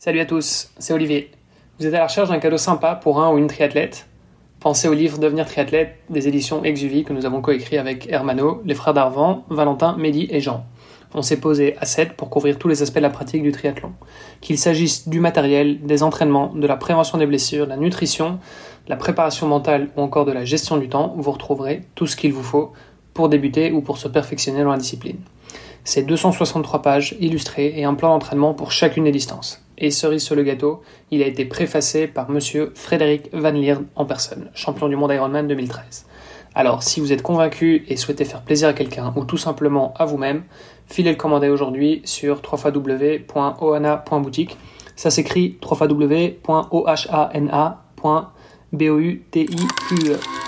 Salut à tous, c'est Olivier. Vous êtes à la recherche d'un cadeau sympa pour un ou une triathlète Pensez au livre Devenir triathlète des éditions Exuvie que nous avons coécrit avec Hermano, les frères d'Arvan, Valentin, Mehdi et Jean. On s'est posé à 7 pour couvrir tous les aspects de la pratique du triathlon. Qu'il s'agisse du matériel, des entraînements, de la prévention des blessures, de la nutrition, de la préparation mentale ou encore de la gestion du temps, vous retrouverez tout ce qu'il vous faut pour débuter ou pour se perfectionner dans la discipline. C'est 263 pages illustrées et un plan d'entraînement pour chacune des distances. Et cerise sur le gâteau, il a été préfacé par monsieur Frédéric Van Lierde en personne, champion du monde Ironman 2013. Alors, si vous êtes convaincu et souhaitez faire plaisir à quelqu'un ou tout simplement à vous-même, filez le commander aujourd'hui sur www.ohana.boutique. Ça s'écrit www.ohana.boutique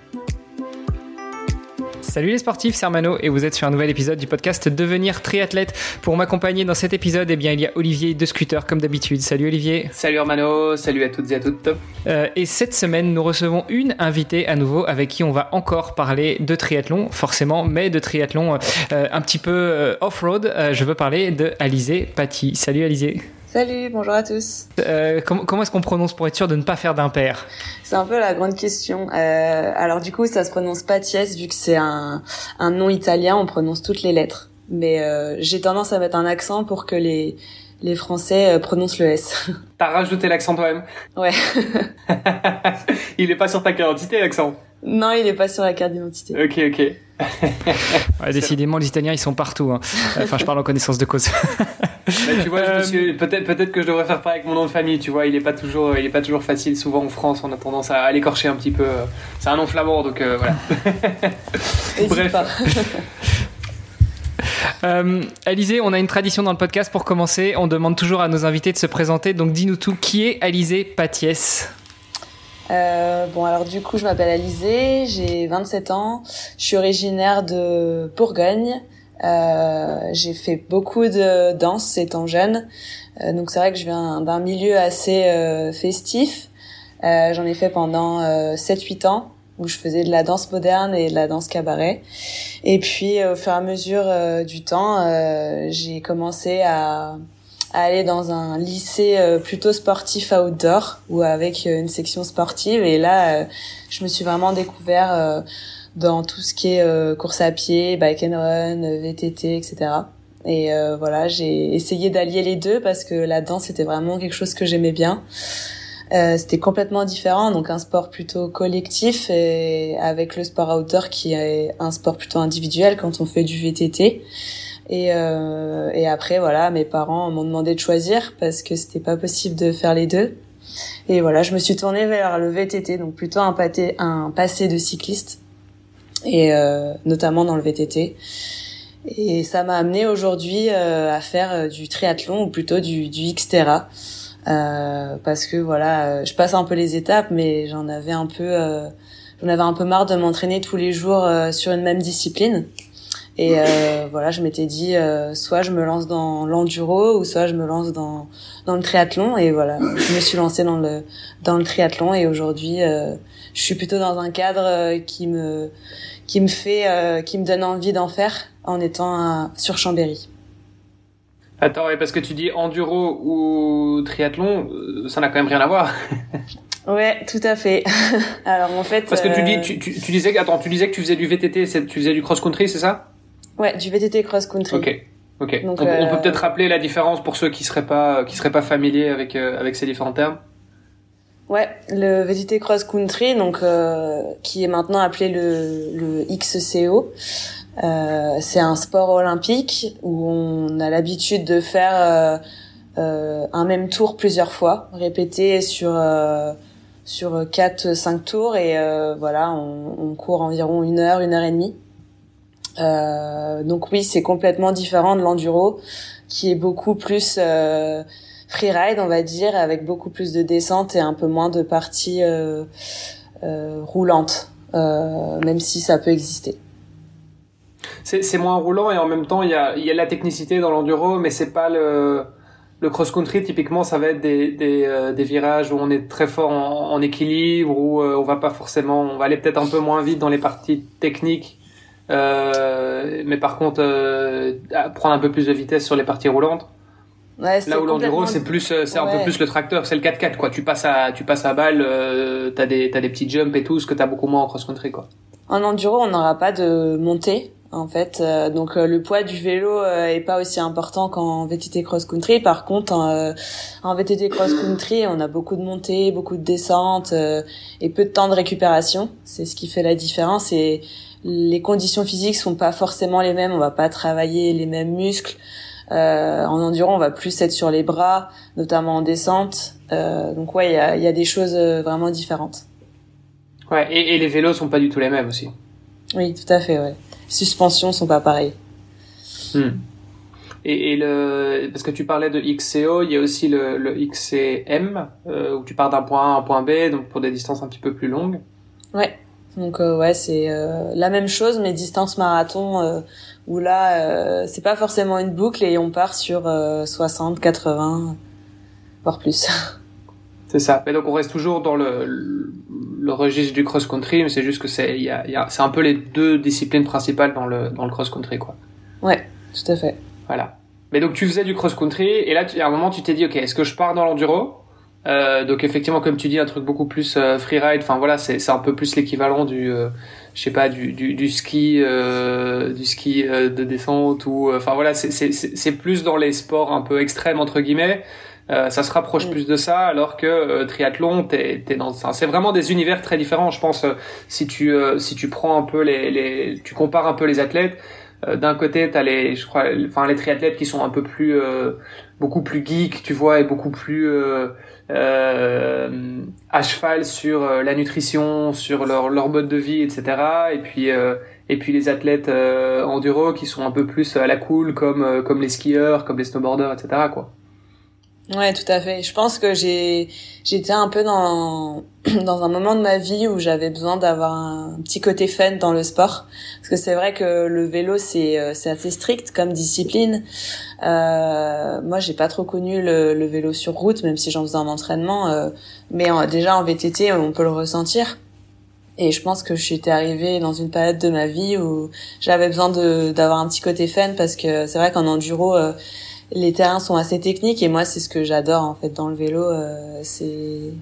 Salut les sportifs, c'est Armano et vous êtes sur un nouvel épisode du podcast Devenir triathlète. Pour m'accompagner dans cet épisode, eh bien, il y a Olivier de Scooter comme d'habitude. Salut Olivier. Salut Armano, salut à toutes et à toutes. Euh, et cette semaine, nous recevons une invitée à nouveau avec qui on va encore parler de triathlon, forcément, mais de triathlon euh, un petit peu euh, off-road. je veux parler de Alizé Paty. Salut Alizé. Salut, bonjour à tous. Euh, comment, comment est-ce qu'on prononce pour être sûr de ne pas faire d'impair? C'est un peu la grande question. Euh, alors du coup, ça se prononce Patiès vu que c'est un, un nom italien, on prononce toutes les lettres. Mais euh, j'ai tendance à mettre un accent pour que les les Français euh, prononcent le S. T'as rajouté l'accent toi-même? Ouais. il est pas sur ta carte d'identité l'accent? Non, il est pas sur la carte d'identité. Ok, ok. Ouais, décidément, les Italiens, ils sont partout. Hein. Enfin, je parle en connaissance de cause. tu vois, euh, peut-être que je devrais faire pareil avec mon nom de famille. Tu vois, il est pas toujours il est pas toujours facile. Souvent en France, on a tendance à l'écorcher un petit peu. C'est un nom flamand, donc euh, voilà. Bref. Euh, Alizé, on a une tradition dans le podcast pour commencer. On demande toujours à nos invités de se présenter. Donc dis-nous tout. Qui est Alizé Patiès? Euh, bon alors du coup je m'appelle Alizé, j'ai 27 ans, je suis originaire de Bourgogne, euh, j'ai fait beaucoup de danse étant jeune, euh, donc c'est vrai que je viens d'un milieu assez euh, festif. Euh, j'en ai fait pendant 7-8 ans où je faisais de la danse moderne et de la danse cabaret. Et puis au fur et à mesure du temps, j'ai commencé à, à, aller dans un lycée plutôt sportif outdoor ou avec une section sportive. Et là, je me suis vraiment découvert dans tout ce qui est euh, course à pied, bike and run, euh, VTT, etc. Et euh, voilà, j'ai essayé d'allier les deux parce que la danse c'était vraiment quelque chose que j'aimais bien. Euh, c'était complètement différent, donc un sport plutôt collectif et avec le sport outdoor qui est un sport plutôt individuel quand on fait du VTT. Et, euh, et après voilà, mes parents m'ont demandé de choisir parce que c'était pas possible de faire les deux. Et voilà, je me suis tournée vers le VTT, donc plutôt un, passé de cycliste et euh, notamment dans le VTT. Et ça m'a amené aujourd'hui euh, à faire euh, du triathlon ou plutôt du, du Xterra. Euh, parce que voilà, je passe un peu les étapes, mais j'en avais un peu, j'en avais un peu marre de m'entraîner tous les jours sur une même discipline. Et voilà, je m'étais dit, soit je me lance dans l'enduro ou soit je me lance dans dans le triathlon. Et voilà, je me suis lancée dans le dans le triathlon et aujourd'hui, je suis plutôt dans un cadre qui me qui me fait, euh, qui me donne envie d'en faire en étant sur Chambéry. Attends, parce que tu dis enduro ou triathlon, euh, ça n'a quand même rien à voir. ouais, tout à fait. Alors en fait. Parce que tu dis, euh, tu, tu, tu, disais, attends, tu disais que tu faisais du VTT, tu faisais du cross country, c'est ça? Ouais, du VTT cross country. Ok. Ok. Donc, on, on, peut peut-être rappeler la différence pour ceux qui seraient pas, qui seraient pas familiers avec avec ces différents termes. Ouais, le VTT Cross Country, donc euh, qui est maintenant appelé le, le XCO. Euh, c'est un sport olympique où on a l'habitude de faire euh, euh un même tour plusieurs fois, répété sur euh, sur quatre cinq tours et euh, voilà, on, on, court environ une heure, une heure et demie. Donc oui, c'est complètement différent de l'enduro, qui est beaucoup plus freeride, on va dire, avec beaucoup plus de descente et un peu moins de parties euh, euh, roulantes. même si ça peut exister. C'est moins roulant et en même temps il y a, y la technicité dans l'enduro, mais c'est pas le le cross-country, typiquement, ça va être des, euh, virages où on est très fort en, équilibre, où euh, on va pas forcément, on va aller peut-être un peu moins vite dans les parties techniques, euh, mais par contre, euh, prendre un peu plus de vitesse sur les parties roulantes. Ouais, Là où l'enduro, c'est plus, c'est un peu plus le tracteur, c'est le 4x4, quoi. Tu passes à, tu passes à balle, euh, t'as des, t'as des petits jumps et tout, ce que t'as beaucoup moins en cross-country, quoi. En enduro, on n'aura pas de montée en fait. Euh, donc euh, le poids du vélo euh, est pas aussi important qu'en VTT cross country. Par contre, en, VTT cross country, on a beaucoup de montées, beaucoup de descentes et peu de temps de récupération. C'est ce qui fait la différence. Et les conditions physiques sont pas forcément les mêmes. On va pas travailler les mêmes muscles. en enduro, on va plus être sur les bras, notamment en descente. donc ouais, il y a, y a, des choses vraiment différentes. Ouais, et, et les vélos sont pas du tout les mêmes aussi. Oui, tout à fait, ouais suspensions sont pas pareilles. Hmm. Et, et, le parce que tu parlais de XCO, il y a aussi le, le XCM euh, où tu pars d'un point A à un point B, donc pour des distances un petit peu plus longues. Ouais. Donc euh, ouais, c'est euh, la même chose mais distance marathon euh, où là c'est pas forcément une boucle et on part sur 60, 80 voire plus. C'est ça. Mais donc on reste toujours dans le, le, registre du cross-country, mais c'est juste que c'est y a, y a, c'est un peu les deux disciplines principales dans le dans le cross-country quoi. Ouais, tout à fait. Voilà. Mais donc tu faisais du cross-country et là tu, à un moment tu t'es dit ok est-ce que je pars dans l'enduro? Euh, donc effectivement comme tu dis un truc beaucoup plus euh, freeride enfin voilà c'est c'est un peu plus l'équivalent du euh, je sais pas du du, du ski euh, du ski euh, de descente ou enfin voilà c'est c'est c'est plus dans les sports un peu extrêmes entre guillemets euh, ça se rapproche mm. plus de ça, alors que euh, triathlon, t'es, t'es dans, c'est vraiment des univers très différents. Je pense euh, si tu si tu prends un peu les, les tu compares un peu les athlètes. D'un côté, t'as les, je crois, enfin les triathlètes qui sont un peu plus, beaucoup plus geeks, tu vois, et beaucoup plus à cheval sur la nutrition, sur leur leur mode de vie, etc. Et puis et puis les athlètes enduro qui sont un peu plus à la cool, comme comme les skieurs, comme les snowboarders, etc. Quoi. Ouais, tout à fait. Je pense que j'ai j'étais un peu dans dans un moment de ma vie où j'avais besoin d'avoir un petit côté fun dans le sport parce que c'est vrai que le vélo c'est euh, c'est assez strict comme discipline. Euh, moi, j'ai pas trop connu le, le, vélo sur route même si j'en faisais un entraînement euh, mais déjà en VTT, on peut le ressentir. Et je pense que j'étais arrivée dans une période de ma vie où j'avais besoin de d'avoir un petit côté fun parce que c'est vrai qu'en enduro euh, les terrains sont assez techniques et moi c'est ce que j'adore en fait dans le vélo euh, c'est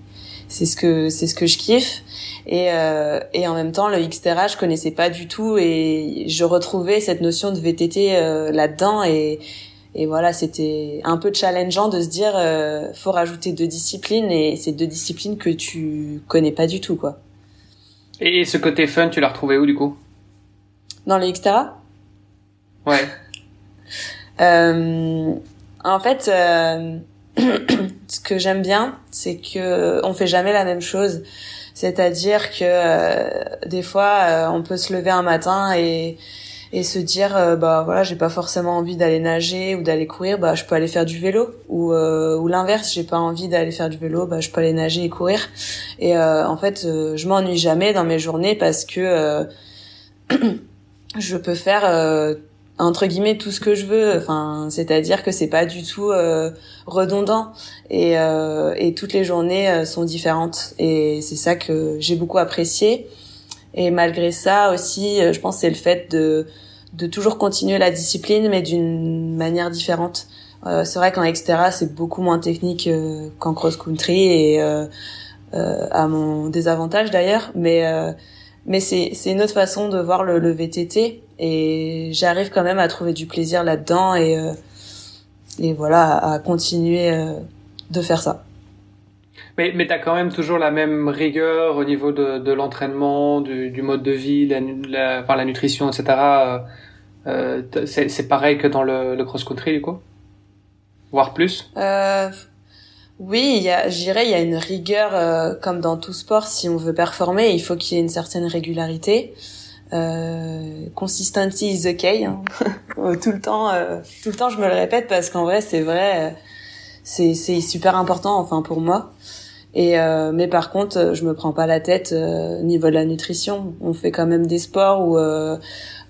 c'est ce que c'est ce que je kiffe. Et euh, et en même temps le Xterra je connaissais pas du tout et je retrouvais cette notion de VTT euh, là-dedans et et voilà c'était un peu challengeant de se dire euh, faut rajouter deux disciplines et c'est deux disciplines que tu connais pas du tout quoi. Et ce côté fun tu l'as retrouvé où du coup? Dans le Xterra? Ouais euh, en fait, euh, ce que j'aime bien, c'est que on fait jamais la même chose. C'est-à-dire que euh, des fois, euh, on peut se lever un matin et et se dire bah voilà j'ai pas forcément envie d'aller nager ou d'aller courir bah je peux aller faire du vélo ou ou l'inverse j'ai pas envie d'aller faire du vélo bah je peux aller nager et courir et en fait je m'ennuie jamais dans mes journées parce que je peux faire entre guillemets tout ce que je veux. Enfin c'est-à-dire que c'est pas du tout euh, redondant. Et, euh, et toutes les journées euh, sont différentes. Et c'est ça que j'ai beaucoup apprécié. Et malgré ça aussi je pense c'est le fait de de toujours continuer la discipline mais d'une manière différente. C'est vrai qu'en extra c'est beaucoup moins technique qu'en cross country et à mon désavantage d'ailleurs. Mais mais c'est c'est une autre façon de voir le, le VTT et j'arrive quand même à trouver du plaisir là-dedans et euh, et voilà à continuer euh, de faire ça. Mais, mais tu as quand même toujours la même rigueur au niveau de, de l'entraînement, du, du, mode de vie, la, la, enfin, la nutrition, etc. Euh, c'est pareil que dans le, le cross-country, du coup? Voire plus? Euh, Oui, il y a, j'irais, il y a une rigueur, euh, comme dans tout sport, si on veut performer, il faut qu'il y ait une certaine régularité. Euh, consistency is the key. Hein. tout le temps, euh, tout le temps, je me le répète parce qu'en vrai, c'est vrai, c'est c'est super important. Enfin pour moi. Et euh, mais par contre, je me prends pas la tête au niveau de la nutrition. On fait quand même des sports où on,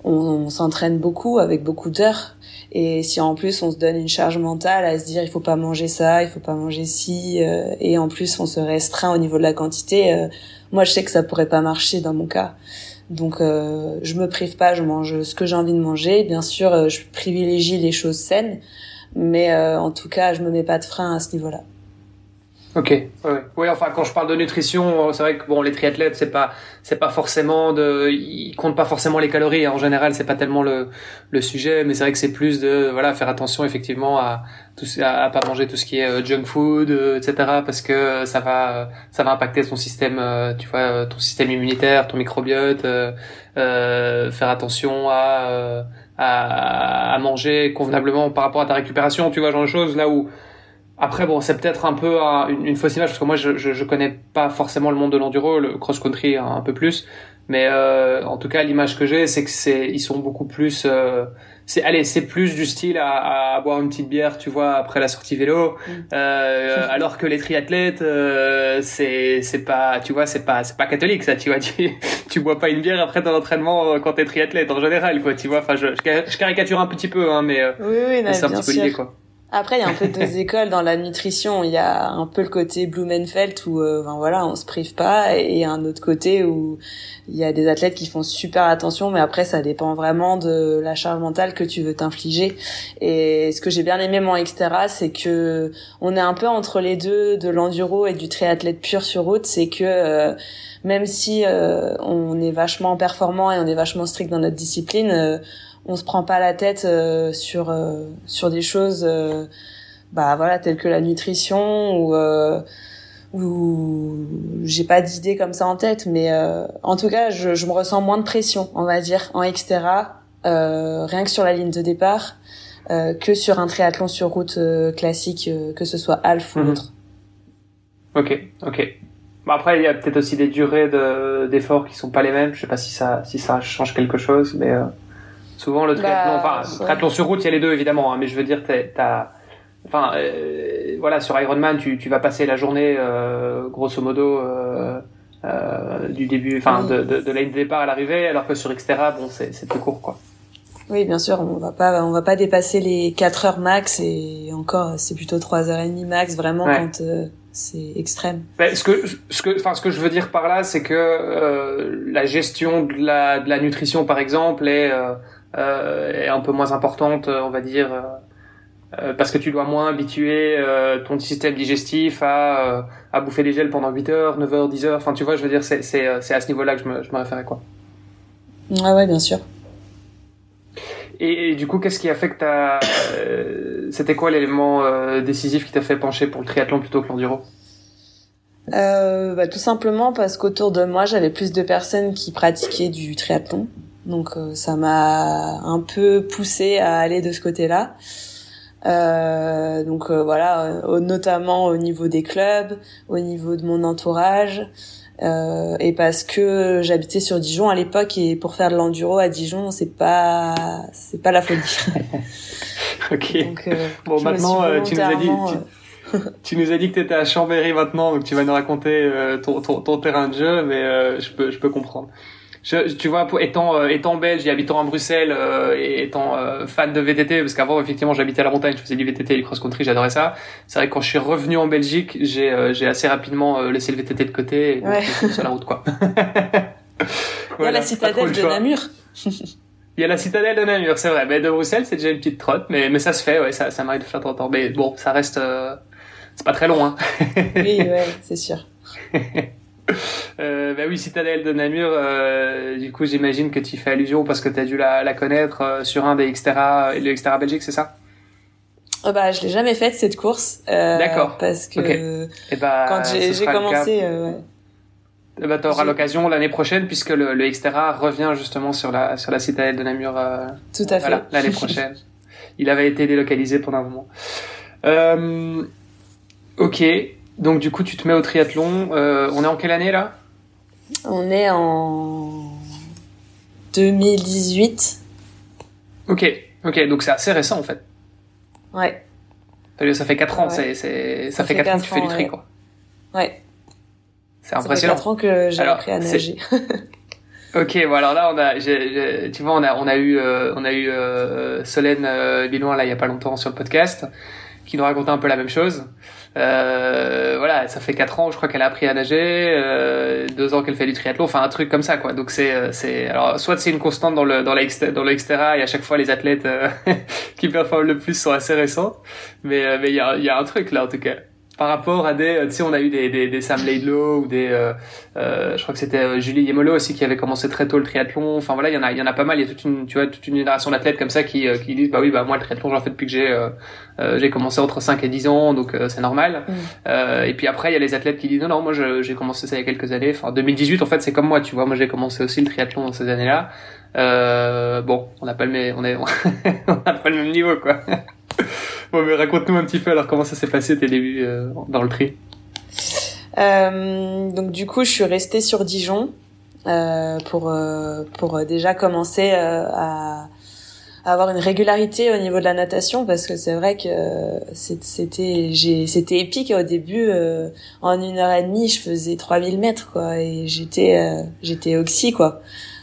on s'entraîne beaucoup avec beaucoup d'heures. Et si en plus on se donne une charge mentale à se dire il faut pas manger ça, il faut pas manger ci, et en plus on se restreint au niveau de la quantité, moi je sais que ça pourrait pas marcher dans mon cas. Donc euh, je me prive pas, je mange ce que j'ai envie de manger. Bien sûr, euh, je privilégie les choses saines, mais euh, en tout cas, je me mets pas de frein à ce niveau-là. Ok, ouais. oui, enfin quand je parle de nutrition, c'est vrai que bon les triathlètes c'est pas c'est pas forcément de ils comptent pas forcément les calories en général c'est pas tellement le le sujet mais c'est vrai que c'est plus de voilà faire attention effectivement à tout à, pas manger tout ce qui est euh, junk food euh, etc parce que ça va ça va impacter ton système euh, tu vois ton système immunitaire ton microbiote euh, faire attention à, à à manger convenablement par rapport à ta récupération tu vois genre de choses là où après, bon, c'est peut-être un peu une, fausse image parce que moi, je, je, je, connais pas forcément le monde de l'enduro, le cross-country un, peu plus, mais euh, en tout cas, l'image que j'ai, c'est que c'est, ils sont beaucoup plus, euh, c'est, allez, c'est plus du style à, à, boire une petite bière, tu vois, après la sortie vélo, mm. euh, alors que les triathlètes, euh, c'est, c'est pas, tu vois, c'est pas, c'est pas catholique ça, tu vois, tu, tu bois pas une bière après ton entraînement euh, quand t'es triathlète en général, quoi, tu vois. Enfin, je, je, caricature un petit peu, hein, mais, oui, oui, c'est un petit peu l'idée, quoi. Après, il y a un peu deux écoles dans la nutrition. Il y a un peu le côté Blumenfeld où, euh, ben voilà, on se prive pas, et un autre côté où il y a des athlètes qui font super attention, mais après, ça dépend vraiment de la charge mentale que tu veux t'infliger. Et ce que j'ai bien aimé moi, etc., c'est que on est un peu entre les deux, de l'enduro et du triathlète pur sur route. C'est que euh, même si euh, on est vachement performant et on est vachement strict dans notre discipline on se prend pas la tête euh, sur euh, sur des choses euh, bah voilà telles que la nutrition ou ou j'ai pas d'idée comme ça en tête mais en tout cas je, je, me ressens moins de pression on va dire en extra rien que sur la ligne de départ que sur un triathlon sur route classique que ce soit half ou mhm. autre. Ok ok. Bon, après il y a peut-être aussi des durées d'efforts qui sont pas les mêmes. Je sais pas si ça si ça change quelque chose mais Souvent, le triathlon, bah, enfin, triathlon sur route, il y a les deux évidemment, hein, mais je veux dire, t'as, enfin, euh, voilà, sur Ironman, tu, tu vas passer la journée, euh, grosso modo, euh, du début, enfin, de, de, de de départ à l'arrivée, alors que sur Xterra, bon, c'est plus court, quoi. Oui, bien sûr, on va pas, on va pas dépasser les 4 heures max et encore, c'est plutôt 3 heures et demie max, vraiment, quand euh, c'est extrême. Ben, ce que, ce que, enfin, ce que je veux dire par là, c'est que euh, la gestion de la, de la nutrition, par exemple, est euh, est un peu moins importante, euh, on va dire, euh, parce que tu dois moins habituer ton système digestif à, à bouffer des gels pendant 8 heures, 9 heures, 10 heures. Enfin, tu vois, je veux dire, c'est, c'est, c'est à ce niveau-là que je me, je me référais, quoi. Ah ouais, bien sûr. Et, du coup, qu'est-ce qui a fait que t'as... C'était quoi l'élément décisif qui t'a fait pencher pour le triathlon plutôt que l'enduro? Euh, bah, Tout simplement parce qu'autour de moi, j'avais plus de personnes qui pratiquaient du triathlon. Donc euh, ça m'a un peu poussé à aller de ce côté-là. Euh, donc euh, voilà, notamment au niveau des clubs, au niveau de mon entourage, et parce que j'habitais sur Dijon à l'époque et pour faire de l'enduro à Dijon, c'est pas c'est pas la folie. ok. bon maintenant tu nous as dit. Tu... nous as dit que tu étais à Chambéry maintenant, donc tu vas nous raconter ton, ton, ton, terrain de jeu, mais je peux je peux comprendre je, tu vois, étant euh, étant belge et habitant à Bruxelles euh, et étant euh, fan de VTT, parce qu'avant effectivement j'habitais à la montagne, je faisais du VTT et du cross country, j'adorais ça. C'est vrai que quand je suis revenu en Belgique, j'ai j'ai assez rapidement laissé le VTT de côté et ouais. sur la route quoi. Il y a la citadelle de Namur. Il y a la citadelle de Namur, c'est vrai. Mais de Bruxelles, c'est déjà une petite trotte, mais mais ça se fait, ouais, ça ça m'arrive de faire de temps Mais bon, ça reste, c'est pas très long, hein. oui, ouais, c'est sûr. Euh, bah oui, Citadelle de Namur, euh, du coup j'imagine que tu fais allusion parce que tu as dû la, la connaître euh, sur un des Xterra, le Xterra Belgique, c'est ça? Oh bah, Je l'ai jamais faite cette course. Euh, D'accord. Parce que Et eh bah, quand j'ai commencé... Euh, ouais. Eh bah, tu auras l'occasion l'année prochaine puisque le, le Xterra revient justement sur la, sur la Citadelle de Namur Tout à fait. l'année prochaine. Il avait été délocalisé pendant un moment. ok. Donc du coup, tu te mets au triathlon. Euh, on est en quelle année là? On est en 2018. Ok, ok, donc c'est assez récent en fait. Ouais. Ça fait 4 ans, c'est, ça, fait 4 ans que tu fais du tri quoi. Ouais. C'est impressionnant. Ça fait 4 ans que j'ai appris à nager. Ok, bon alors là on a, tu vois, on a, on a eu, euh, on a eu euh, Solène euh, là il y a pas longtemps sur le podcast, qui nous racontait un peu la même chose. Euh, voilà, ça fait quatre ans, je crois qu'elle a appris à nager, euh, deux ans qu'elle fait du triathlon, enfin un truc comme ça quoi. Donc c'est, c'est, alors soit c'est une constante dans le dans dans l'extérieur et à chaque fois les athlètes qui performent le plus sont assez récents, mais mais il y a, y a un truc là en tout cas par rapport à des, tu sais, on a eu des, des, des Sam Laidlow ou des, euh, euh, je crois que c'était euh, Julie Yemolo aussi qui avait commencé très tôt le triathlon. Enfin voilà, il y en a, il y en a pas mal. Il y a toute une, tu vois, toute une génération d'athlètes comme ça qui, qui disent, bah oui, bah moi le triathlon j'en fais depuis que j'ai, j'ai commencé entre 5 et 10 ans, donc c'est normal. Mm. et puis après il y a les athlètes qui disent non non, moi j'ai commencé ça il y a quelques années. Enfin 2018 en fait c'est comme moi, tu vois, moi j'ai commencé aussi le triathlon dans ces années-là. bon, on n'a pas le même, on est, on n'a pas le même niveau quoi. bon, mais raconte-nous un petit peu alors comment ça s'est passé tes débuts euh, dans le tri? Euh, donc du coup, je suis restée sur Dijon euh, pour euh, pour déjà commencer euh, à, avoir une régularité au niveau de la natation parce que c'est vrai que c'était j'ai c'était épique au début en une heure et demie je faisais 3000 mètres quoi et j'étais j'étais oxy quoi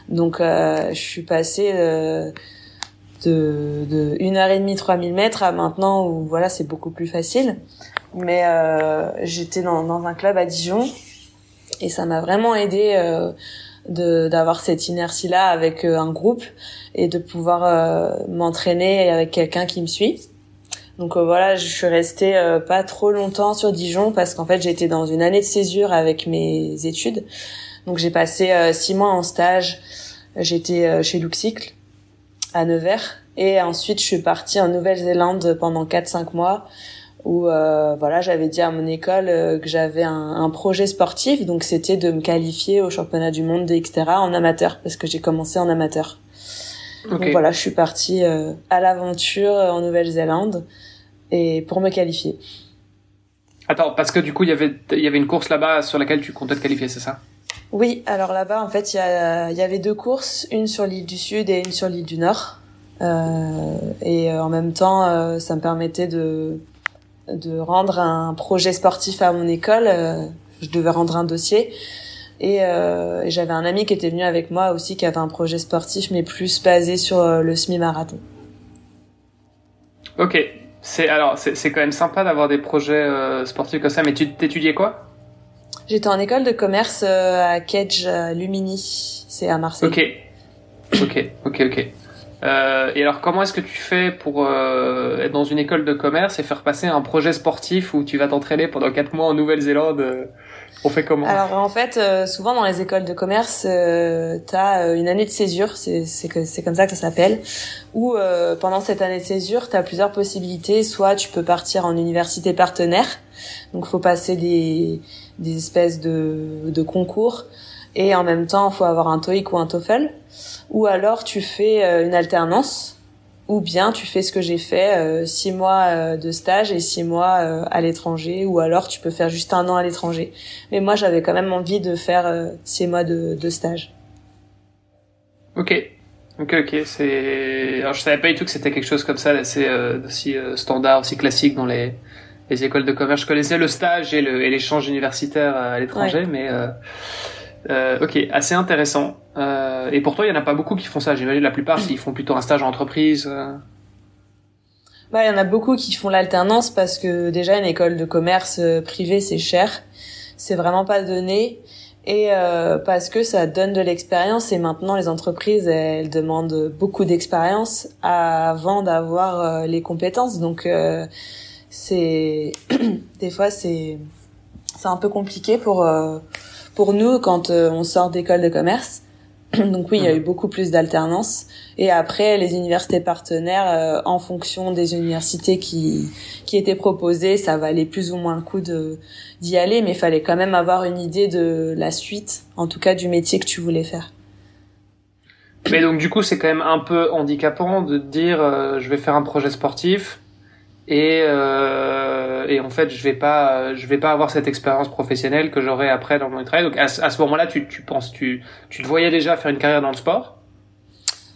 donc je suis passée de, de une heure et demie, 3000 mètres à maintenant où voilà, c'est beaucoup plus facile. Mais euh, j'étais dans, dans un club à Dijon et ça m'a vraiment aidé euh, d'avoir cette inertie là avec euh, un groupe et de pouvoir euh, m'entraîner avec quelqu'un qui me suit. Donc euh, voilà, je suis restée euh, pas trop longtemps sur Dijon parce qu'en fait j'étais dans une année de césure avec mes études. Donc j'ai passé six mois en stage. J'étais chez Luxicle à Nevers. Et ensuite, je suis partie en Nouvelle-Zélande pendant 4-5 mois où euh, voilà, j'avais dit à mon école euh, que j'avais un, projet sportif, donc c'était de me qualifier au championnat du monde, etc. en amateur, parce que j'ai commencé en amateur. Donc voilà, je suis partie euh, à l'aventure en Nouvelle-Zélande et pour me qualifier. Attends, parce que du coup, il y avait il y avait une course là-bas sur laquelle tu comptais te qualifier, c'est ça? Oui, alors là-bas, en fait, il y, avait deux courses, une sur l'île du Sud et une sur l'île du Nord. Euh, et euh, en même temps, euh, ça me permettait de, de rendre un projet sportif à mon école. je devais rendre un dossier. Et, j'avais un ami qui était venu avec moi aussi, qui avait un projet sportif, mais plus basé sur le semi-marathon. Ok, c'est alors c'est quand même sympa d'avoir des projets sportifs comme ça. Mais tu t'étudiais quoi? J'étais en école de commerce euh, à Kedge Lumini, c'est à Marseille. Ok, ok, ok, ok. Euh, et alors, comment est-ce que tu fais pour euh, être dans une école de commerce et faire passer un projet sportif où tu vas t'entraîner pendant 4 mois en Nouvelle-Zélande euh, On fait comment? Alors, en fait, euh, souvent dans les écoles de commerce, euh, tu as une année de césure, c'est comme ça que ça s'appelle, où pendant cette année de césure, tu as plusieurs possibilités. Soit tu peux partir en université partenaire, donc faut passer des des espèces de, de concours. Et en même temps il faut avoir un TOEIC ou un TOEFL. Ou alors tu fais euh, une alternance. Ou bien tu fais ce que j'ai fait euh, six mois euh, de stage et six mois à l'étranger. Ou alors tu peux faire juste un an à l'étranger. Mais moi j'avais quand même envie de faire six mois de, stage. Ok. Ok, ok, c'est. Alors, je savais pas du tout que c'était quelque chose comme ça, assez aussi standard, aussi classique dans les les écoles de commerce. Je connaissais le stage et l'échange universitaire à l'étranger, mais euh, euh, ok, assez intéressant. Euh, et pour toi, il y en a pas beaucoup qui font ça. J'imagine la plupart, ils font plutôt un stage en entreprise. Euh. Bah, il y en a beaucoup qui font l'alternance parce que déjà une école de commerce euh, privée c'est cher, c'est vraiment pas donné et euh, parce que ça donne de l'expérience et maintenant les entreprises elles demandent beaucoup d'expérience avant d'avoir les compétences donc c'est des fois c'est c'est un peu compliqué pour euh, pour nous quand euh, on sort d'école de commerce. Donc oui, il y a eu beaucoup plus d'alternance. Et après, les universités partenaires, euh, en fonction des universités qui qui étaient proposées, ça valait plus ou moins le coup de d'y aller, mais il fallait quand même avoir une idée de la suite, en tout cas du métier que tu voulais faire. Mais donc du coup, c'est quand même un peu handicapant de dire je vais faire un projet sportif, et, euh, et en fait je vais pas je vais pas avoir cette expérience professionnelle que j'aurai après dans mon travail. Donc à, ce moment-là tu, tu penses tu tu te voyais déjà faire une carrière dans le sport?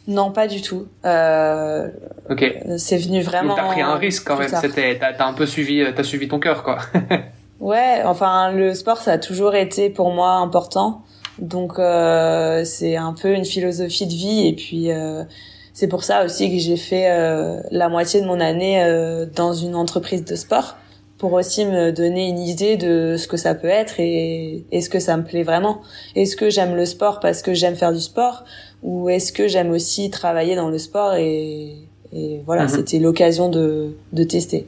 Non pas du tout. Euh, ok. c'est venu vraiment t'as pris un risque quand même. c'était t'as as un peu suivi t'as suivi ton cœur quoi. Ouais, enfin le sport ça a toujours été pour moi important. Donc euh, c'est un peu une philosophie de vie. Et puis euh, c'est pour ça aussi que j'ai fait euh, la moitié de mon année euh, dans une entreprise de sport pour aussi me donner une idée de ce que ça peut être et est-ce que ça me plaît vraiment. Est-ce que j'aime le sport parce que j'aime faire du sport ou est-ce que j'aime aussi travailler dans le sport et, et voilà, Mhm. c'était l'occasion de, de tester.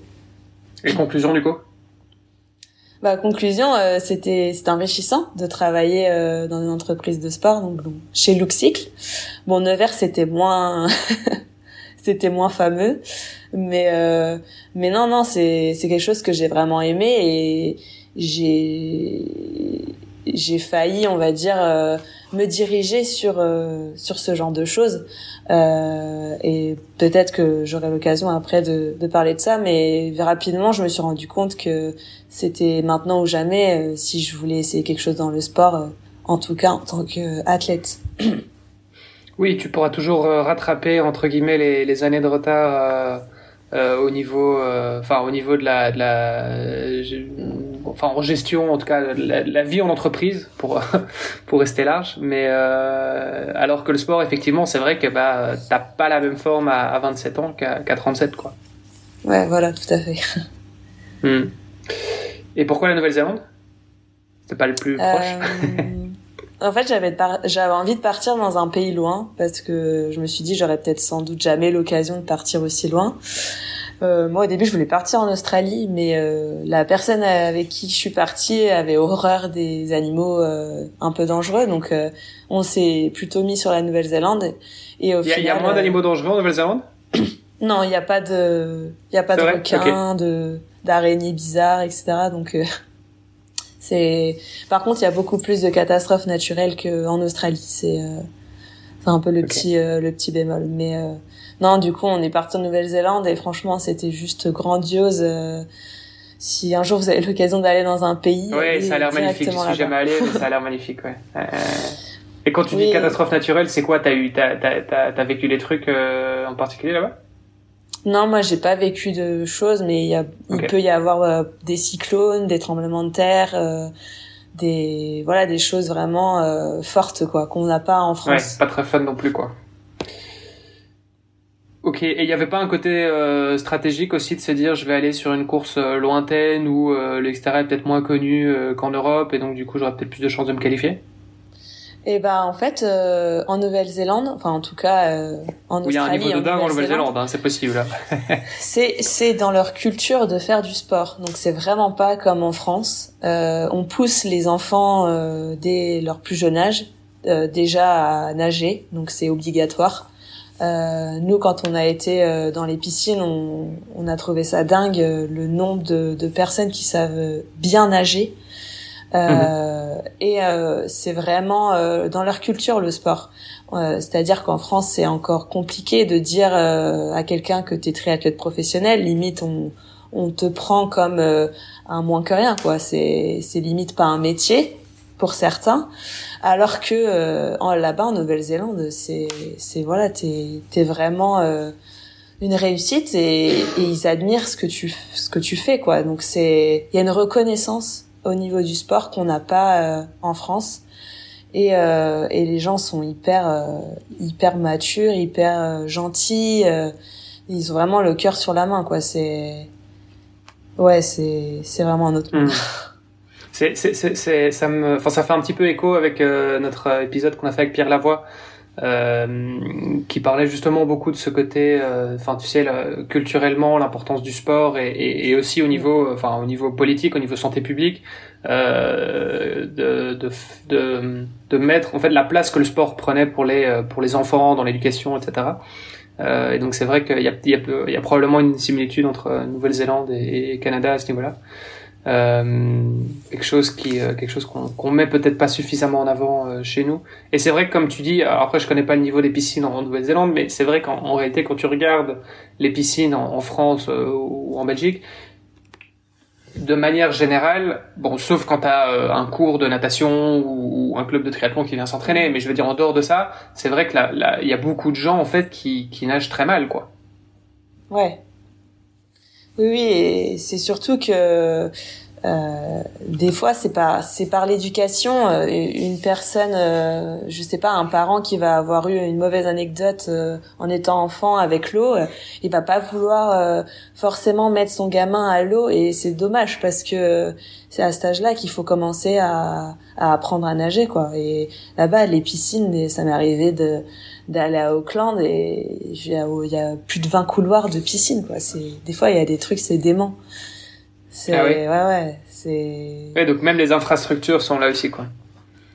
Et conclusion du coup? Bah conclusion, euh, c'était c'était enrichissant de travailler euh, dans une entreprise de sport donc, chez Luxicle. Bon Nevers c'était moins c'était moins fameux mais euh, mais non non c'est c'est quelque chose que j'ai vraiment aimé et j'ai j'ai failli on va dire euh, me diriger sur euh, sur ce genre de choses. Euh, et peut-être que j'aurai l'occasion après de, de parler de ça mais rapidement je me suis rendu compte que c'était maintenant ou jamais euh, si je voulais essayer quelque chose dans le sport euh, en tout cas en tant qu'athlète. Oui, tu pourras toujours euh, rattraper entre guillemets les, les années de retard euh, au niveau, euh, enfin au niveau de la, de la, enfin en gestion en tout cas, la, la vie en entreprise pour pour rester large. Mais euh, alors que le sport, effectivement, c'est vrai que bah t'as pas la même forme à, à 27 ans qu'à qu'à 37 quoi. ouais voilà tout à fait Hmm. Et pourquoi la Nouvelle-Zélande? C'est pas le plus proche? En fait, j'avais de par- j'avais envie de partir dans un pays loin parce que je me suis dit j'aurais peut-être sans doute jamais l'occasion de partir aussi loin. Euh, moi, au début, je voulais partir en Australie, mais euh, la personne avec qui je suis partie avait horreur des animaux euh, un peu dangereux, donc euh, on s'est plutôt mis sur la Nouvelle-Zélande. Et au Il y, a- il y a moins euh, d'animaux dangereux en Nouvelle-Zélande? Non, il n'y a pas de, il y a pas de requins, de d'araignées bizarres, etc. Donc euh, c'est. Par contre, il y a beaucoup plus de catastrophes naturelles qu'en Australie. C'est euh, c'est un peu le petit euh, le petit bémol. Mais euh, non, du coup, on est parti en Nouvelle-Zélande et franchement, c'était juste grandiose. si un jour vous avez l'occasion d'aller dans un pays, Ouais, ça a l'air magnifique. Je suis jamais allé, mais ça a l'air magnifique, ouais. Et quand tu Oui. dis catastrophe naturelle, c'est quoi? T'as eu, t'as, t'as, t'as, t'as vécu des trucs en particulier là-bas? Non, moi j'ai pas vécu de choses, mais il, y a, il Ok. peut y avoir euh, des cyclones, des tremblements de terre, euh, des voilà des choses vraiment euh, fortes quoi qu'on n'a pas en Ouais, France. pas très fun non plus, quoi. Ok, et il n'y avait pas un côté euh, stratégique aussi de se dire je vais aller sur une course lointaine où euh, l'extérieur est peut-être moins connu euh, qu'en Europe et donc du coup j'aurais peut-être plus de chances de me qualifier? Et ben en fait euh, en Nouvelle-Zélande, enfin en tout cas euh, en Où il y a un Australie, niveau de dingue en Nouvelle-Zélande, hein, c'est possible. C'est c'est dans leur culture de faire du sport. Donc c'est vraiment pas comme en France. Euh, on pousse les enfants euh, dès leur plus jeune âge euh, déjà à nager, donc c'est obligatoire. Euh, nous, quand on a été euh, dans les piscines, on, on a trouvé ça dingue euh, le nombre de, de personnes qui savent bien nager. Euh, Et euh, c'est vraiment euh, dans leur culture le sport. Euh, C'est-à-dire qu'en France, c'est encore compliqué de dire euh, à quelqu'un que t'es triathlète professionnel. Limite, on, on te prend comme un moins que rien, quoi. C'est limite pas un métier pour certains. Alors que en- là-bas en Nouvelle-Zélande, c'est voilà, t'es t'es vraiment une réussite et, et ils admirent ce que tu ce que tu fais quoi. Donc c'est il y a une reconnaissance au niveau du sport qu'on n'a pas euh, en France et euh, et les gens sont hyper euh, hyper matures, hyper euh, gentils. euh, ils ont vraiment le cœur sur la main quoi. C'est ouais c'est c'est vraiment un autre monde. Hmm. C'est, c'est, c'est, c'est- ça me, enfin, ça fait un petit peu écho avec euh, notre épisode qu'on a fait avec Pierre Lavoie, euh, qui parlait justement beaucoup de ce côté, euh, enfin, tu sais, le- culturellement, l'importance du sport et, et, et aussi au niveau, euh, enfin, au niveau politique, au niveau santé publique, euh, de, de, de, de mettre en fait la place que le sport prenait pour les, euh, pour les enfants dans l'éducation, etc. Euh, et donc c'est vrai qu'il y a, y, a, y a probablement une similitude entre euh, Nouvelle-Zélande et, et Canada à ce niveau-là. Euh, quelque chose qui euh, quelque chose qu'on qu'on met peut-être pas suffisamment en avant euh, chez nous et c'est vrai que comme tu dis après je connais pas le niveau des piscines en Nouvelle-Zélande mais c'est vrai qu'en en réalité quand tu regardes les piscines en, France euh, ou en Belgique de manière générale bon sauf quand tu as un cours de natation ou, ou un club de triathlon qui vient s'entraîner mais je veux dire en dehors de ça c'est vrai que là, il y a beaucoup de gens en fait qui qui nagent très mal quoi Ouais. Oui, oui, et c'est surtout que euh, des fois c'est pas c'est par l'éducation euh, une personne euh, je sais pas un parent qui va avoir eu une mauvaise anecdote euh, en étant enfant avec l'eau il va pas vouloir forcément mettre son gamin à l'eau et c'est dommage parce que c'est à cet âge-là qu'il faut commencer à, à apprendre à nager quoi. Et là-bas les piscines ça m'est arrivé de d'aller à Auckland et il y a plus de 20 couloirs de piscine quoi c'est des fois il y a des trucs c'est dément c'est ah ouais ouais, c'est Ouais, donc même les infrastructures sont là aussi quoi.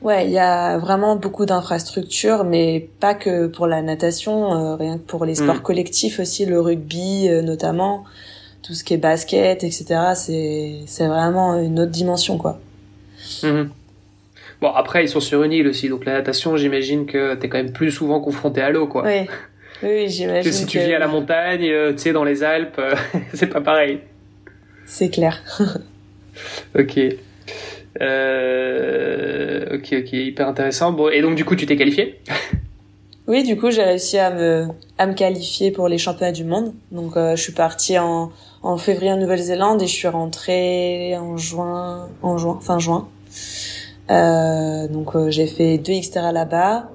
Ouais, il y a vraiment beaucoup d'infrastructures mais pas que pour la natation, euh, rien que pour les sports mm. collectifs aussi, le rugby euh, notamment, tout ce qui est basket, etc. C'est c'est vraiment une autre dimension quoi. Mm-hmm. Bon, après, ils sont sur une île aussi, donc la natation, j'imagine que t'es quand même plus souvent confronté à l'eau, quoi. Oui, oui j'imagine. Que si tu vis à la montagne, euh, tu sais, dans les Alpes, c'est pas pareil. C'est clair. ok. Euh, ok, ok, hyper intéressant. Bon, et donc du coup, tu t'es qualifié? Oui, du coup, j'ai réussi à me, à me qualifier pour les championnats du monde. Donc, euh, je suis partie en, en février en Nouvelle-Zélande et je suis rentrée en juin, en juin, fin juin. Euh, donc, euh, j'ai fait deux Xterra là-bas.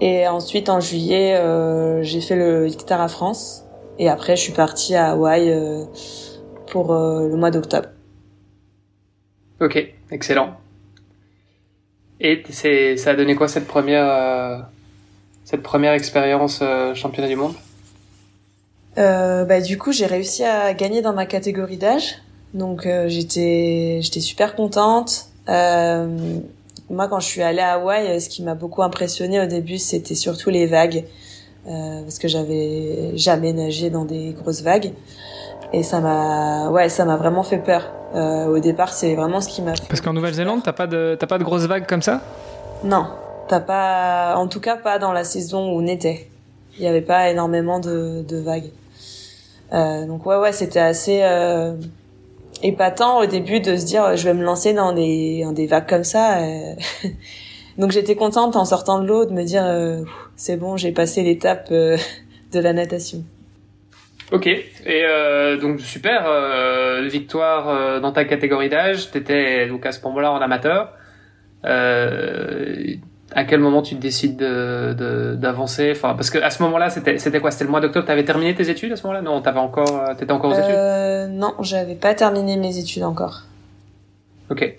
Et ensuite, en juillet, euh, j'ai fait le Xterra France. Et après, je suis partie à Hawaï pour euh, le mois d'octobre. Ok, excellent. Et c'est, ça a donné quoi cette première, euh, cette première expérience euh, championnat du monde? Bah, Du coup, j'ai réussi à gagner dans ma catégorie d'âge. Donc j'étais, j'étais super contente. Moi, quand je suis allée à Hawaï, ce qui m'a beaucoup impressionné au début, c'était surtout les vagues. parce que j'avais jamais nagé dans des grosses vagues. Et ça m'a ouais ça m'a vraiment fait peur. Euh, au départ c'est vraiment ce qui m'a parce qu'en Nouvelle-Zélande t'as pas de t'as pas de grosses vagues comme ça? Non. T'as pas en tout cas pas dans la saison où on était. Il y avait pas énormément de, de vagues. Euh, donc ouais ouais c'était assez euh, épatant au début de se dire je vais me lancer dans des dans des vagues comme ça euh. donc j'étais contente en sortant de l'eau de me dire euh, c'est bon j'ai passé l'étape de la natation Ok, et euh, donc super, euh, victoire euh, dans ta catégorie d'âge, t'étais donc à ce moment-là en amateur. Euh, à quel moment tu décides de, d'avancer Enfin, parce que à ce moment-là, c'était quoi? C'était le mois d'octobre. T'avais terminé tes études à ce moment-là? Non, t'avais encore, t'étais encore aux études? Non, j'avais pas terminé mes études encore. Ok.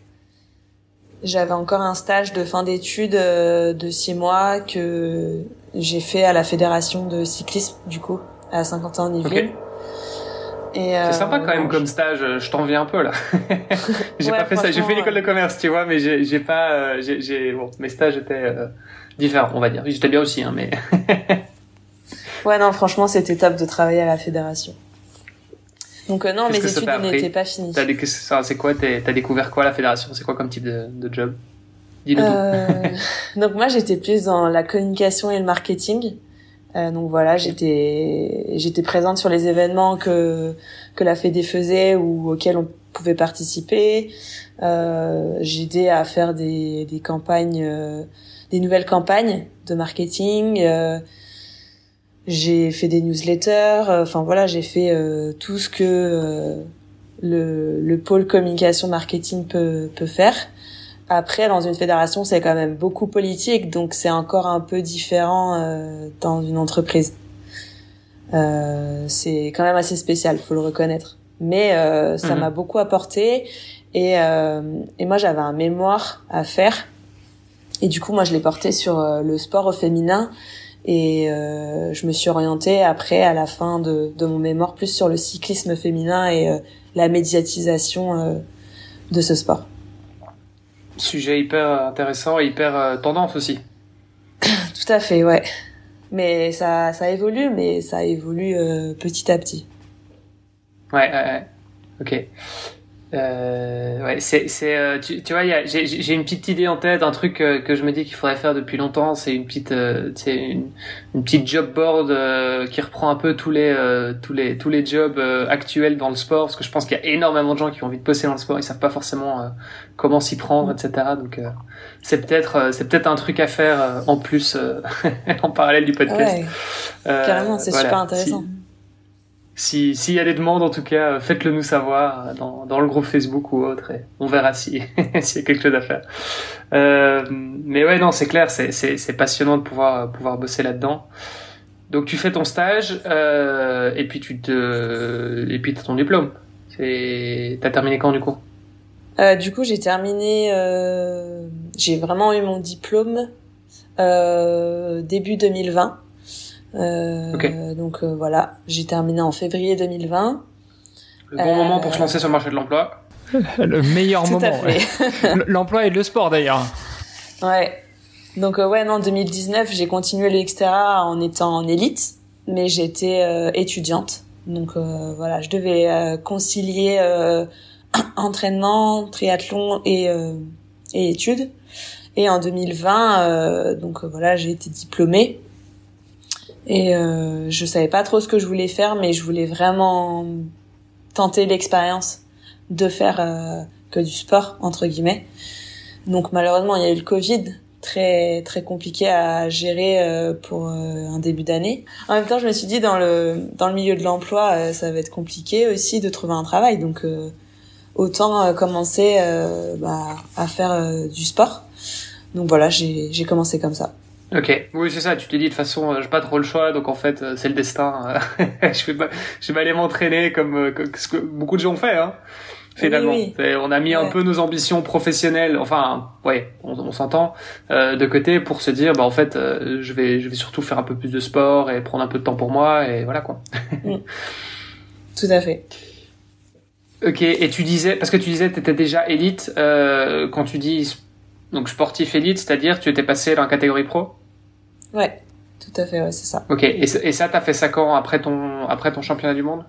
J'avais encore un stage de fin d'études de six mois que j'ai fait à la fédération de cyclisme du coup à 50 ans Yvelines. Et c'est sympa euh, quand même comme stage, je t'en viens un peu là. j'ai pas fait ça, j'ai fait l'école de commerce, tu vois, mais j'ai pas, euh, j'ai bon, mes stages étaient euh, différents, on va dire. J'étais bien aussi, hein, mais. ouais, non, franchement, c'était top de travailler à la fédération. Donc non, mes études n'étaient pas finies. C'est quoi T'as découvert quoi à la fédération? C'est quoi comme type de, de job? Dis-le Donc moi, j'étais plus dans la communication et le marketing. Euh, donc voilà, j'étais j'étais présente sur les événements que que la Fédé faisait ou auxquels on pouvait participer. Euh, J'aidais à faire des des campagnes, euh, des nouvelles campagnes de marketing. Euh, j'ai fait des newsletters. Enfin voilà, j'ai fait tout ce que le le pôle communication marketing peut peut faire. Après, dans une fédération, c'est quand même beaucoup politique, donc c'est encore un peu différent euh, dans une entreprise. Euh, c'est quand même assez spécial, faut le reconnaître. Mais euh, ça mhm. m'a beaucoup apporté et, euh, et moi j'avais un mémoire à faire et du coup moi je l'ai porté sur euh, le sport au féminin et euh, je me suis orientée après à la fin de, de, mon mémoire plus sur le cyclisme féminin et la médiatisation de ce sport. Sujet hyper intéressant et hyper euh, tendance aussi. Tout à fait, ouais. Mais ça, ça évolue, mais ça évolue euh, petit à petit. Ouais, ouais, ouais. Ok. Euh, ouais, c'est, c'est, euh, tu, tu vois, j'ai, j'ai une petite idée en tête, un truc que, que je me dis qu'il faudrait faire depuis longtemps. C'est une petite, euh, une, une petite job board euh, qui reprend un peu tous les, euh, tous les, tous les jobs actuels dans le sport, parce que je pense qu'il y a énormément de gens qui ont envie de bosser dans le sport, ils savent pas forcément comment s'y prendre, etc. Donc, c'est peut-être, c'est peut-être un truc à faire en plus, en parallèle du podcast. Ouais, carrément, c'est super intéressant si s'il y a des demandes, en tout cas, faites-le nous savoir dans, dans le groupe Facebook ou autre, et on verra si s'il y a quelque chose à faire. Euh, mais ouais, non, c'est clair, c'est passionnant de pouvoir pouvoir bosser là-dedans. Donc tu fais ton stage euh, et puis tu te et puis ton diplôme. T'as terminé quand du coup? Euh, Du coup, j'ai terminé. Euh, j'ai vraiment eu mon diplôme euh, début 2020. Euh, Donc euh, voilà, j'ai terminé en février 2020. Le bon moment pour se lancer sur le marché de l'emploi. le meilleur moment. L'emploi et le sport d'ailleurs. Ouais. Donc euh, ouais, non, 2019, j'ai continué l'extra en étant en élite, mais j'étais euh, étudiante. Donc euh, voilà, je devais concilier entraînement, triathlon et, et études. Et en 2020, donc voilà, j'ai été diplômée. Et euh, je savais pas trop ce que je voulais faire, mais je voulais vraiment tenter l'expérience de faire euh, que du sport entre guillemets. Donc malheureusement, il y a eu le Covid, très très compliqué à gérer euh, pour euh, un début d'année. En même temps, je me suis dit dans le dans le milieu de l'emploi, euh, ça va être compliqué aussi de trouver un travail. Donc autant commencer bah, à faire du sport. Donc voilà, j'ai commencé comme ça. Ok, oui c'est ça. Tu t'es dit de toute façon, euh, j'ai pas trop le choix, donc en fait euh, c'est le destin. je vais pas, je vais aller m'entraîner comme, euh, ce que beaucoup de gens ont fait, hein. Finalement, on a mis un peu nos ambitions professionnelles, enfin, ouais, on, s'entend, de côté pour se dire, bah en fait, je vais, je vais surtout faire un peu plus de sport et prendre un peu de temps pour moi et voilà quoi. Mm. Tout à fait. Ok, et tu disais, parce que tu disais, tu étais déjà élite, quand tu dis donc sportif élite, c'est-à-dire tu étais passé dans la catégorie pro? Ouais, tout à fait, ouais, c'est ça. Ok, et, et ça, t'as fait ça quand? Après ton, après ton championnat du monde?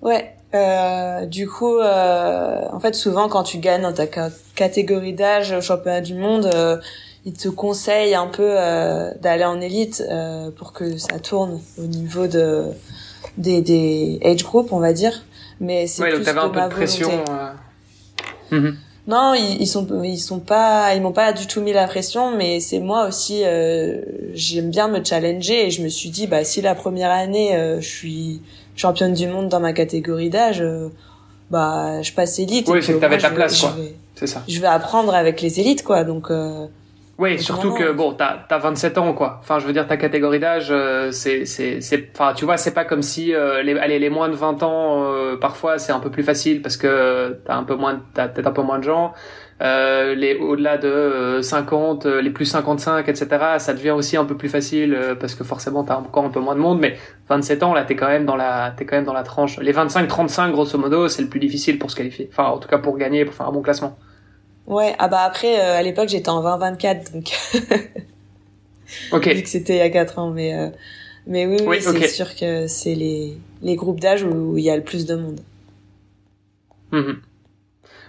Ouais, euh, du coup, euh, en fait, souvent quand tu gagnes dans ta catégorie d'âge au championnat du monde, euh, ils te conseillent un peu euh, d'aller en élite euh, pour que ça tourne au niveau de des, des age group, on va dire. Mais c'est ouais, plus donc t'avais un peu de pression. Non, ils, ils, sont ils sont pas ils m'ont pas du tout mis la pression, mais c'est moi aussi euh, j'aime bien me challenger et je me suis dit bah si la première année euh, je suis championne du monde dans ma catégorie d'âge, euh, bah je passe élite. Oui, c'est que t'avais ta place quoi. C'est ça. Je vais apprendre avec les élites quoi, donc. Euh, oui, surtout que bon, t'as as 27 ans quoi. Enfin, je veux dire ta catégorie d'âge, euh, c'est c'est c'est, enfin, tu vois, c'est pas comme si euh, les allez les moins de 20 ans, euh, parfois c'est un peu plus facile parce que t'as un peu moins, t'as peut-être un peu moins de gens. Euh, les au-delà de 50, les plus 55, etc. Ça devient aussi un peu plus facile parce que forcément t'as encore un peu moins de monde. Mais 27 ans là, t'es quand même dans la, t'es quand même dans la tranche. Les 25-35 grosso modo, c'est le plus difficile pour se qualifier. Enfin, en tout cas pour gagner, pour faire un bon classement. Ouais, ah bah après, euh, à l'époque, j'étais en 20-24, donc. ok. Vu que c'était il y a 4 ans, mais, euh, mais oui, oui, c'est sûr que c'est les, les groupes d'âge où il y a le plus de monde. Mhm.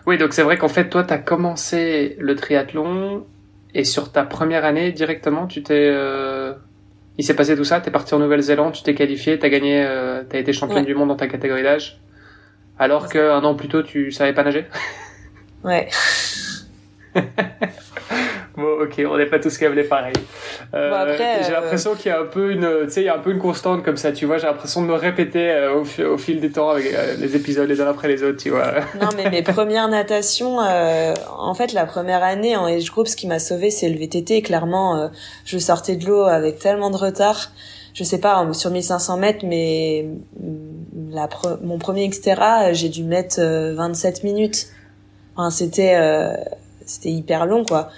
Oui, donc c'est vrai qu'en fait, toi, t'as commencé le triathlon et sur ta première année, directement, tu t'es. Euh... Il s'est passé tout ça, t'es parti en Nouvelle-Zélande, tu t'es qualifié, t'as gagné, euh, t'as été championne du monde dans ta catégorie d'âge, alors qu'un an plus tôt, tu savais pas nager Ouais. bon, ok, on n'est pas tous câblés pareil. Euh, j'ai euh, l'impression qu'il y a un peu une, tu sais, il y a un peu une constante comme ça, tu vois. J'ai l'impression de me répéter euh, au, fil des temps avec les épisodes les uns après les autres, tu vois. non, mais mes premières natations, en fait, la première année en age group, ce qui m'a sauvé, c'est le VTT. Clairement, je sortais de l'eau avec tellement de retard. Je sais pas, sur 1500 mètres, mais mm, mon premier Xterra, j'ai dû mettre 27 minutes. Enfin, c'était c'était hyper long quoi.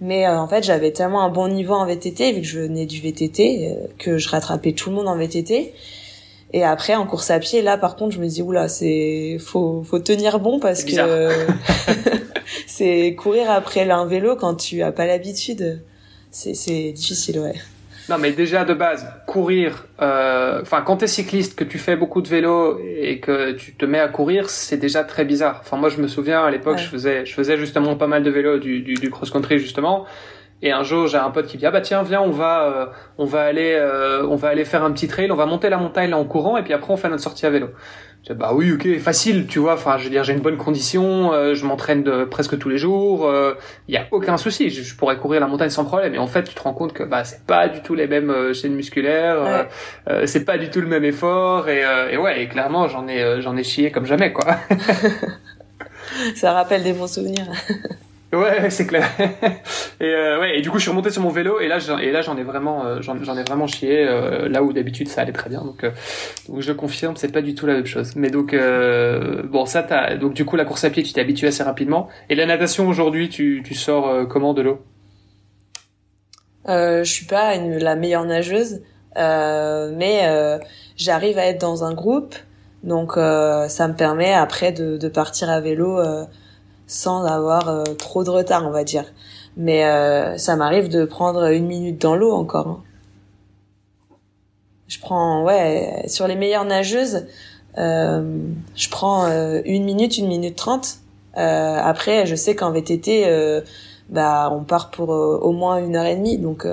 Mais euh, en fait, j'avais tellement un bon niveau en VTT vu que je venais du VTT euh, que je rattrapais tout le monde en VTT. Et après en course à pied, là par contre, je me dis oula, c'est faut faut tenir bon parce que c'est courir après un vélo quand tu as pas l'habitude. C'est c'est difficile, ouais. Non, mais déjà de base, courir, euh, enfin, quand t'es cycliste, que tu fais beaucoup de vélo et que tu te mets à courir, c'est déjà très bizarre. Enfin, moi, je me souviens à l'époque, je faisais, je faisais justement pas mal de vélo, du, du, du cross-country justement, Et un jour, j'ai un pote qui me dit ah bah tiens viens on va euh, on va aller euh, on va aller faire un petit trail, on va monter la montagne là en courant et puis après on fait notre sortie à vélo. Bah oui ok facile tu vois enfin je veux dire j'ai une bonne condition, euh, je m'entraîne presque tous les jours, il y a aucun souci, je, je, pourrais courir la montagne sans problème. Et en fait tu te rends compte que bah c'est pas du tout les mêmes chaînes musculaires, c'est pas du tout le même effort et, et ouais et clairement j'en ai j'en ai chié comme jamais quoi. Ça rappelle des bons souvenirs. Ouais, c'est clair. et euh, ouais, et du coup, je suis remonté sur mon vélo et là, et là, j'en ai vraiment, euh, j'en ai vraiment chié. Euh, là où d'habitude ça allait très bien. Donc, euh, donc je confirme, c'est pas du tout la même chose. Mais donc, bon, ça, t'as, donc du coup, la course à pied, tu t'es habitué assez rapidement. Et la natation aujourd'hui, tu, tu sors comment de l'eau? Euh, Je suis pas une, la meilleure nageuse, mais j'arrive à être dans un groupe. Donc, ça me permet après de, de partir à vélo sans avoir euh, trop de retard, on va dire. Mais euh, ça m'arrive de prendre une minute dans l'eau encore. Hein. Je prends, ouais, sur les meilleures nageuses, euh, je prends une minute, une minute trente. après, je sais qu'en VTT, bah, on part pour au moins une heure et demie, donc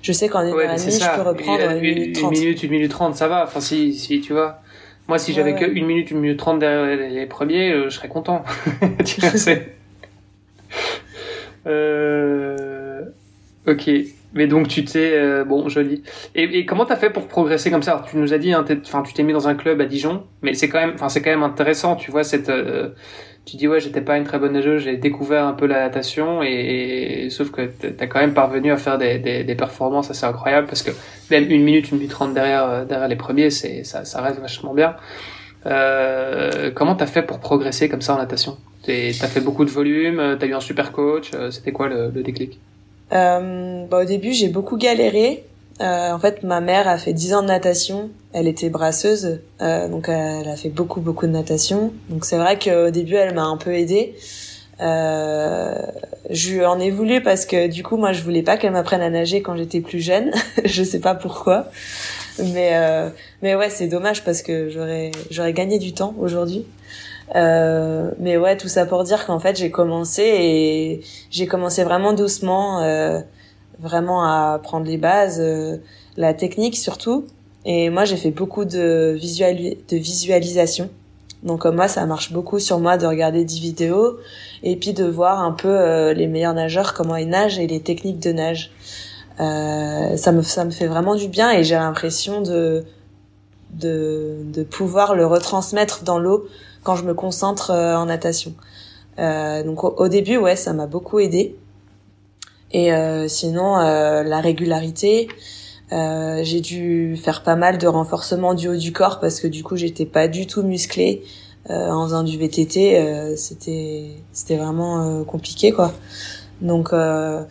je sais qu'en une heure et demie, je peux reprendre une, minute trente. Une minute, une minute trente, ça va. Enfin, si, si tu vois. Moi, si j'avais que une minute, une minute trente derrière les premiers, euh, je serais content. tu sais. euh... Ok. Mais donc tu t'es euh, bon joli. Et, et comment t'as fait pour progresser comme ça? Tu nous as dit, hein, enfin tu t'es mis dans un club à Dijon, mais c'est quand même, enfin c'est quand même intéressant, tu vois cette. Euh, tu dis ouais j'étais pas une très bonne nageuse, j'ai découvert un peu la natation et, sauf que t'as quand même parvenu à faire des, des, des, performances assez incroyables parce que même une minute, une minute trente derrière euh, derrière les premiers, c'est ça, ça reste vachement bien. Euh, comment t'as fait pour progresser comme ça en natation? T'as fait beaucoup de volume, t'as eu un super coach, c'était quoi le, le déclic? Euh, bah, Au début j'ai beaucoup galéré euh, en fait, ma mère a fait 10 ans de natation. Elle était brasseuse, euh, donc elle a fait beaucoup beaucoup de natation. Donc c'est vrai qu'au début, elle m'a un peu aidée. Euh, je en ai voulu parce que du coup, moi, je voulais pas qu'elle m'apprenne à nager quand j'étais plus jeune. je sais pas pourquoi, mais euh, mais ouais, c'est dommage parce que j'aurais j'aurais gagné du temps aujourd'hui. Euh, mais ouais, tout ça pour dire qu'en fait, j'ai commencé et j'ai commencé vraiment doucement. Euh, vraiment à apprendre les bases, euh, la technique surtout. Et moi, j'ai fait beaucoup de, visual de visualisation. Donc moi, ça marche beaucoup sur moi de regarder des vidéos et puis de voir un peu euh, les meilleurs nageurs, comment ils nagent et les techniques de nage. Euh, ça me ça me fait vraiment du bien et j'ai l'impression de, de de pouvoir le retransmettre dans l'eau quand je me concentre euh, en natation. donc au, au, début, ouais, ça m'a beaucoup aidé. Et euh, sinon, euh, la régularité, euh, j'ai dû faire pas mal de renforcement du haut du corps parce que du coup, j'étais pas du tout musclée en faisant du VTT. c'était c'était vraiment compliqué quoi. Donc un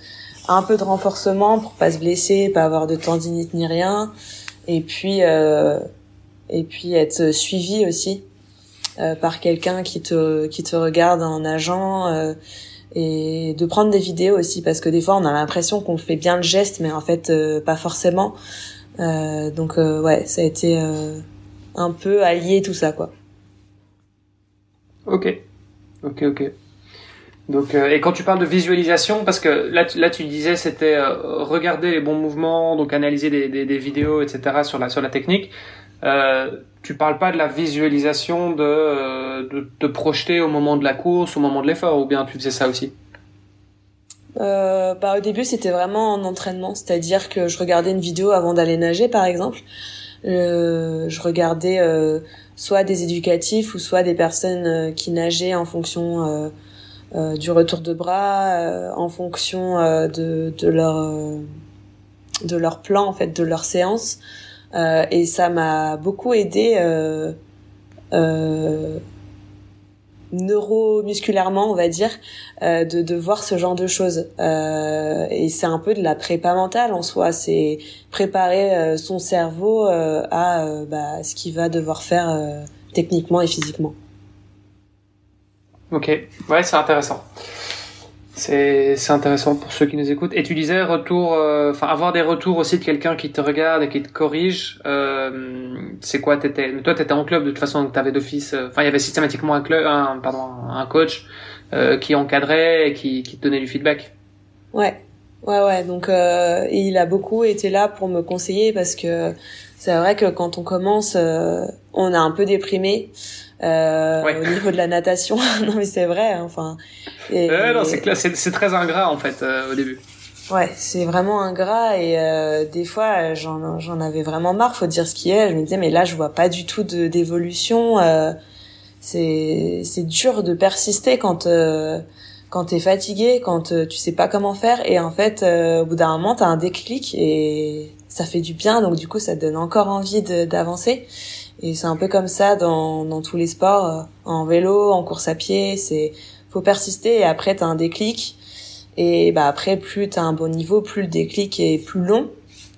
peu de renforcement pour pas se blesser, pas avoir de tendinite ni rien, et puis et puis être suivi aussi par quelqu'un qui te qui te regarde en nageant et de prendre des vidéos aussi parce que des fois on a l'impression qu'on fait bien le geste mais en fait euh, pas forcément. Euh, donc euh, ouais ça a été un peu allié tout ça quoi. Ok. Ok ok. Donc et quand tu parles de visualisation parce que là tu, là tu disais c'était regarder les bons mouvements donc analyser des, des, des, vidéos etc sur la sur la technique tu parles pas de la visualisation de, euh, de te projeter au moment de la course, au moment de l'effort, ou bien tu faisais ça aussi? Euh, bah, au début, c'était vraiment en entraînement, c'est-à-dire que je regardais une vidéo avant d'aller nager, par exemple. Euh, je regardais euh, soit des éducatifs ou soit des personnes euh, qui nageaient en fonction du retour de bras, en fonction de, de leur de leur plan en fait, de leur séance. Euh, et ça m'a beaucoup aidé euh, euh, neuromusculairement, on va dire, euh, de, de voir ce genre de choses. Euh, et c'est un peu de la prépa mentale en soi, c'est préparer euh, son cerveau à bah, ce qu'il va devoir faire techniquement et physiquement. Ok, ouais, c'est intéressant. C'est intéressant pour ceux qui nous écoutent. Et tu disais retour, euh, enfin avoir des retours aussi de quelqu'un qui te regarde et qui te corrige. Euh, c'est quoi t'étais, toi t'étais en club de toute façon, t'avais d'office. Euh, enfin, il y avait systématiquement un club, un, pardon, un coach euh, qui encadrait et qui, qui te donnait du feedback. Ouais, Ouais, ouais. Donc, il a beaucoup été là pour me conseiller parce que c'est vrai que quand on commence, on est un peu déprimé euh, au niveau de la natation. non, mais c'est vrai. Hein, enfin. Et, non, c'est c'est très ingrat en fait au début. Ouais, c'est vraiment ingrat et euh, des fois j'en j'en avais vraiment marre, faut dire ce qui est. Je me disais mais là je vois pas du tout de d'évolution. Euh, c'est c'est dur de persister quand euh, quand t'es fatigué, quand euh, tu sais pas comment faire et en fait euh, au bout d'un moment t'as un déclic et ça fait du bien donc du coup ça te donne encore envie d'avancer et c'est un peu comme ça dans dans tous les sports, en vélo, en course à pied, c'est faut persister et après t'as un déclic et bah après, plus t'as un bon niveau, plus le déclic est plus long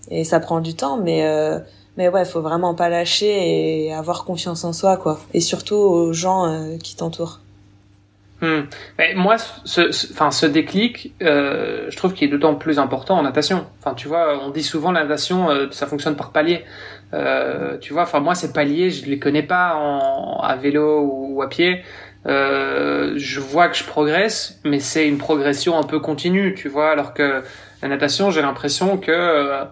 et ça prend du temps. Mais euh, mais ouais, faut vraiment pas lâcher et avoir confiance en soi, quoi. Et surtout aux gens euh, qui t'entourent. Hmm. moi, ce, enfin, ce, déclic, euh, je trouve qu'il est d'autant plus important en natation. Enfin, tu vois, on dit souvent la natation, euh, ça fonctionne par palier. Euh, tu vois, enfin moi, ces paliers, je les connais pas en, à vélo ou à pied. Euh, je vois que je progresse, mais c'est une progression un peu continue, tu vois, alors que la natation, j'ai l'impression que euh,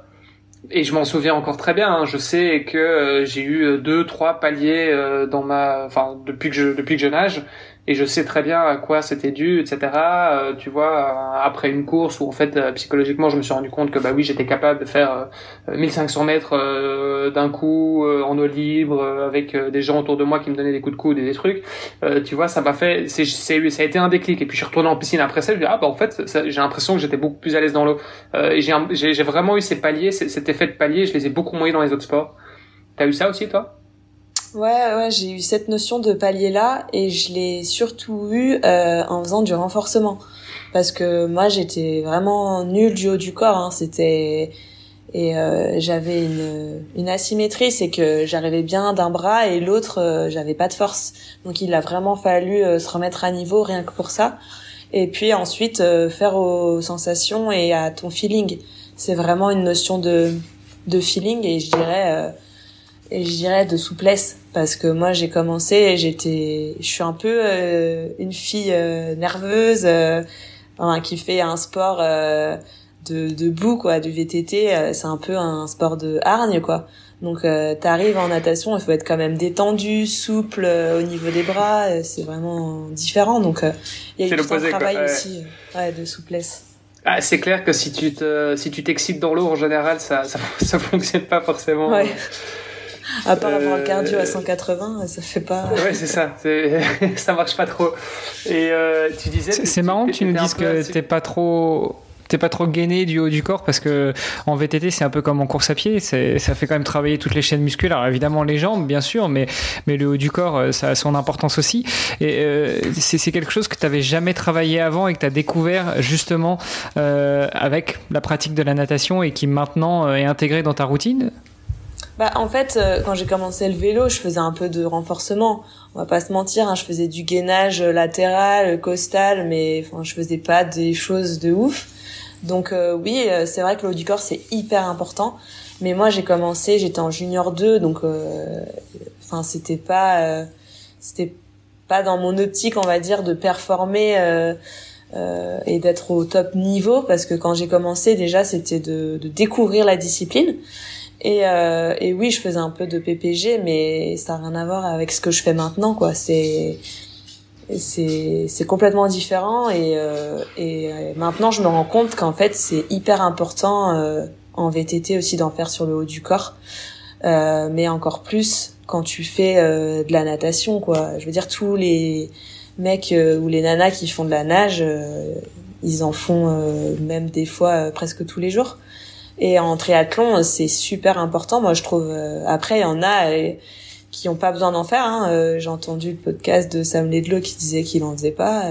et je m'en souviens encore très bien. Hein, je sais que euh, j'ai eu deux, trois paliers dans ma, enfin depuis que je depuis que je nage, et je sais très bien à quoi c'était dû, etc. Euh, tu vois, euh, après une course où en fait euh, psychologiquement je me suis rendu compte que bah oui j'étais capable de faire 1500 mètres d'un coup en eau libre avec des gens autour de moi qui me donnaient des coups de coude et des trucs. tu vois, ça m'a fait, c'est, c'est, ça a été un déclic. Et puis je suis retourné en piscine après ça, je dis ah bah en fait j'ai l'impression que j'étais beaucoup plus à l'aise dans l'eau. et j'ai, j'ai, j'ai vraiment eu ces paliers, cet effet de palier, je les ai beaucoup moins dans les autres sports. T'as eu ça aussi toi? Ouais, ouais, j'ai eu cette notion de palier-là et je l'ai surtout eu euh, en faisant du renforcement. Parce que moi, j'étais vraiment nulle du haut du corps. Hein. C'était et euh, j'avais une, une asymétrie, c'est que j'arrivais bien d'un bras et l'autre, euh, j'avais pas de force. Donc il a vraiment fallu euh, se remettre à niveau rien que pour ça. Et puis ensuite euh, faire aux sensations et à ton feeling. C'est vraiment une notion de de feeling et je dirais je dirais de souplesse parce que moi j'ai commencé j'étais je suis un peu euh, une fille euh, nerveuse euh, qui fait un sport de debout quoi du VTT c'est un peu un sport de hargne quoi. Donc t'arrives en natation il faut être quand même détendu souple au niveau des bras c'est vraiment différent. Donc il y a eu un travail aussi ouais, de souplesse. Ah, c'est clair que si tu te si tu t'excites dans l'eau en général ça, ça ça fonctionne pas forcément. Ouais. À part avoir le cardio à 180, euh, ça fait pas. Ouais, c'est ça. ça marche pas trop. Et euh, tu disais. C'est marrant que tu nous dises que t'es pas trop t'es pas trop gainé du haut du corps parce que en VTT c'est un peu comme en course à pied ça fait quand même travailler toutes les chaînes musculaires alors évidemment les jambes bien sûr mais mais le haut du corps euh, ça a son importance aussi et euh, c'est quelque chose que tu n'avais jamais travaillé avant et que tu as découvert justement euh, avec la pratique de la natation et qui maintenant est intégré dans ta routine? Bah, en fait, euh, quand j'ai commencé le vélo, je faisais un peu de renforcement. On va pas se mentir, hein, je faisais du gainage latéral, costal, mais enfin, je faisais pas des choses de ouf. Donc euh, oui, euh, c'est vrai que le haut du corps c'est hyper important. Mais moi, j'ai commencé, j'étais en junior 2, donc enfin, c'était pas, c'était pas dans mon optique, on va dire, de performer. et d'être au top niveau parce que quand j'ai commencé déjà c'était de, de découvrir la discipline et, euh, et oui, je faisais un peu de PPG, mais ça n'a rien à voir avec ce que je fais maintenant, quoi. C'est c'est complètement différent et euh, et euh, maintenant je me rends compte qu'en fait c'est hyper important euh, en VTT aussi d'en faire sur le haut du corps, euh, mais encore plus quand tu fais euh, de la natation, quoi. Je veux dire tous les mecs ou les nanas qui font de la nage, ils en font même des fois presque tous les jours. Et en triathlon, c'est super important, moi je trouve. Euh, après, il y en a euh, qui ont pas besoin d'en faire. Hein. Euh, j'ai entendu le podcast de Sam Ledlow qui disait qu'il en faisait pas.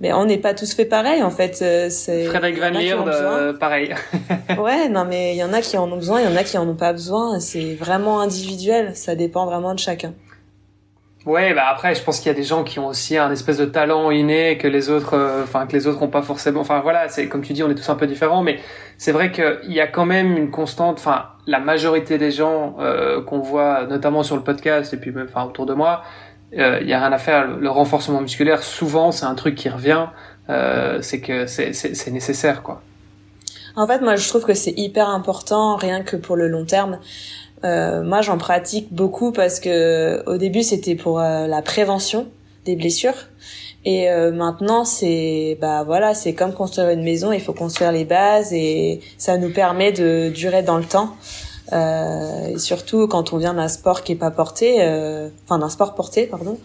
Mais on n'est pas tous fait pareil, en fait. C'est Frédéric Van Lierde, pareil. ouais, non, mais il y en a qui en ont besoin, il y en a qui en ont pas besoin. C'est vraiment individuel. Ça dépend vraiment de chacun. Ouais, bah après, je pense qu'il y a des gens qui ont aussi un espèce de talent inné que les autres, euh, enfin que les autres ont pas forcément. Enfin voilà, c'est comme tu dis, on est tous un peu différents, mais c'est vrai qu'il y a quand même une constante. Enfin, la majorité des gens euh, qu'on voit, notamment sur le podcast et puis même, enfin autour de moi, euh, il y a rien à faire. Le, renforcement musculaire, souvent, c'est un truc qui revient. c'est que c'est nécessaire, quoi. En fait, moi, je trouve que c'est hyper important, rien que pour le long terme. Euh, moi, j'en pratique beaucoup parce que au début, c'était pour euh, la prévention des blessures. Et euh, maintenant, c'est bah voilà, c'est comme construire une maison. Il faut construire les bases et ça nous permet de durer dans le temps. Euh, et surtout quand on vient d'un sport qui est pas porté, euh, enfin d'un sport porté, pardon,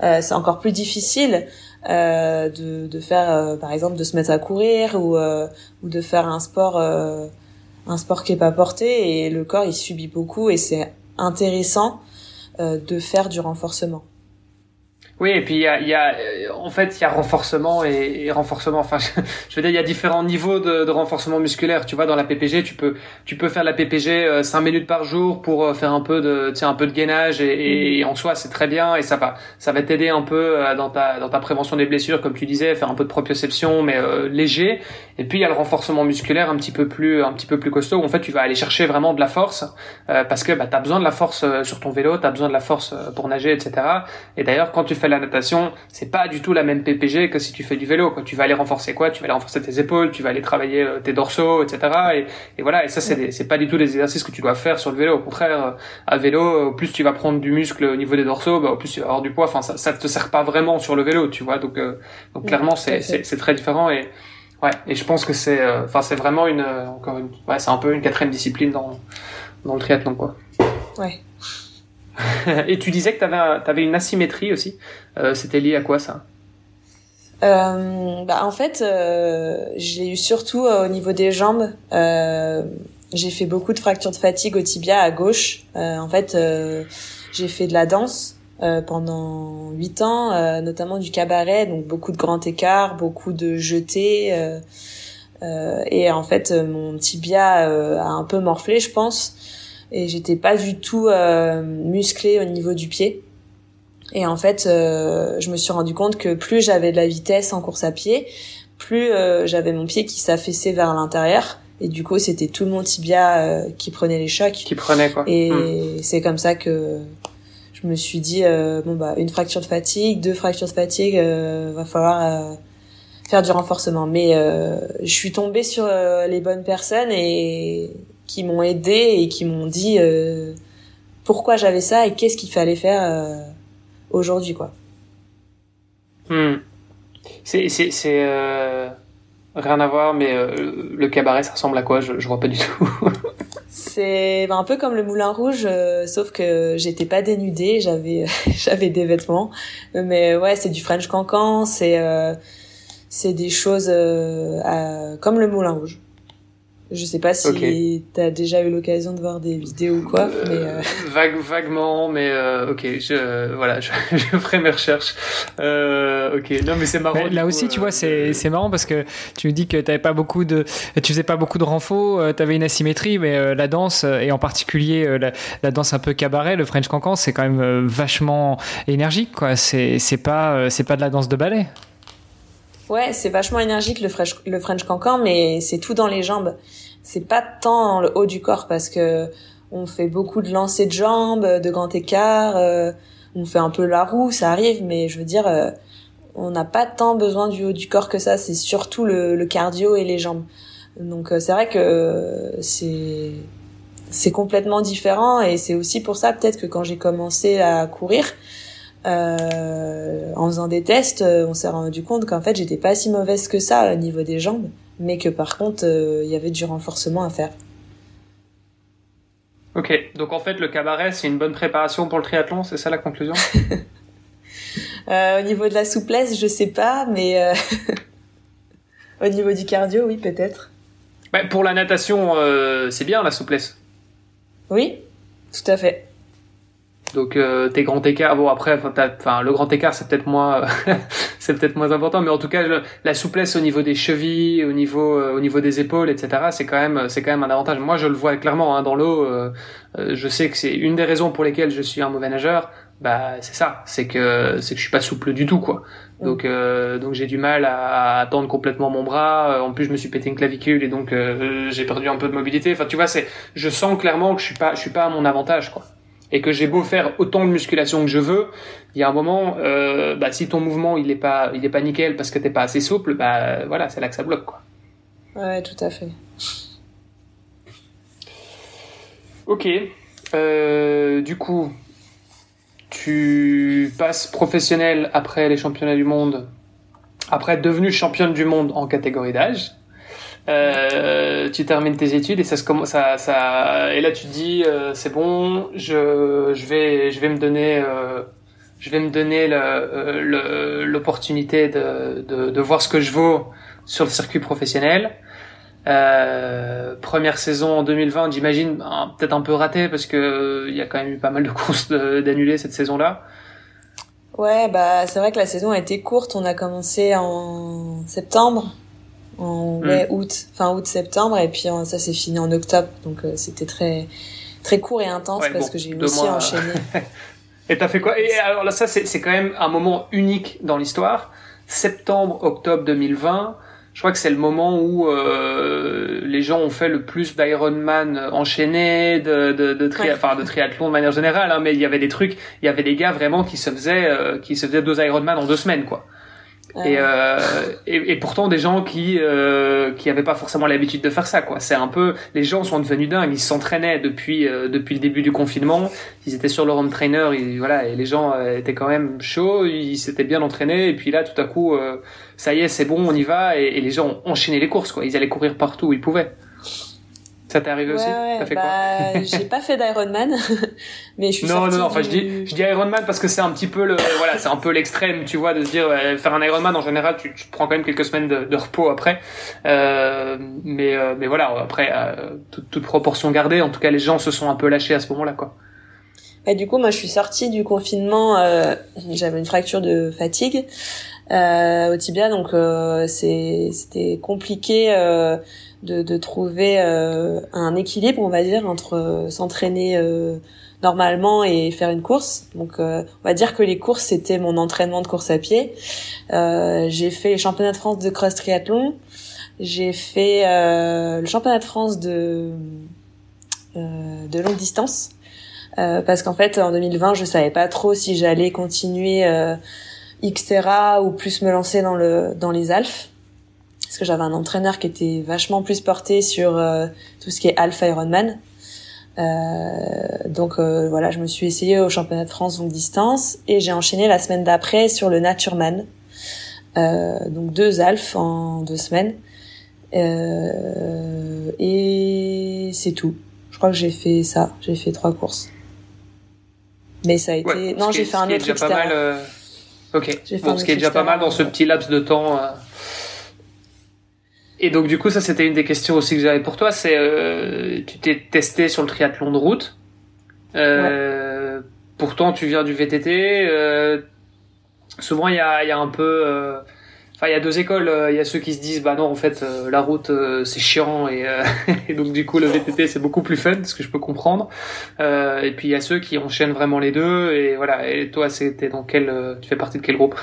c'est encore plus difficile de, de faire, par exemple, de se mettre à courir ou ou de faire un sport un sport qui est pas porté et le corps il subit beaucoup et c'est intéressant de faire du renforcement. Oui, et puis il y a, y a, euh, en fait, il y a renforcement et, renforcement. Enfin, je, veux dire, il y a différents niveaux de, renforcement musculaire. Tu vois, dans la PPG, tu peux, tu peux faire la PPG euh, 5 minutes par jour pour euh, faire un peu de, sais, un peu de gainage et, et en soi, c'est très bien et ça va, ça va t'aider un peu euh, dans ta, dans ta prévention des blessures, comme tu disais, faire un peu de proprioception, mais léger. Et puis il y a le renforcement musculaire un petit peu plus, un petit peu plus costaud. Où, en fait, tu vas aller chercher vraiment de la force parce que bah, tu as besoin de la force sur ton vélo, tu as besoin de la force pour nager, etc. Et d'ailleurs, quand tu fais la natation, c'est pas du tout la même PPG que si tu fais du vélo. Quoi. Tu vas aller renforcer quoi? Tu vas aller renforcer tes épaules, tu vas aller travailler euh, tes dorsaux, etc. Et, et voilà. Et ça, c'est c'est pas du tout des exercices que tu dois faire sur le vélo. Au contraire, euh, à vélo, plus tu vas prendre du muscle au niveau des dorsaux, bah, au plus tu vas avoir du poids. Enfin, ça, ça te sert pas vraiment sur le vélo, tu vois. Donc, euh, donc clairement, c'est c'est très différent et ouais. Et je pense que c'est, enfin, c'est vraiment une, encore une, ouais, c'est un peu une quatrième discipline dans dans le triathlon, quoi. Ouais. Et tu disais que tu avais, une asymétrie aussi. Euh, C'était lié à quoi ça? Euh, bah, En fait, euh, eu surtout euh, au niveau des jambes. Euh, j'ai fait beaucoup de fractures de fatigue au tibia à gauche. Euh, en fait, j'ai fait de la danse pendant huit ans, notamment du cabaret, donc beaucoup de grands écarts, beaucoup de jetés. et en fait, mon tibia a un peu morflé, je pense et j'étais pas du tout euh, musclée au niveau du pied. Et en fait, euh, je me suis rendu compte que plus j'avais de la vitesse en course à pied, plus euh, j'avais mon pied qui s'affaissait vers l'intérieur. Et du coup, c'était tout mon tibia euh, qui prenait les chocs. Qui prenait quoi. Et hmm. c'est comme ça que je me suis dit euh, bon bah une fracture de fatigue, deux fractures de fatigue, va falloir faire du renforcement. Mais je suis tombée sur les bonnes personnes et qui m'ont aidé et qui m'ont dit euh, pourquoi j'avais ça et qu'est-ce qu'il fallait faire euh, aujourd'hui quoi. Hmm. C'est c'est c'est euh, rien à voir mais le cabaret ça ressemble à quoi? Je je vois pas du tout. c'est ben, un peu comme le Moulin Rouge sauf que j'étais pas dénudée j'avais j'avais des vêtements mais ouais c'est du French Cancan c'est c'est des choses comme le Moulin Rouge. Je sais pas si tu t'as déjà eu l'occasion de voir des vidéos ou quoi, euh, mais euh... vague, vaguement, mais euh, ok, je voilà, je, je, ferai mes recherches. Euh, ok, non mais c'est marrant. Mais là aussi, tu vois, c'est c'est marrant parce que tu me dis que t'avais pas beaucoup de, tu faisais pas beaucoup de renfo, t'avais une asymétrie, mais la danse et en particulier la, la, danse un peu cabaret, le French Cancan, c'est quand même vachement énergique, quoi. C'est c'est pas c'est pas de la danse de ballet. Ouais, c'est vachement énergique le French, le French cancan, mais c'est tout dans les jambes. C'est pas tant le haut du corps parce que on fait beaucoup de lancers de jambes, de grands écarts, euh, on fait un peu la roue, ça arrive, mais je veux dire, euh, on n'a pas tant besoin du haut du corps que ça. C'est surtout le, le, cardio et les jambes. Donc euh, c'est vrai que c'est c'est complètement différent et c'est aussi pour ça peut-être que quand j'ai commencé à courir, euh, en faisant des tests, euh, on s'est rendu compte qu'en fait, j'étais pas si mauvaise que ça au niveau des jambes, mais que par contre, euh, il y avait du renforcement à faire. Ok, donc en fait, le cabaret, c'est une bonne préparation pour le triathlon, c'est ça la conclusion? Au niveau de la souplesse, je sais pas, mais au niveau du cardio, oui, peut-être. Bah, pour la natation, c'est bien la souplesse. Oui, tout à fait. Donc euh, tes grands écarts, bon après, enfin le grand écart c'est peut-être moins, c'est peut-être moins important, mais en tout cas la souplesse au niveau des chevilles, au niveau, euh, au niveau des épaules, etc. C'est quand même, c'est quand même un avantage. Moi je le vois clairement hein, dans l'eau. Euh, je sais que c'est une des raisons pour lesquelles je suis un mauvais nageur. Bah c'est ça, c'est que c'est que je suis pas souple du tout quoi. Donc euh, donc j'ai du mal à, à, tendre complètement mon bras. En plus je me suis pété une clavicule et donc j'ai perdu un peu de mobilité. Enfin tu vois c'est, je sens clairement que je suis pas, je suis pas à mon avantage quoi et que j'ai beau faire autant de musculation que je veux, il y a un moment, euh, bah, si ton mouvement il est pas, il est pas nickel parce que t'es pas assez souple, bah voilà, c'est là que ça bloque quoi. Ouais, tout à fait. Ok. Euh, du coup, tu passes professionnel après les championnats du monde, après être devenu championne du monde en catégorie d'âge. Euh, tu termines tes études et ça se commence ça, ça et là tu te dis euh, c'est bon je, je vais je vais me donner euh, je vais me donner l'opportunité de, de, de voir ce que je vaux sur le circuit professionnel euh, première saison en 2020, j'imagine peut-être un peu raté parce que il y a quand même eu pas mal de courses d'annuler cette saison-là. Ouais, bah c'est vrai que la saison a été courte. On a commencé en septembre, en mm. août, fin août septembre, et puis ça s'est fini en octobre. Donc euh, c'était très très court et intense parce que j'ai aussi enchaîné. et t'as fait quoi? Et alors là, ça c'est quand même un moment unique dans l'histoire. Septembre, octobre 2020 je crois que c'est le moment où euh, les gens ont fait le plus d'Ironman enchaînés, de, de, de, tri enfin, de triathlon de manière générale, hein, mais il y avait des trucs, il y avait des gars vraiment qui se faisaient, euh, qui se faisaient deux Ironman en deux semaines, quoi. Et, euh, et, et, pourtant des gens qui euh, qui avaient pas forcément l'habitude de faire ça quoi. C'est un peu les gens sont devenus dingues. Ils s'entraînaient depuis euh, depuis le début du confinement. Ils étaient sur leur home trainer. Et, voilà et les gens euh, étaient quand même chauds. Ils s'étaient bien entraînés. Et puis là tout à coup euh, ça y est c'est bon on y va et, et, les gens ont enchaîné les courses quoi. Ils allaient courir partout où ils pouvaient. Ça t'est arrivé aussi T'as fait quoi bah, J'ai pas fait d'Ironman, mais je suis non non non. Enfin je dis je dis Ironman parce que c'est un petit peu le voilà c'est un peu l'extrême tu vois de se dire faire un Ironman en général tu, tu prends quand même quelques semaines de, de repos après. Euh, mais euh, mais voilà après euh, toute, toute, proportion gardée en tout cas les gens se sont un peu lâchés à ce moment-là quoi. Et du coup moi je suis sortie du confinement euh, j'avais une fracture de fatigue au tibia donc c'était compliqué de, de trouver euh, un équilibre, on va dire, entre euh, s'entraîner euh, normalement et faire une course. Donc, on va dire que les courses c'était mon entraînement de course à pied. j'ai fait les championnats de France de cross triathlon. J'ai fait le championnat de France de de longue distance. parce qu'en fait, en 2020, je savais pas trop si j'allais continuer Xterra ou plus me lancer dans le dans les Alpes parce que j'avais un entraîneur qui était vachement plus porté sur euh, tout ce qui est Alpha Ironman. Euh, donc euh, voilà, je me suis essayée au championnat de France longue distance et j'ai enchaîné la semaine d'après sur le Natureman. Euh, donc deux Alpha en deux semaines. Euh, et c'est tout. Je crois que j'ai fait ça. J'ai fait trois courses. Mais ça a été. non, j'ai fait un autre. Déjà pas mal. Ok. Bon, ce qui est déjà pas mal dans ce petit laps de temps. Et donc du coup, ça c'était une des questions aussi que j'avais pour toi. C'est euh, tu t'es testé sur le triathlon de route. Euh, Pourtant, tu viens du VTT. Euh, souvent, il y a, y a un peu. Euh, enfin, il y a deux écoles. Il y a ceux qui se disent, bah non, en fait, la route c'est chiant et, et, donc du coup le VTT c'est beaucoup plus fun, ce que je peux comprendre. et puis il y a ceux qui enchaînent vraiment les deux. Et voilà. Et toi, c'était dans quel Tu fais partie de quel groupe?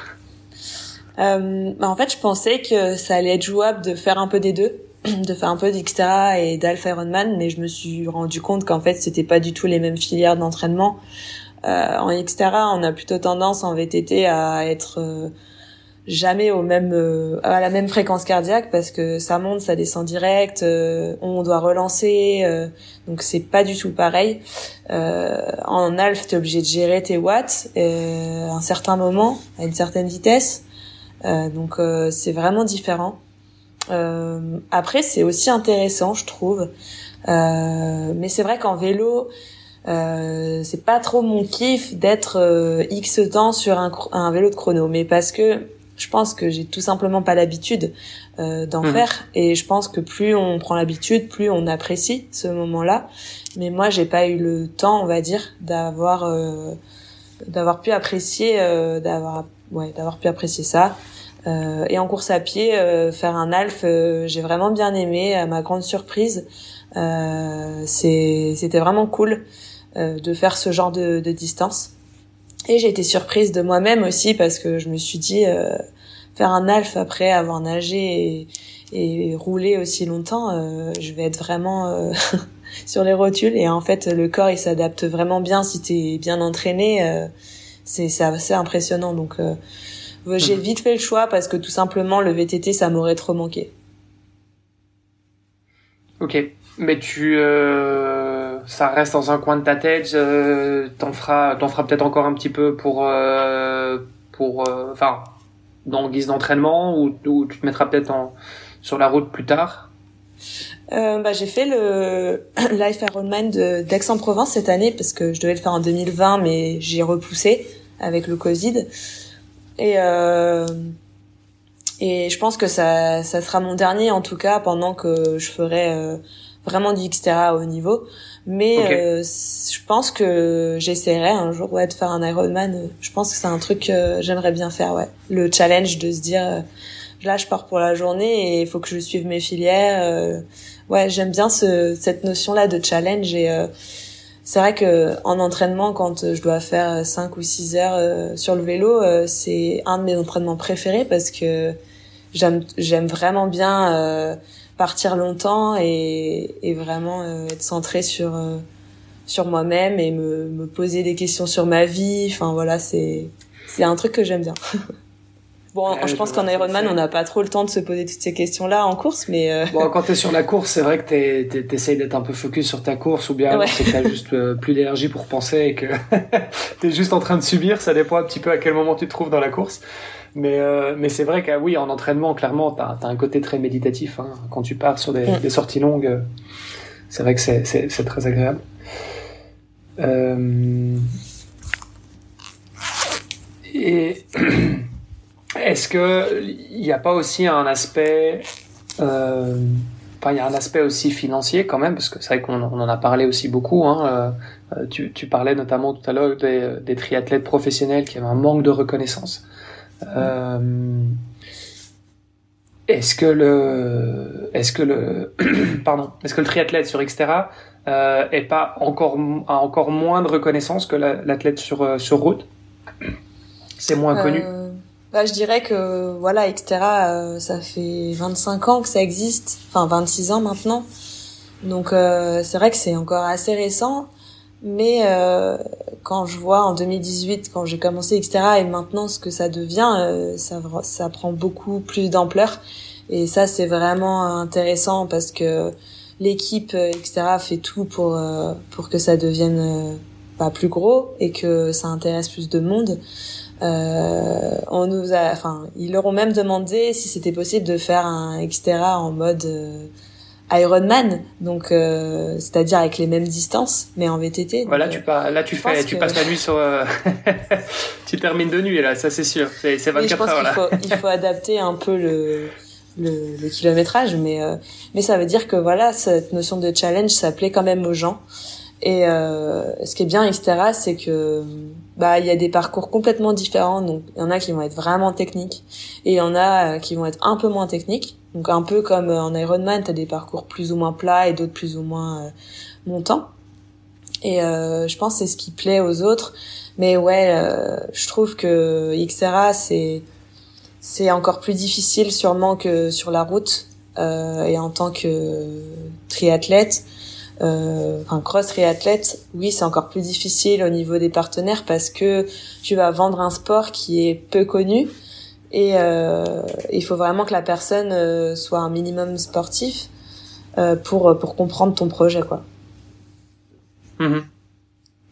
Euh, bah, en fait, je pensais que ça allait être jouable de faire un peu des deux, de faire un peu d'Xterra et d'Alpha Ironman, mais je me suis rendu compte qu'en fait, c'était pas du tout les mêmes filières d'entraînement. Euh, en Xterra, on a plutôt tendance en VTT à être euh, jamais au même euh, à la même fréquence cardiaque parce que ça monte, ça descend direct, euh, on doit relancer, donc c'est pas du tout pareil. en Alpha, t'es obligé de gérer tes watts à un certain moment, à une certaine vitesse. Euh, donc euh, c'est vraiment différent. Euh, après, c'est aussi intéressant, je trouve. mais c'est vrai qu'en vélo, euh, c'est pas trop mon kiff d'être euh, X temps sur un, un, vélo de chrono, mais parce que je pense que j'ai tout simplement pas l'habitude euh, d'en mmh. faire, et je pense que plus on prend l'habitude, plus on apprécie ce moment-là. Mais moi, j'ai pas eu le temps, on va dire, d'avoir d'avoir pu apprécier, d'avoir ouais, d'avoir pu apprécier ça. Euh, et en course à pied, euh, faire un alf, euh, j'ai vraiment bien aimé. À ma grande surprise, c'était vraiment cool de faire ce genre de, de distance. Et j'ai été surprise de moi-même aussi parce que je me suis dit faire un alf après avoir nagé et, et roulé aussi longtemps, je vais être vraiment sur les rotules. Et en fait, le corps il s'adapte vraiment bien si t'es bien entraîné. c'est assez impressionnant. Donc j'ai mhm. vite fait le choix parce que tout simplement le VTT ça m'aurait trop manqué. Ok, mais tu, euh, ça reste dans un coin de ta tête. Euh, t'en feras, t'en feras peut-être encore un petit peu pour, euh, pour, enfin, dans guise d'entraînement ou, ou tu te mettras peut-être en, sur la route plus tard? Euh, bah, j'ai fait le Life Ironman d'Aix-en-Provence cette année parce que je devais le faire en 2020, mais j'ai repoussé avec le Covid. Et euh, et je pense que ça ça sera mon dernier en tout cas pendant que je ferai euh, vraiment du Xterra haut niveau. Mais euh, je pense que j'essaierai un jour ouais de faire un Ironman. Je pense que c'est un truc que j'aimerais bien faire ouais. Le challenge de se dire euh, là je pars pour la journée et il faut que je suive mes filières. euh, ouais, j'aime bien ce, cette notion là de challenge et euh, c'est vrai que en entraînement quand euh, je dois faire 5 ou 6 heures euh, sur le vélo, euh, c'est un de mes entraînements préférés parce que j'aime j'aime vraiment bien euh, partir longtemps et, et vraiment euh, être centré sur euh, sur moi-même et me, me poser des questions sur ma vie. Enfin voilà, c'est c'est un truc que j'aime bien. bon, Ouais, je pense qu'en Ironman, on n'a pas trop le temps de se poser toutes ces questions-là en course, mais euh, Bon, quand t'es sur la course, c'est vrai que t'es- t'es- t'essayes d'être un peu focus sur ta course, ou bien alors Ouais. c'est que t'as juste euh, plus d'énergie pour penser et que t'es juste en train de subir. Ça dépend un petit peu à quel moment tu te trouves dans la course. Mais, euh, mais c'est vrai que oui, en entraînement, clairement, t'as as un côté très méditatif. Hein. Quand tu pars sur des, Mm. des sorties longues, c'est vrai que c'est- très agréable. Et est-ce que il n'y a pas aussi un aspect, euh, il y a un aspect aussi financier quand même, parce que c'est vrai qu'on on en a parlé aussi beaucoup. Hein, euh, tu, tu parlais notamment tout à l'heure des, triathlètes professionnels qui avaient un manque de reconnaissance. Euh, est-ce que le, est-ce que le, pardon, est-ce que le triathlète sur Xterra euh, est pas encore a encore moins de reconnaissance que la- l'athlète sur euh, sur route? C'est moins connu. Bah, je dirais que voilà, Xterra, euh, ça fait 25 ans que ça existe, enfin 26 ans maintenant. Donc euh, c'est vrai que c'est encore assez récent, mais euh, quand je vois en 2018, quand j'ai commencé Xterra et maintenant ce que ça devient, euh, ça, ça prend beaucoup plus d'ampleur. Et ça c'est vraiment intéressant parce que l'équipe Xterra fait tout pour euh, pour que ça devienne euh, pas plus gros et que ça intéresse plus de monde. Euh, on nous a, enfin, ils leur ont même demandé si c'était possible de faire un Xterra en mode euh, Ironman, donc euh, c'est-à-dire avec les mêmes distances, mais en VTT. Voilà, Donc, tu pas, là tu fais, tu que- passes la nuit sur, euh, tu termines de nuit là, ça c'est sûr, c'est c'est oui, je 24 pense heures qu'il là. faut, il faut adapter un peu le, le, le kilométrage, mais euh, mais ça veut dire que voilà, cette notion de challenge, ça plaît quand même aux gens. Et euh, ce qui est bien, etc., c'est que bah il y a des parcours complètement différents. Donc il y en a qui vont être vraiment techniques et il y en a euh, qui vont être un peu moins techniques. Donc un peu comme euh, en Ironman, t'as des parcours plus ou moins plats et d'autres plus ou moins montants. Et je pense c'est ce qui plaît aux autres. Mais ouais, je trouve que Xterra c'est c'est encore plus difficile sûrement que sur la route euh, et en tant que triathlète euh, enfin cross triathlète oui c'est encore plus difficile au niveau des partenaires parce que tu vas vendre un sport qui est peu connu et euh, il faut vraiment que la personne euh, soit un minimum sportif euh, pour pour comprendre ton projet quoi Mhm.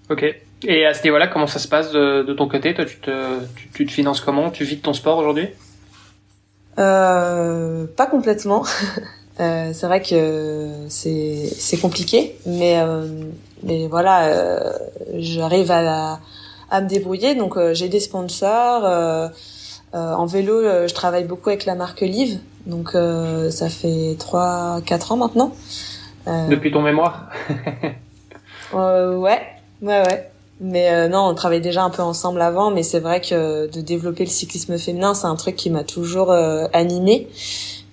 Ok. Et à ce niveau-là, comment ça se passe de, de ton côté? Toi, tu te, tu, tu te finances comment? Tu vis de ton sport aujourd'hui? Euh, pas complètement. Euh, c'est vrai que c'est c'est compliqué, mais euh, mais voilà, euh, j'arrive à à me débrouiller. Donc euh, j'ai des sponsors. euh, euh, en vélo, je travaille beaucoup avec la marque Live. Donc euh, ça fait trois quatre ans maintenant. Depuis ton mémoire euh, ouais, ouais, ouais. Mais euh, non, on travaille déjà un peu ensemble avant, mais c'est vrai que de développer le cyclisme féminin, c'est un truc qui m'a toujours euh, animé.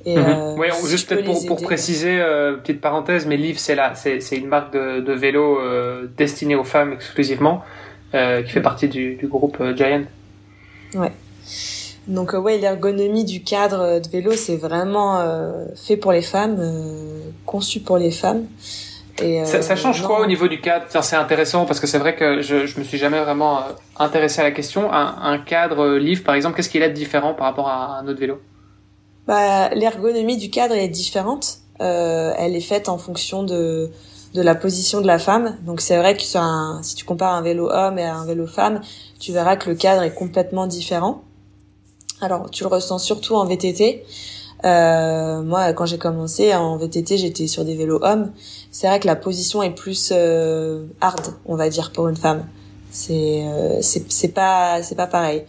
Et, Mhm. euh, Ouais, si juste peut-être pour, pour préciser, euh, petite parenthèse, mais Liv, c'est là, c'est c'est une marque de, de vélo euh, destinée aux femmes exclusivement, euh, qui fait partie du, du groupe euh, Giant. Donc euh, ouais, l'ergonomie du cadre de vélo, c'est vraiment euh, fait pour les femmes, euh, conçu pour les femmes. Et, euh, Ça, ça change non, quoi au niveau du cadre? C'est intéressant parce que c'est vrai que je, je me suis jamais vraiment intéressé à la question. Un, un cadre Liv, par exemple, qu'est-ce qu'il a de différent par rapport à un autre vélo? Bah, L'ergonomie du cadre est différente. elle est faite en fonction de de la position de la femme. Donc c'est vrai que sur un, si tu compares un vélo homme et un vélo femme, tu verras que le cadre est complètement différent. Alors tu le ressens surtout en VTT. Euh, moi, quand j'ai commencé en VTT, j'étais sur des vélos hommes. C'est vrai que la position est plus euh, hard, on va dire, pour une femme. C'est euh, c'est pas c'est pas pareil.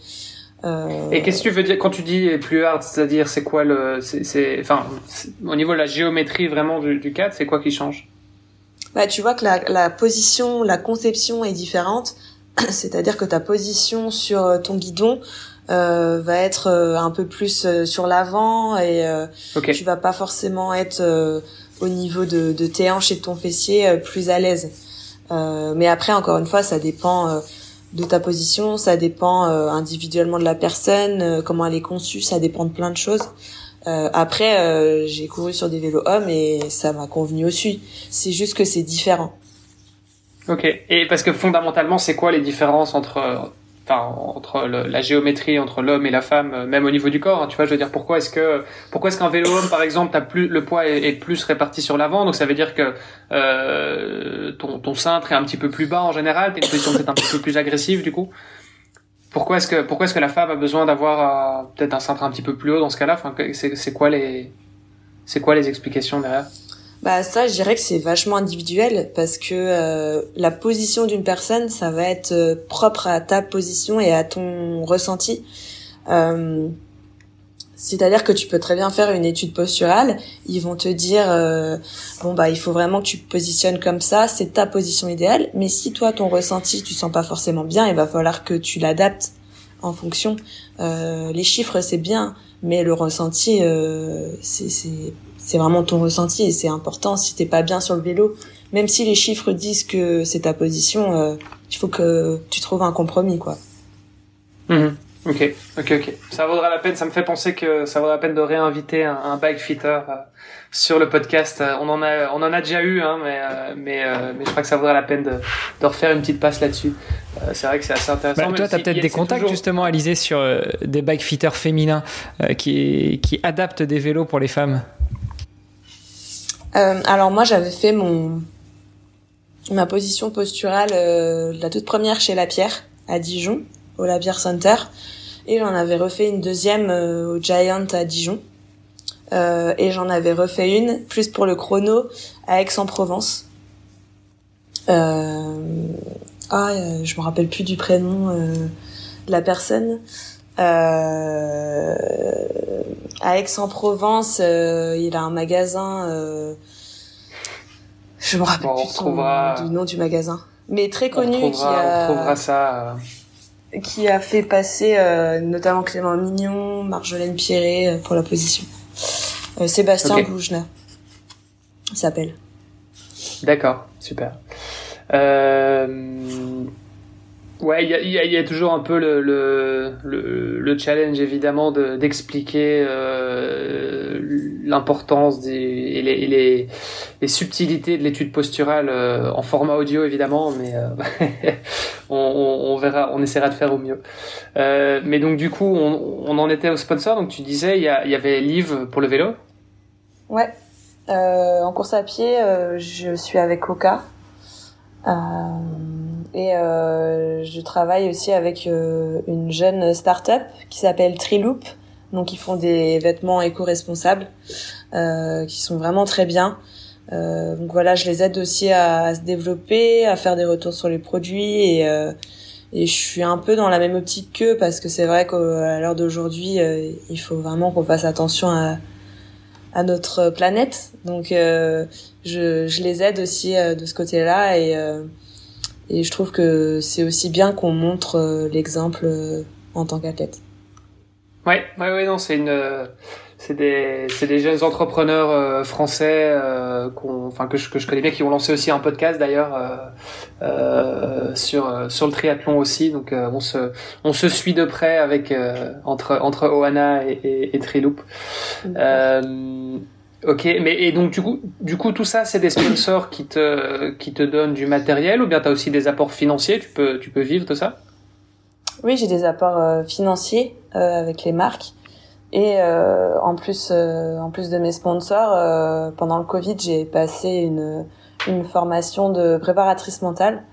Euh... Et qu'est-ce que tu veux dire quand tu dis plus hard C'est-à-dire, c'est quoi le, c'est, enfin, au niveau de la géométrie vraiment du, du cadre, c'est quoi qui change? Bah, tu vois que la, la position, la conception est différente. C'est-à-dire que ta position sur euh, ton guidon euh, va être euh, un peu plus sur l'avant et euh, tu vas pas forcément être au niveau de, de, tes hanches et de ton fessier plus à l'aise. mais après, encore une fois, ça dépend de ta position, ça dépend individuellement de la personne, comment elle est conçue, ça dépend de plein de choses. Euh, après, euh, j'ai couru sur des vélos hommes et ça m'a convenu aussi. C'est juste que c'est différent. Ok. Et parce que fondamentalement, c'est quoi les différences entre, enfin, entre la géométrie entre l'homme et la femme, euh, même au niveau du corps hein, Tu vois, je veux dire, pourquoi est-ce que, pourquoi est-ce qu'un vélo homme, par exemple, as plus le poids est, plus réparti sur l'avant, donc ça veut dire que euh, ton, ton cintre est un petit peu plus bas en général, t'es une position peut-être un petit peu plus agressive du coup. Pourquoi est-ce que pourquoi est-ce que la femme a besoin d'avoir euh, peut-être un centre un petit peu plus haut dans ce cas-là? C'est quoi les c'est quoi les explications derrière? Bah ça, je dirais que c'est vachement individuel parce que euh, la position d'une personne, ça va être euh, propre à ta position et à ton ressenti. Euh, c'est-à-dire que tu peux très bien faire une étude posturale, ils vont te dire euh, bon bah il faut vraiment que tu positionnes comme ça, c'est ta position idéale, mais si toi ton ressenti tu sens pas forcément bien, il va falloir que tu l'adaptes en fonction. Euh, les chiffres c'est bien, mais le ressenti euh, c'est c'est vraiment ton ressenti et c'est important si t'es pas bien sur le vélo, même si les chiffres disent que c'est ta position, euh, il faut que tu trouves un compromis quoi. Mmh. Ok, ok, ok. Ça vaudra la peine. Ça me fait penser que ça vaudra la peine de réinviter un, un bike fitter euh, sur le podcast. Euh, on en a, on en a déjà eu, hein, mais euh, mais mais je crois que ça vaudra la peine de, de refaire une petite passe là-dessus. c'est vrai que c'est assez intéressant. Bah, toi, tu as peut-être des contacts justement, Alizé, sur des bike fitters féminins qui qui adaptent des vélos pour les femmes. Alors moi, j'avais fait mon ma position posturale la toute première chez La Pierre à Dijon au Labière Center. Et j'en avais refait une deuxième euh, au Giant à Dijon. Euh, et j'en avais refait une, plus pour le chrono, à Aix-en-Provence. Euh, ah, je me rappelle plus du prénom de la personne. À Aix-en-Provence, il a un magasin. je me rappelle plus du nom du magasin, mais très connu. qui a... on trouvera ça qui a fait passer euh, notamment Clément Mignon, Marjolaine Pierret euh, pour la position. Euh, Sébastien okay. s'appelle. D'accord, super. Euh, Ouais, il y a, y, y a, toujours un peu le, le, le, challenge évidemment d'expliquer euh, l'importance et, les, les, les, subtilités de l'étude posturale euh, en format audio évidemment, mais euh, on, on, verra, on essaiera de faire au mieux. Euh, mais donc du coup, on, on, en était au sponsor. Donc tu disais, il y, y avait Live pour le vélo. Ouais. en course à pied, je suis avec Oka. Euh, et euh, je travaille aussi avec euh, une jeune start-up qui s'appelle Triloop. Donc ils font des vêtements éco-responsables euh, qui sont vraiment très bien. Euh, donc voilà, je les aide aussi à, à, se développer, à faire des retours sur les produits et, euh, et je suis un peu dans la même optique qu'eux parce que c'est vrai qu'à l'heure d'aujourd'hui, euh, il faut vraiment qu'on fasse attention à, à notre planète. Donc je, je les aide aussi de ce côté-là et et je trouve que c'est aussi bien qu'on montre euh, l'exemple euh, en tant qu'athlète. Ouais, ouais, ouais, non, c'est une, euh, c'est des, c'est des jeunes entrepreneurs français, euh, enfin que je, que je connais bien, qui ont lancé aussi un podcast d'ailleurs euh, sur sur le triathlon aussi. Donc on se on se suit de près avec entre entre Oana et, et, et Triloop. Ok, mais et donc du coup, du coup tout ça, c'est des sponsors qui te qui te donnent du matériel ou bien tu as aussi des apports financiers, tu peux tu peux vivre de ça? Oui, j'ai des apports euh, financiers euh, avec les marques. Et euh, en plus, euh, en plus de mes sponsors, euh, pendant le Covid, j'ai passé une, une formation de préparatrice mentale.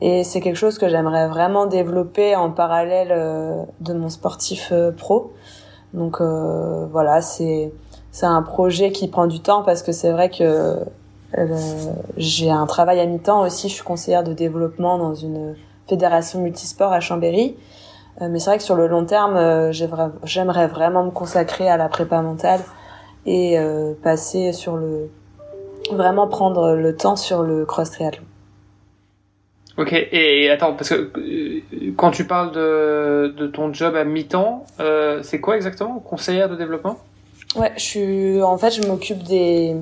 Et c'est quelque chose que j'aimerais vraiment développer en parallèle de mon sportif pro. Donc voilà, c'est c'est un projet qui prend du temps parce que c'est vrai que j'ai un travail à mi-temps aussi. Je suis conseillère de développement dans une fédération multisport à Chambéry. Euh, mais c'est vrai que sur le long terme, euh, j'aimerais vraiment me consacrer à la prépa mentale et euh, passer sur le vraiment prendre le temps sur le cross triathlon. Ok, et attends, parce que quand tu parles de, ton job à mi-temps, euh, c'est quoi exactement Conseillère de développement? Ouais, je suis en fait je m'occupe des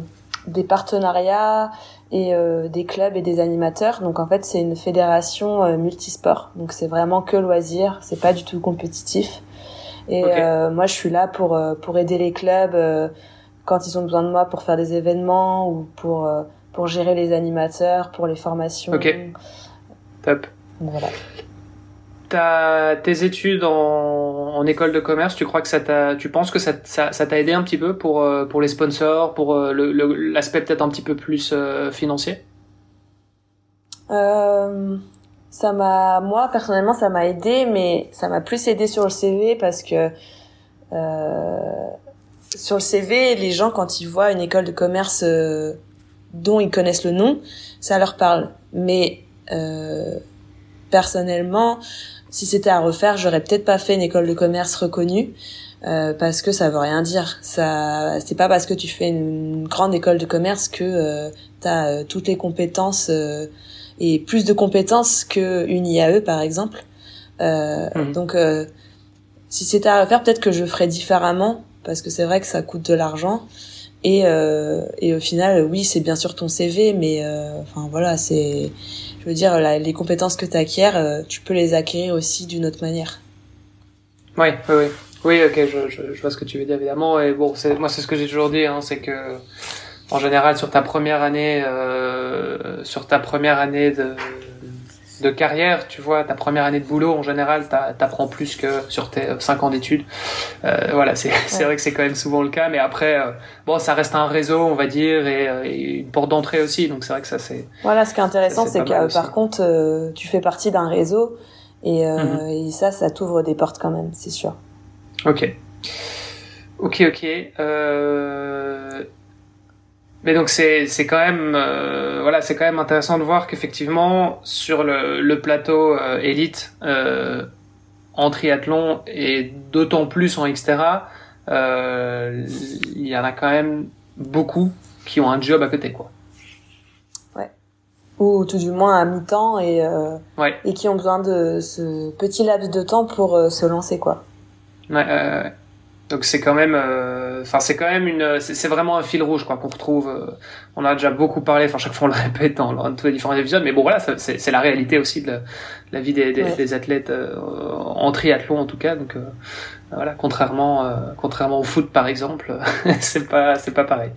des partenariats et euh, des clubs et des animateurs. Donc en fait, c'est une fédération euh, multisport. Donc c'est vraiment que loisir, c'est pas du tout compétitif. Et euh, moi, je suis là pour euh, pour aider les clubs quand ils ont besoin de moi pour faire des événements ou pour pour gérer les animateurs, pour les formations. Ok. Top. Voilà tes études en, en, école de commerce, tu crois que ça t'a, tu penses que ça, ça, t'a aidé un petit peu pour euh, pour les sponsors, pour euh, l'aspect peut-être un petit peu plus euh, financier? Euh, Ça m'a, moi personnellement, ça m'a aidé, mais ça m'a plus aidé sur le CV parce que sur le CV, les gens quand ils voient une école de commerce dont ils connaissent le nom, ça leur parle. Mais personnellement, si c'était à refaire, j'aurais peut-être pas fait une école de commerce reconnue euh, parce que ça veut rien dire. Ça, c'est pas parce que tu fais une, grande école de commerce que euh, tu as euh, toutes les compétences euh, et plus de compétences que une IAE par exemple. Mmh. Donc, si c'était à refaire, peut-être que je ferais différemment parce que c'est vrai que ça coûte de l'argent. Et, et au final, oui, c'est bien sûr ton CV, mais enfin voilà, c'est veux dire, les compétences que tu acquiers, euh, tu peux les acquérir aussi d'une autre manière. Oui, oui, oui. Oui, ok, je, vois ce que tu veux dire évidemment. Et bon, moi, c'est ce que j'ai toujours dit, hein, c'est que en général, sur ta première année, euh, sur ta première année de, de carrière, tu vois, ta première année de boulot, en général, t'apprends plus que sur tes 5 ans d'études. Euh, voilà, c'est vrai que c'est quand même souvent le cas, mais après, euh, bon, ça reste un réseau, on va dire, et, euh, une porte d'entrée aussi, donc c'est vrai que ça c'est. Voilà, ce qui est intéressant, c'est que par contre, euh, tu fais partie d'un réseau, et, mhm. et ça, ça t'ouvre des portes quand même, c'est sûr. Ok. Ok, ok. Euh... Mais donc c'est c'est quand même euh, voilà c'est quand même intéressant de voir qu'effectivement sur le, le plateau euh, élite euh, en triathlon et d'autant plus en Xterra il y en a quand même beaucoup qui ont un job à côté quoi. Ouais. Ou tout du moins à mi-temps et ouais. et qui ont besoin de ce petit laps de temps pour se lancer quoi. Ouais. Donc c'est quand même, euh, enfin c'est quand même une, c'est vraiment un fil rouge quoi qu'on retrouve. Euh, on a déjà beaucoup parlé, enfin chaque fois on le répète dans, tous les différents épisodes, mais bon voilà, c'est la réalité aussi de la, vie des, des, athlètes euh, en triathlon en tout cas. Donc voilà, contrairement contrairement au foot par exemple, c'est pas c'est pas pareil.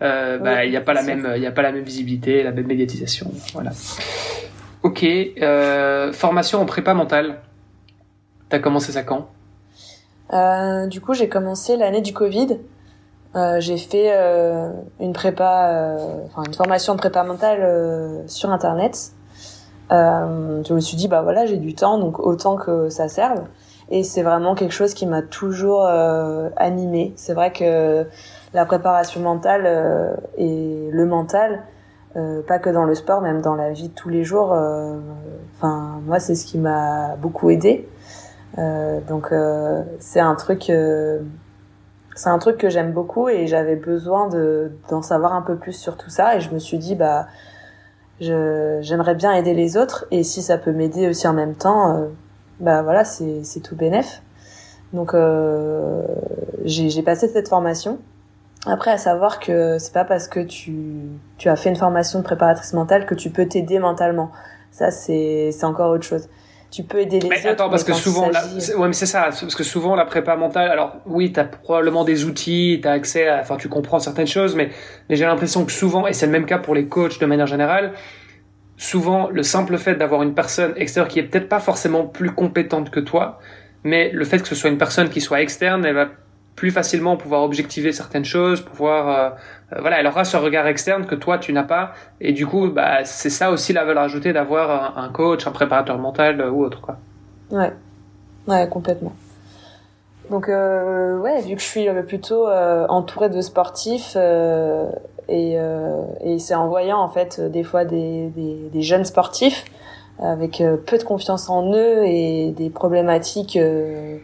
bah il y a pas la même il y a pas la même visibilité, la même médiatisation. Voilà. Ok, formation en prépa mentale. T'as commencé ça quand? Euh, du coup, j'ai commencé l'année du Covid. Euh, j'ai fait euh, une prépa, enfin une formation de prépa mentale sur Internet. je me suis dit bah voilà, j'ai du temps, donc autant que ça serve. Et c'est vraiment quelque chose qui m'a toujours animé. C'est vrai que la préparation mentale et le mental, pas que dans le sport, même dans la vie de tous les jours. Enfin, moi, c'est ce qui m'a beaucoup aidé. Euh, donc euh, c'est un truc euh, c'est un truc que j'aime beaucoup et j'avais besoin de d'en savoir un peu plus sur tout ça. Et je me suis dit bah j'aimerais bien aider les autres. Et si ça peut m'aider aussi en même temps bah voilà c'est c'est tout bénef. Donc j'ai passé cette formation. Après à savoir que c'est pas parce que tu tu as fait une formation de préparatrice mentale que tu peux t'aider mentalement. Ça c'est c'est encore autre chose tu peux aider les mais autres. Attends, parce que souvent, la... ouais, mais c'est ça, parce que souvent la prépa mentale, alors oui, t'as probablement des outils, t'as accès à, enfin, tu comprends certaines choses, mais, mais j'ai l'impression que souvent, et c'est le même cas pour les coachs de manière générale, souvent le simple fait d'avoir une personne extérieure qui est peut-être pas forcément plus compétente que toi, mais le fait que ce soit une personne qui soit externe, elle va plus facilement pouvoir objectiver certaines choses, pouvoir voilà, elle aura ce regard externe que toi tu n'as pas et du coup bah c'est ça aussi la valeur ajoutée d'avoir un, coach, un préparateur mental ou autre quoi. Ouais. Ouais, complètement. Donc euh, ouais, vu que je suis plutôt euh, entourée de sportifs euh, et, euh, c'est en voyant en fait des fois des, jeunes sportifs avec euh, peu de confiance en eux et des problématiques euh,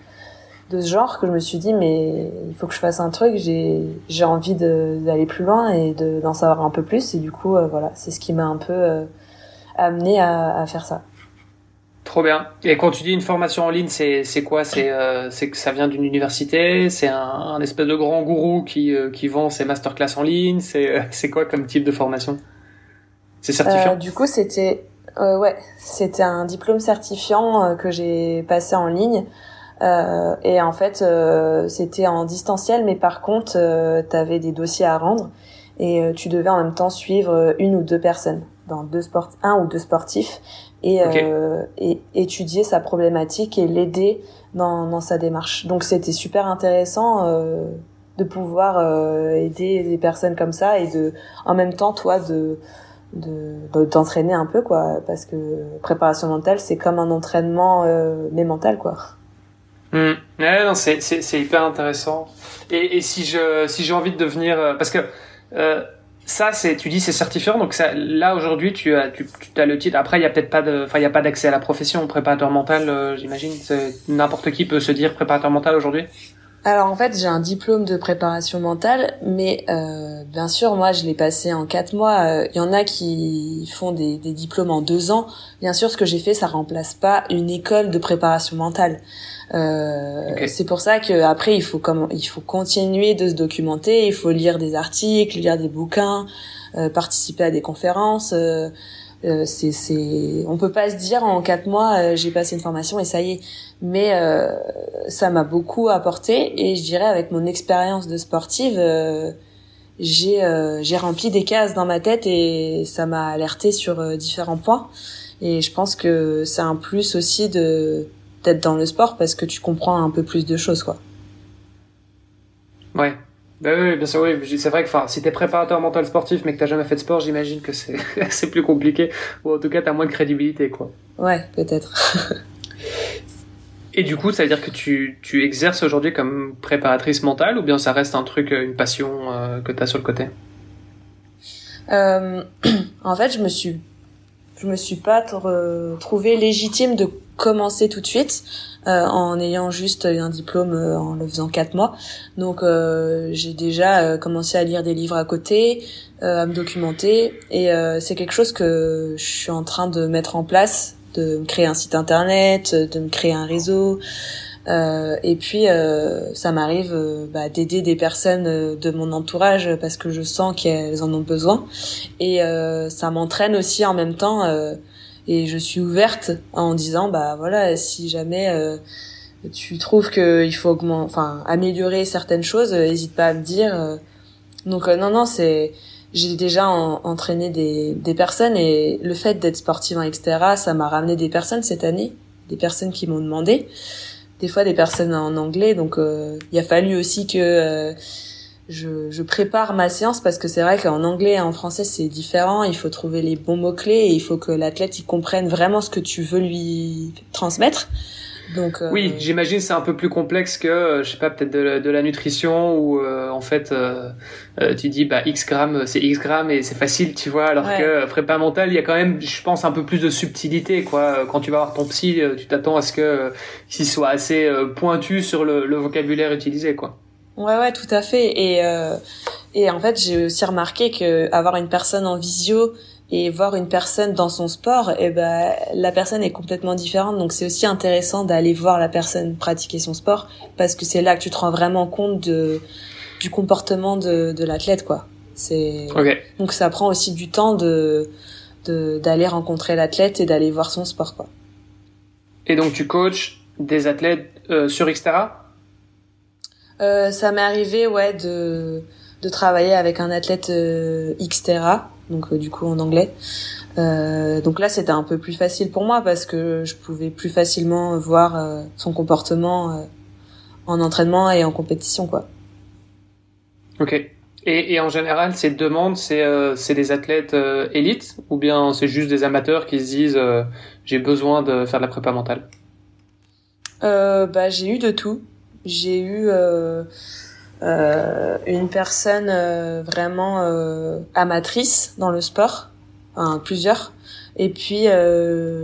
de ce genre que je me suis dit mais il faut que je fasse un truc, j'ai j'ai envie d'aller plus loin et d'en savoir un peu plus et du coup voilà, c'est ce qui m'a un peu amené à, à faire ça. Trop bien. Et quand tu dis une formation en ligne, c'est c'est quoi? C'est euh, c'est que ça vient d'une université? C'est un, un, espèce de grand gourou qui euh, qui vend ses masterclass en ligne? C'est euh, c'est quoi comme type de formation? C'est certifiant? du coup, c'était ouais, c'était un diplôme certifiant que j'ai passé en ligne. Et en fait, c'était en distanciel, mais par contre, tu avais des dossiers à rendre et tu devais en même temps suivre une ou deux personnes dans deux sports, un ou deux sportifs et, euh, et étudier sa problématique et l'aider dans, dans sa démarche. Donc c'était super intéressant euh, de pouvoir euh, aider des personnes comme ça et de en même temps toi de de d'entraîner un peu quoi parce que préparation mentale c'est comme un entraînement euh, mais mental quoi. Mmh. Non, c'est, c'est, hyper intéressant. Et, si je si j'ai envie de devenir euh, parce que euh, ça, c'est, tu dis, c'est certifiant. Donc ça, là aujourd'hui, tu as, tu, as le titre. Après, il y a peut-être pas y a pas d'accès à la profession préparateur mental. Euh, j'imagine, n'importe qui peut se dire préparateur mental aujourd'hui. Alors en fait, j'ai un diplôme de préparation mentale, mais bien sûr, moi, je l'ai passé en quatre mois. Il y en a qui font des, des, diplômes en deux ans. Bien sûr, ce que j'ai fait, ça remplace pas une école de préparation mentale. Euh, C'est pour ça que après, il faut comme il faut continuer de se documenter. Il faut lire des articles, lire des bouquins, euh, participer à des conférences. Euh, euh, c'est, c'est, on peut pas se dire en quatre mois euh, j'ai passé une formation et ça y est. Mais euh, ça m'a beaucoup apporté et je dirais avec mon expérience de sportive, euh, j'ai j'ai rempli des cases dans ma tête et ça m'a alerté sur différents points. Et je pense que c'est un plus aussi de d'être dans le sport parce que tu comprends un peu plus de choses quoi. Ouais, ben oui, bien sûr, oui. C'est vrai que enfin, si t'es préparateur mental sportif mais que t'as jamais fait de sport, j'imagine que c'est c'est plus compliqué ou en tout cas t'as moins de crédibilité, quoi. Ouais, peut-être. Et du coup, ça veut dire que tu, tu exerces aujourd'hui comme préparatrice mentale ou bien ça reste un truc, une passion euh, que t'as sur le côté? Euh, En fait, je me suis je me suis pas trouvé légitime de commencer tout de suite euh, en ayant juste un diplôme euh, en le faisant quatre mois. Donc euh, j'ai déjà euh, commencé à lire des livres à côté, à me documenter et c'est quelque chose que je suis en train de mettre en place, de me créer un site internet, de me créer un réseau. Euh, et puis ça m'arrive bah, d'aider des personnes de mon entourage parce que je sens qu'elles en ont besoin et ça m'entraîne aussi en même temps et je suis ouverte en disant bah voilà si jamais euh, tu trouves que il faut augmenter enfin améliorer certaines choses n'hésite pas à me dire euh. donc euh, non non c'est j'ai déjà entraîné des, des personnes et le fait d'être sportive en etc ça m'a ramené des personnes cette année des personnes qui m'ont demandé des fois des personnes en anglais donc il a fallu aussi que je, je, prépare ma séance parce que c'est vrai qu'en anglais et en français c'est différent. Il faut trouver les bons mots clés et il faut que l'athlète il comprenne vraiment ce que tu veux lui transmettre. Donc euh... oui, j'imagine c'est un peu plus complexe que euh, je sais pas peut-être de, la, de la nutrition où euh, en fait euh, tu dis bah x grammes c'est x grammes et c'est facile tu vois alors que prépa mental il y a quand même je pense un peu plus de subtilité quoi quand tu vas voir ton psy tu t'attends à ce que qu'il soit assez pointu sur le, le vocabulaire utilisé quoi. Ouais, ouais, tout à fait. Et, euh, et en fait, j'ai aussi remarqué que avoir une personne en visio et voir une personne dans son sport, et eh ben, la personne est complètement différente. Donc, c'est aussi intéressant d'aller voir la personne pratiquer son sport parce que c'est là que tu te rends vraiment compte de, du comportement de, de l'athlète, quoi. C'est, donc ça prend aussi du temps de, d'aller rencontrer l'athlète et d'aller voir son sport, quoi. Et donc, tu coaches des athlètes euh, sur Xterra? Euh, ça m'est arrivé, ouais, de, de travailler avec un athlète euh, Xterra, donc euh, du coup en anglais. Euh, donc là, c'était un peu plus facile pour moi parce que je pouvais plus facilement voir son comportement en entraînement et en compétition, quoi. Ok. Et, et en général, ces demandes, c'est euh, c'est des athlètes euh, élites ou bien c'est juste des amateurs qui se disent euh, j'ai besoin de faire de la prépa mentale? Euh, Bah j'ai eu de tout. J'ai eu euh, euh, une personne vraiment amatrice dans le sport, enfin, plusieurs. Et puis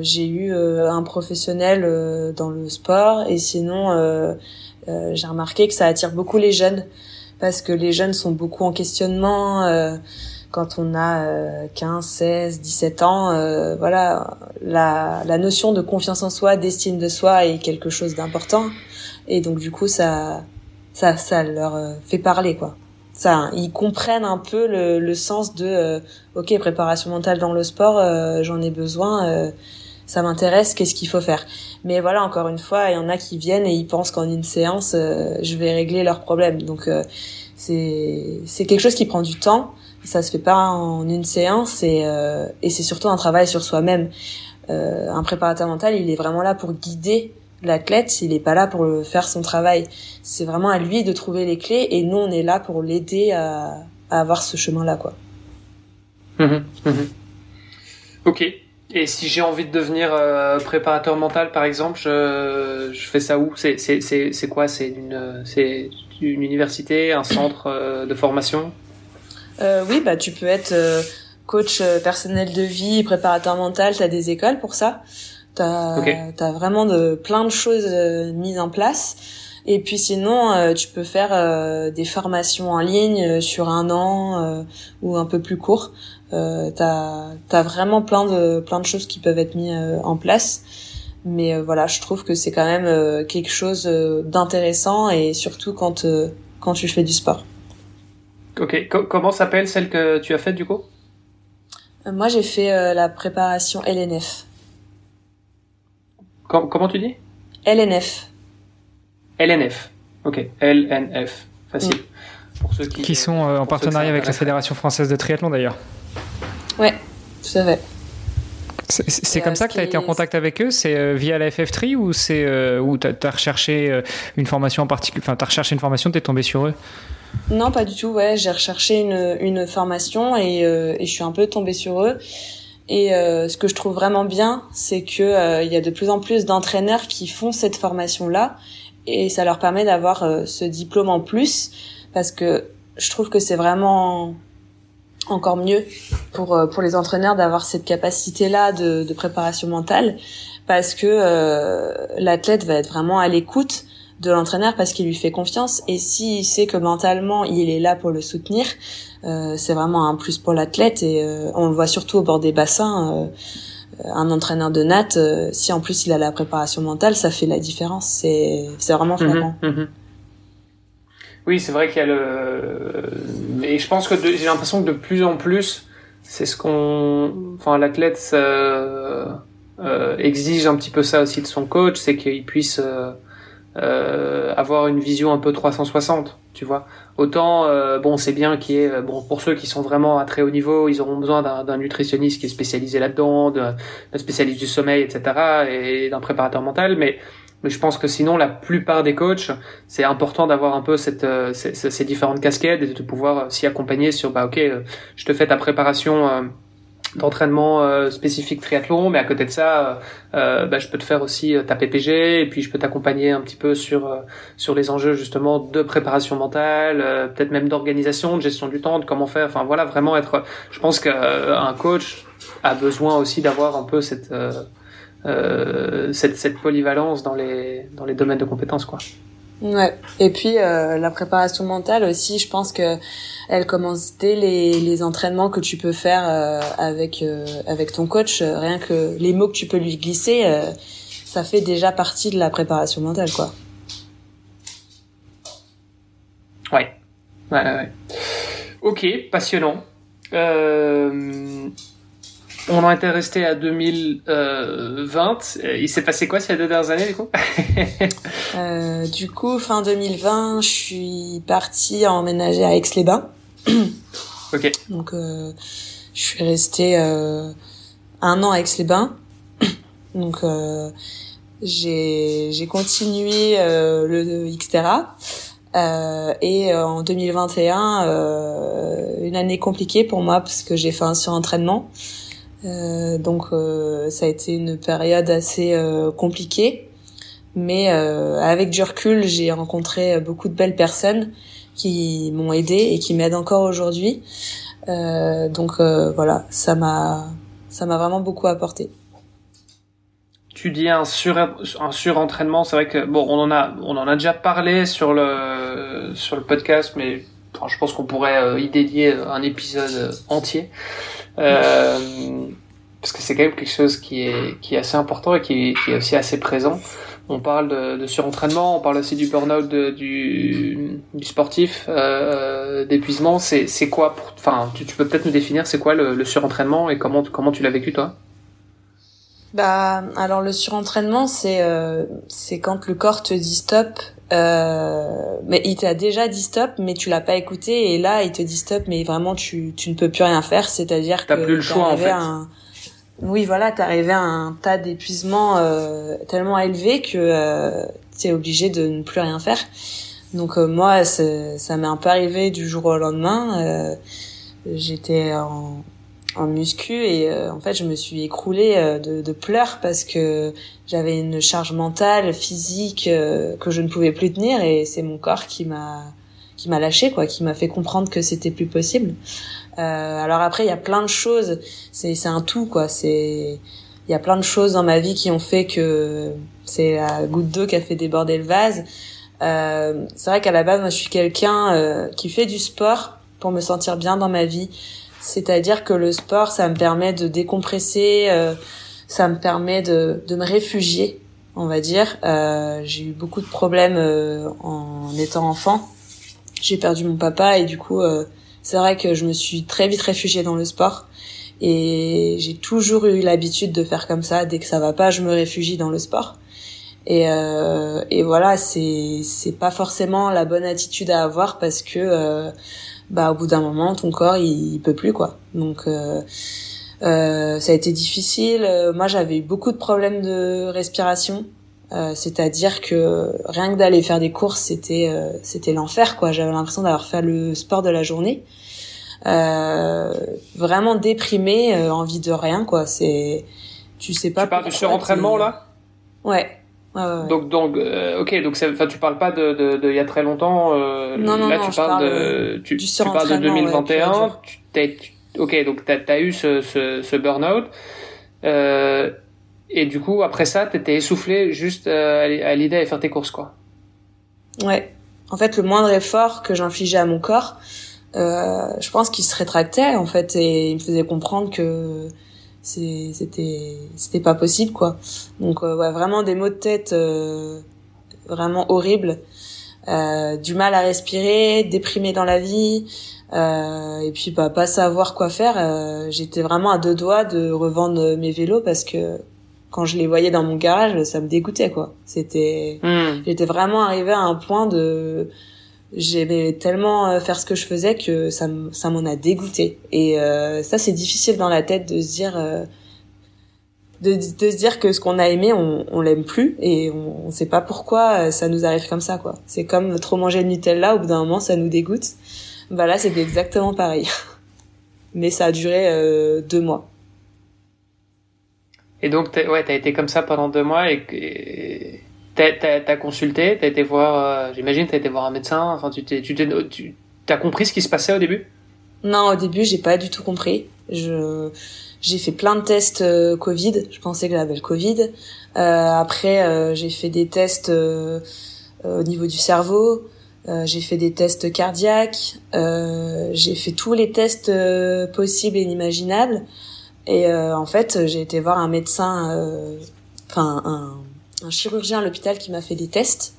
j'ai eu un professionnel dans le sport. Et sinon, j'ai remarqué que ça attire beaucoup les jeunes parce que les jeunes sont beaucoup en questionnement. Euh, quand on a 15, 16, 17 ans, euh, voilà, la, la notion de confiance en soi, d'estime de soi est quelque chose d'important. Et donc du coup, ça, ça, ça leur euh, fait parler, quoi. Ça, ils comprennent un peu le, le sens de, euh, ok, préparation mentale dans le sport, euh, j'en ai besoin, ça m'intéresse, qu'est-ce qu'il faut faire? Mais voilà, encore une fois, il y en a qui viennent et ils pensent qu'en une séance, euh, je vais régler leurs problèmes. Donc euh, c'est c'est quelque chose qui prend du temps. Ça se fait pas en une séance et euh, et c'est surtout un travail sur soi-même. un préparateur mental, il est vraiment là pour guider l'athlète. Il est pas là pour faire son travail. C'est vraiment à lui de trouver les clés et nous on est là pour l'aider à, à avoir ce chemin-là, quoi. Mmh, mmh. Ok. Et si j'ai envie de devenir euh, préparateur mental, par exemple, je, je fais ça où? C'est quoi? C'est une une université, un centre euh, de formation? Euh, Oui, bah tu peux être coach personnel de vie, préparateur mental. T'as des écoles pour ça. T'as okay. as vraiment de plein de choses mises en place. Et puis sinon, tu peux faire des formations en ligne sur un an ou un peu plus court. Euh, t'as as vraiment plein de plein de choses qui peuvent être mises euh, en place mais euh, voilà je trouve que c'est quand même euh, quelque chose d'intéressant et surtout quand quand tu fais du sport ok comment s'appelle celle que tu as faite du coup? Moi j'ai fait la préparation LNF Com comment tu dis? LNF LNF ok LNF facile. Mm. pour ceux qui, qui sont en partenariat avec la Fédération française de triathlon d'ailleurs. Ouais, tout à fait. C'est comme ça que tu as été en contact avec eux? C'est euh, via la FF3 ou c'est euh, où tu as, recherché euh, une formation en particulier Enfin, tu as recherché une formation, tu es tombé sur eux? Non, pas du tout. Ouais, j'ai recherché une, une formation et, et, je suis un peu tombée sur eux. Et ce que je trouve vraiment bien, c'est que il y a de plus en plus d'entraîneurs qui font cette formation-là. Et ça leur permet d'avoir ce diplôme en plus. Parce que je trouve que c'est vraiment encore mieux pour euh, pour les entraîneurs d'avoir cette capacité là de, de, préparation mentale. Parce que euh, l'athlète va être vraiment à l'écoute de l'entraîneur parce qu'il lui fait confiance. Et s'il sait que mentalement il est là pour le soutenir euh, c'est vraiment un plus pour l'athlète et euh, on le voit surtout au bord des bassins euh, un entraîneur de natte si en plus il a la préparation mentale ça fait la différence c'est c'est vraiment mhm, flagrant mmh, oui, c'est vrai qu'il y a le. Mais je pense que de... j'ai l'impression que de plus en plus, c'est ce qu'on. Enfin, l'athlète euh, euh, exige un petit peu ça aussi de son coach, c'est qu'il puisse euh, euh avoir une vision un peu 360, tu vois. Autant, euh, bon, c'est bien qu'il y ait. Bon, pour ceux qui sont vraiment à très haut niveau, ils auront besoin d'un nutritionniste qui est spécialisé là-dedans, d'un spécialiste du sommeil, etc., et d'un préparateur mental, mais mais je pense que sinon, la plupart des coachs, c'est important d'avoir un peu cette, euh, ces, ces, différentes casquettes et de pouvoir euh, s'y accompagner sur, bah ok, euh, je te fais ta préparation d'entraînement euh, spécifique triathlon, mais à côté de ça, bah, je peux te faire aussi ta PPG et puis je peux t'accompagner un petit peu sur sur les enjeux justement de préparation mentale, peut-être même d'organisation, de gestion du temps, de comment faire. Enfin voilà, vraiment être. Je pense qu'un coach a besoin aussi d'avoir un peu cette euh, cette, cette, polyvalence dans les, dans les domaines de compétences. Quoi. Ouais. Et puis euh, la préparation mentale aussi, je pense que elle commence dès les, les entraînements que tu peux faire euh, avec euh, avec ton coach. Rien que les mots que tu peux lui glisser, ça fait déjà partie de la préparation mentale, quoi. Ouais. Ouais. ouais. Ok, passionnant. Euh, on en était resté à 2020. Il s'est passé quoi ces deux dernières années du coup? Euh, Du coup, fin 2020, je suis partie emménager à Aix-les-Bains. ok. Donc, euh, je suis restée euh, un an à Aix-les-Bains. Donc, euh, j'ai j'ai continué euh, le Xterra euh, et euh, en 2021 euh, une année compliquée pour moi parce que j'ai fait un surentraînement euh, donc ça a été une période assez compliquée. Mais avec du recul j'ai rencontré beaucoup de belles personnes qui m'ont aidé et qui m'aident encore aujourd'hui. Donc voilà ça m'a ça m'a vraiment beaucoup apporté. Tu dis un sur un surentraînement, c'est vrai que bon, on en a on en a déjà parlé sur le sur le podcast, mais je pense qu'on pourrait euh, y dédier un épisode entier. Euh, parce que c'est quand même quelque chose qui est, qui est assez important et qui, qui est aussi assez présent. On parle de, de surentraînement, on parle aussi du burn-out du, du sportif, euh, d'épuisement. C'est, quoi Enfin, tu, tu peux peut-être nous définir c'est quoi le, le surentraînement et comment, comment tu l'as vécu toi? Bah, alors le surentraînement, c'est euh, c'est quand le corps te dit stop, euh, mais il t'a déjà dit stop, mais tu l'as pas écouté, et là il te dit stop, mais vraiment tu tu ne peux plus rien faire, c'est-à-dire que plus le choix en fait. Un... Oui, voilà, t'arrivais à un tas d'épuisement euh, tellement élevé que euh, t'es obligé de ne plus rien faire. Donc euh, moi, ça m'est un peu arrivé du jour au lendemain. Euh, J'étais en en muscu et euh, en fait je me suis écroulée euh, de, de pleurs parce que j'avais une charge mentale, physique euh, que je ne pouvais plus tenir et c'est mon corps qui m'a qui m'a lâché quoi, qui m'a fait comprendre que c'était plus possible. alors après il y a plein de choses, c'est c'est un tout quoi, c'est il y a plein de choses dans ma vie qui ont fait que c'est la goutte d'eau qui a fait déborder le vase. Euh, c'est vrai qu'à la base, moi, je suis quelqu'un qui fait du sport pour me sentir bien dans ma vie. C'est-à-dire que le sport, ça me permet de décompresser, euh, ça me permet de, de, me réfugier, on va dire. Euh, j'ai eu beaucoup de problèmes euh, en étant enfant. J'ai perdu mon papa et du coup, euh, c'est vrai que je me suis très vite réfugiée dans le sport. Et j'ai toujours eu l'habitude de faire comme ça. Dès que ça va pas, je me réfugie dans le sport. Et, euh, et voilà, c'est c'est pas forcément la bonne attitude à avoir parce que euh, bah au bout d'un moment ton corps il, peut plus quoi. Donc euh, euh, ça a été difficile. Euh, moi j'avais eu beaucoup de problèmes de respiration. Euh, c'est-à-dire que rien que d'aller faire des courses c'était euh, c'était l'enfer quoi. J'avais l'impression d'avoir fait le sport de la journée. vraiment déprimé, envie de rien quoi. C'est tu sais pas. Tu parles du surentraînement là? Ouais. Donc, donc, euh, ok, donc, tu parles pas de, de, de, il y a très longtemps. Euh, non, non, là, non, tu parles de, tu, tu, parles de 2021. tu, ok, donc t'as as eu ce, ce, ce burn-out. Euh, et du coup, après ça, t'étais essoufflé juste euh, à l'idée de faire tes courses, quoi. Ouais. En fait, le moindre effort que j'infligeais à mon corps, euh, je pense qu'il se rétractait, en fait, et il me faisait comprendre que c'était c'était pas possible quoi. Donc euh, ouais vraiment des maux de tête euh, vraiment horribles. Euh, du mal à respirer déprimé dans la vie. Euh, et puis bah, pas savoir quoi faire. Euh, j'étais vraiment à deux doigts de revendre mes vélos parce que quand je les voyais dans mon garage ça me dégoûtait quoi. C'était hmm. j'étais vraiment arrivé à un point de j'aimais tellement euh, faire ce que je faisais que ça m'en a dégoûté. Et euh, ça c'est difficile dans la tête de se dire euh, de, de se dire que ce qu'on a aimé on, l'aime plus et on, on sait pas pourquoi ça nous arrive comme ça quoi. C'est comme trop manger de Nutella au bout d'un moment ça nous dégoûte. Bah là c'était exactement pareil. Mais ça a duré deux mois. Et donc ouais t'as été comme ça pendant deux mois et, et T'as consulté, t'as été voir, euh, j'imagine, t'as été voir un médecin. Enfin, tu t'es, tu tu as compris ce qui se passait au début? Non, au début, j'ai pas du tout compris. Je, j'ai fait plein de tests euh, Covid. Je pensais que j'avais le Covid. Euh, après, euh, j'ai fait des tests au niveau du cerveau. j'ai fait des tests cardiaques. j'ai fait tous les tests possibles et inimaginables. Et en fait, j'ai été voir un médecin, enfin un un chirurgien à l'hôpital qui m'a fait des tests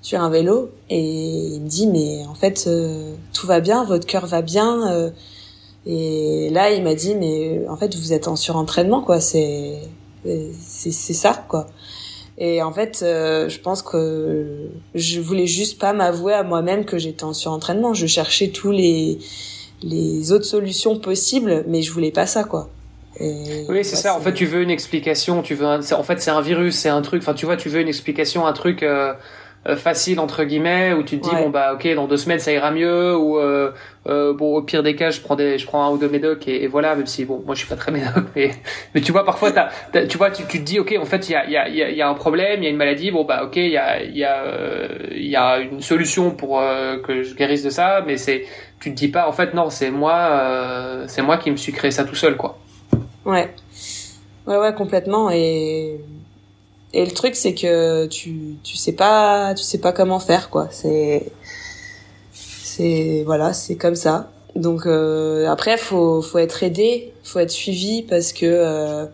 sur un vélo et il me dit mais en fait euh, tout va bien, votre cœur va bien euh, et là il m'a dit mais en fait vous êtes en surentraînement quoi, c'est c'est ça quoi. Et en fait euh, je pense que je voulais juste pas m'avouer à moi-même que j'étais en surentraînement, je cherchais tous les les autres solutions possibles mais je voulais pas ça quoi. Oui, c'est ça. En fait, tu veux une explication. Tu veux. en fait, c'est un virus, c'est un truc. Enfin, tu vois, tu veux une explication, un truc. Euh, euh, facile entre guillemets où tu te dis bon bah ok dans deux semaines ça ira mieux ou euh, euh, bon au pire des cas je prends des je prends un ou deux médocs et, voilà même si bon moi je suis pas très médoc mais mais tu vois parfois t'as, tu vois tu, tu, te dis ok en fait il y a il y a il y a un problème il y a une maladie bon bah ok il y a il y a il y a une solution pour que je guérisse de ça mais c'est tu te dis pas en fait non c'est moi c'est moi qui me suis créé ça tout seul quoi ouais ouais ouais complètement et et le truc, c'est que tu, tu sais pas, tu sais pas comment faire, quoi. C'est, c'est, voilà, c'est comme ça. Donc, euh, après, faut, faut être aidé, faut être suivi parce que, euh,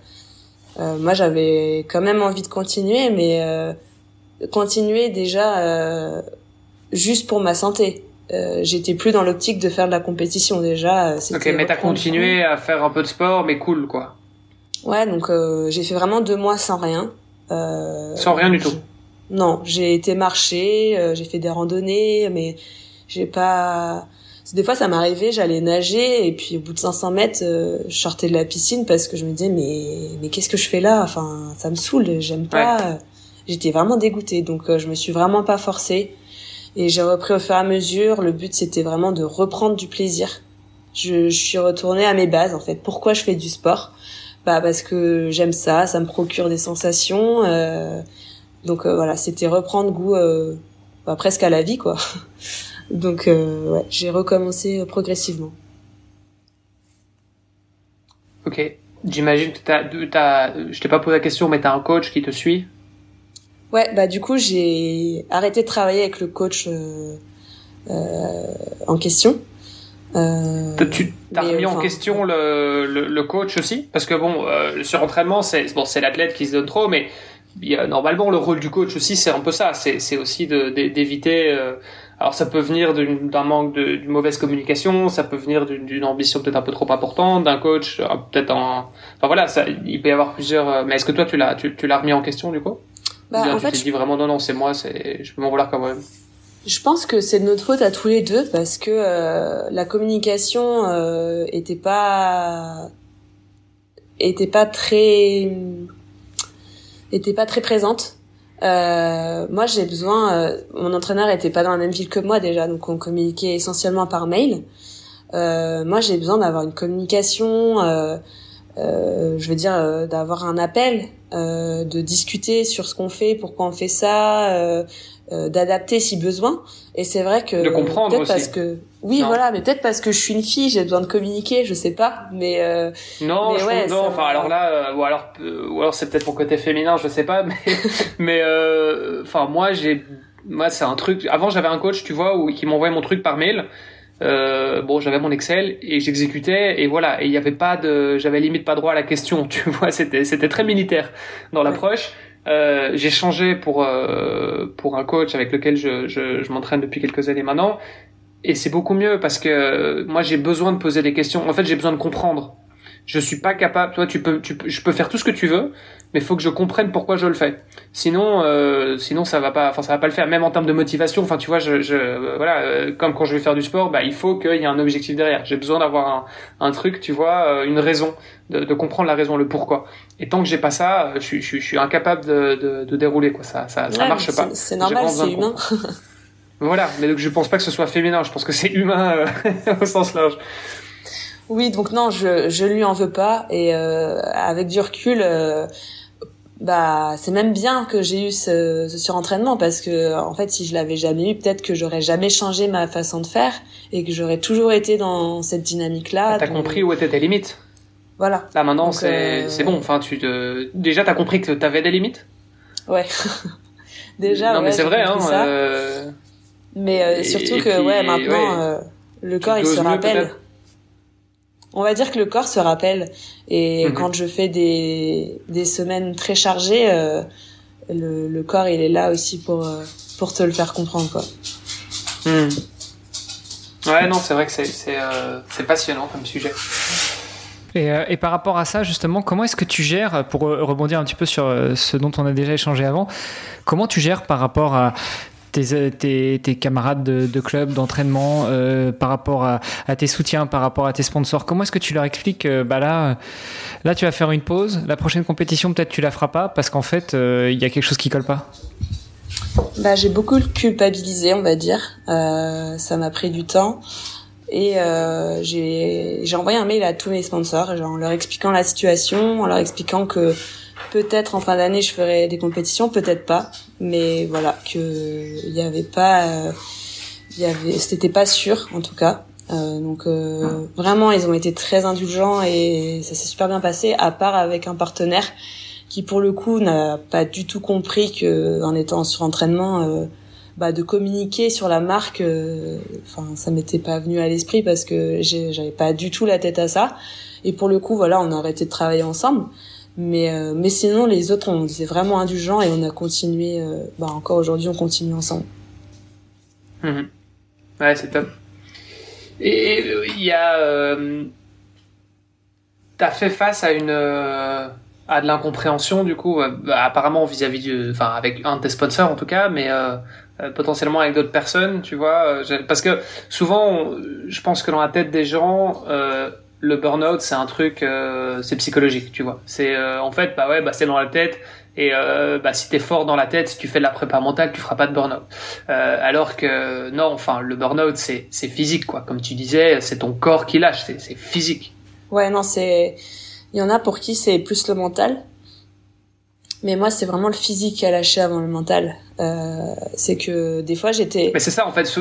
euh, moi, j'avais quand même envie de continuer, mais, euh, continuer déjà, euh, juste pour ma santé. Euh, j'étais plus dans l'optique de faire de la compétition déjà. Ok, mais t'as continué à faire un peu de sport, mais cool, quoi. Ouais, donc j'ai fait vraiment deux mois sans rien. Euh, Sans rien du tout. Non, j'ai été marcher, euh, j'ai fait des randonnées, mais j'ai pas. Des fois, ça m'arrivait, j'allais nager et puis au bout de 500 mètres, euh, je sortais de la piscine parce que je me disais mais mais qu'est-ce que je fais là? Enfin, ça me saoule, j'aime pas. J'étais vraiment dégoûtée, donc je me suis vraiment pas forcée et j'ai repris au fur et à mesure. Le but c'était vraiment de reprendre du plaisir. Je, je suis retournée à mes bases en fait. Pourquoi je fais du sport? Bah parce que j'aime ça, ça me procure des sensations. Euh, donc euh, voilà, c'était reprendre goût euh, bah, presque à la vie quoi. donc ouais, j'ai recommencé progressivement. Ok. J'imagine que t'as, t'as, je t'ai pas posé la question, mais t'as un coach qui te suit? Ouais, bah du coup j'ai arrêté de travailler avec le coach en question euh, tu as remis en question le, le, coach aussi? Parce que bon, euh, sur entraînement, c'est bon, c'est l'athlète qui se donne trop, mais normalement, le rôle du coach aussi, c'est un peu ça. C'est aussi d'éviter. Euh, alors, ça peut venir d'un manque de mauvaise communication, ça peut venir d'une ambition peut-être un peu trop importante, d'un coach, euh, peut-être en. Enfin voilà, ça, il peut y avoir plusieurs. Mais est-ce que toi, tu l'as tu, tu l'as remis en question du coup? Bah, en tu fait, t'es dit vraiment non, non, c'est moi, c'est je peux m'en vouloir quand même. Je pense que c'est de notre faute à tous les deux parce que euh, la communication euh, était pas était pas très était pas très présente. Euh, moi, j'ai besoin. Euh, mon entraîneur était pas dans la même ville que moi déjà, donc on communiquait essentiellement par mail. Euh, moi, j'ai besoin d'avoir une communication. je veux dire d'avoir un appel, de discuter sur ce qu'on fait, pourquoi on fait ça, euh, d'adapter si besoin. Et c'est vrai que de comprendre peut-être parce que oui, voilà, mais peut-être parce que je suis une fille, j'ai besoin de communiquer, je sais pas. Mais euh, non, mais je ouais, non. Enfin, alors là, euh, ou alors, ou alors c'est peut-être mon côté féminin, je sais pas. Mais mais enfin, moi, j'ai, moi, c'est un truc. Avant, j'avais un coach, tu vois, où qui m'envoyait mon truc par mail. Euh, bon, j'avais mon Excel et j'exécutais et voilà. Et il y avait pas de, j'avais limite pas droit à la question, tu vois. C'était c'était très militaire dans l'approche. Euh, j'ai changé pour euh, pour un coach avec lequel je, je, je m'entraîne depuis quelques années maintenant, et c'est beaucoup mieux parce que moi j'ai besoin de poser des questions. En fait, j'ai besoin de comprendre. Je suis pas capable. Toi, tu peux, tu peux, je peux faire tout ce que tu veux, mais faut que je comprenne pourquoi je le fais. Sinon, euh, sinon ça va pas, enfin ça va pas le faire. Même en termes de motivation, enfin tu vois, je, je voilà, euh, comme quand je vais faire du sport, bah il faut qu'il y ait un objectif derrière. J'ai besoin d'avoir un, un, truc, tu vois, euh, une raison, de, de, comprendre la raison, le pourquoi. Et tant que j'ai pas ça, je, je, je, suis incapable de, de, de, dérouler quoi. Ça, ça, ça marche pas. C'est normal, c'est humain. voilà, mais donc je pense pas que ce soit féminin. Je pense que c'est humain euh, au sens large. Oui, donc non, je je lui en veux pas et euh, avec du recul, euh, bah c'est même bien que j'ai eu ce, ce, surentraînement parce que en fait si je l'avais jamais eu, peut-être que j'aurais jamais changé ma façon de faire et que j'aurais toujours été dans cette dynamique-là. T'as compris où étaient tes limites? Voilà. Là maintenant c'est euh, c'est bon. Enfin tu te déjà t'as compris que t'avais des limites? Ouais. déjà. Non mais c'est vrai hein. Euh... Mais euh, surtout que ouais maintenant euh, le corps il se rappelle on va dire que le corps se rappelle. Et mhm. quand je fais des, des semaines très chargées, euh, le, le, corps il est là aussi pour, euh, pour te le faire comprendre. Quoi. Hmm. Ouais, non, c'est vrai que c'est euh, passionnant comme sujet. Et, et, par rapport à ça, justement, comment est-ce que tu gères, pour rebondir un petit peu sur ce dont on a déjà échangé avant, comment tu gères par rapport à tes, camarades de, club, d'entraînement, euh, par rapport à, tes soutiens, par rapport à tes sponsors Comment est-ce que tu leur expliques euh, bah là, là, tu vas faire une pause, la prochaine compétition, peut-être tu la feras pas parce qu'en fait, euh, il y a quelque chose qui colle pas? Bah, J'ai beaucoup culpabilisé, on va dire. ça m'a pris du temps. Et j'ai envoyé un mail à tous mes sponsors en leur expliquant la situation, en leur expliquant que Peut-être en fin d'année je ferai des compétitions, peut-être pas, mais voilà que il y avait pas, euh, il y avait, c'était pas sûr en tout cas. Euh, donc euh, vraiment ils ont été très indulgents et ça s'est super bien passé, à part avec un partenaire qui pour le coup n'a pas du tout compris que en étant sur entraînement euh, bah, de communiquer sur la marque euh, enfin ça m'était pas venu à l'esprit parce que j'avais pas du tout la tête à ça et pour le coup voilà on a arrêté de travailler ensemble mais, euh, mais sinon, les autres, on était vraiment indulgents et on a continué. Euh, bah, encore aujourd'hui, on continue ensemble. Mhm. Ouais, c'est top. Et il y a. Euh, T'as fait face à une. à de l'incompréhension, du coup, bah, apparemment vis-à-vis du. Enfin, avec un de tes sponsors en tout cas, mais. potentiellement avec d'autres personnes, tu vois, parce que souvent, je pense que dans la tête des gens, le burn-out, c'est un truc, euh, c'est psychologique, tu vois. C'est euh, en fait, bah ouais, bah c'est dans la tête. Et euh, bah si t'es fort dans la tête, si tu fais de la prépa mentale, tu feras pas de burn-out. Euh, alors que non, enfin le burn-out c'est c'est physique quoi. Comme tu disais, c'est ton corps qui lâche, c'est c'est physique. Ouais non c'est, il y en a pour qui c'est plus le mental. Mais moi, c'est vraiment le physique a lâché avant le mental. Euh, c'est que des fois, j'étais. Mais c'est ça, en fait. Ce,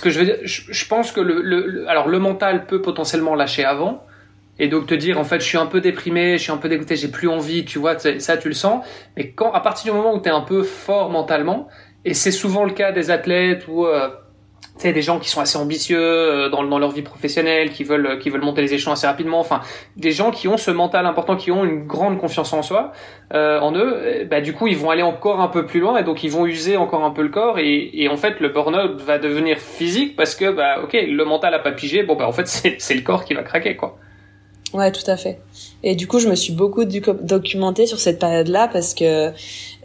que je veux dire, je, pense que le, le, alors le mental peut potentiellement lâcher avant, et donc te dire, en fait, je suis un peu déprimé, je suis un peu dégoûté, j'ai plus envie, tu vois, ça, tu le sens. Mais quand, à partir du moment où tu es un peu fort mentalement, et c'est souvent le cas des athlètes ou euh, sais, des gens qui sont assez ambitieux euh, dans, dans leur vie professionnelle, qui veulent, qui veulent monter les échelons assez rapidement. Enfin, des gens qui ont ce mental important, qui ont une grande confiance en soi, euh, en eux. Bah, du coup, ils vont aller encore un peu plus loin et donc ils vont user encore un peu le corps. Et, et en fait, le burn-out va devenir physique parce que, bah, ok, le mental a pas pigé. Bon, bah, en fait, c'est le corps qui va craquer, quoi. Ouais, tout à fait. Et du coup, je me suis beaucoup documentée sur cette période-là parce que euh,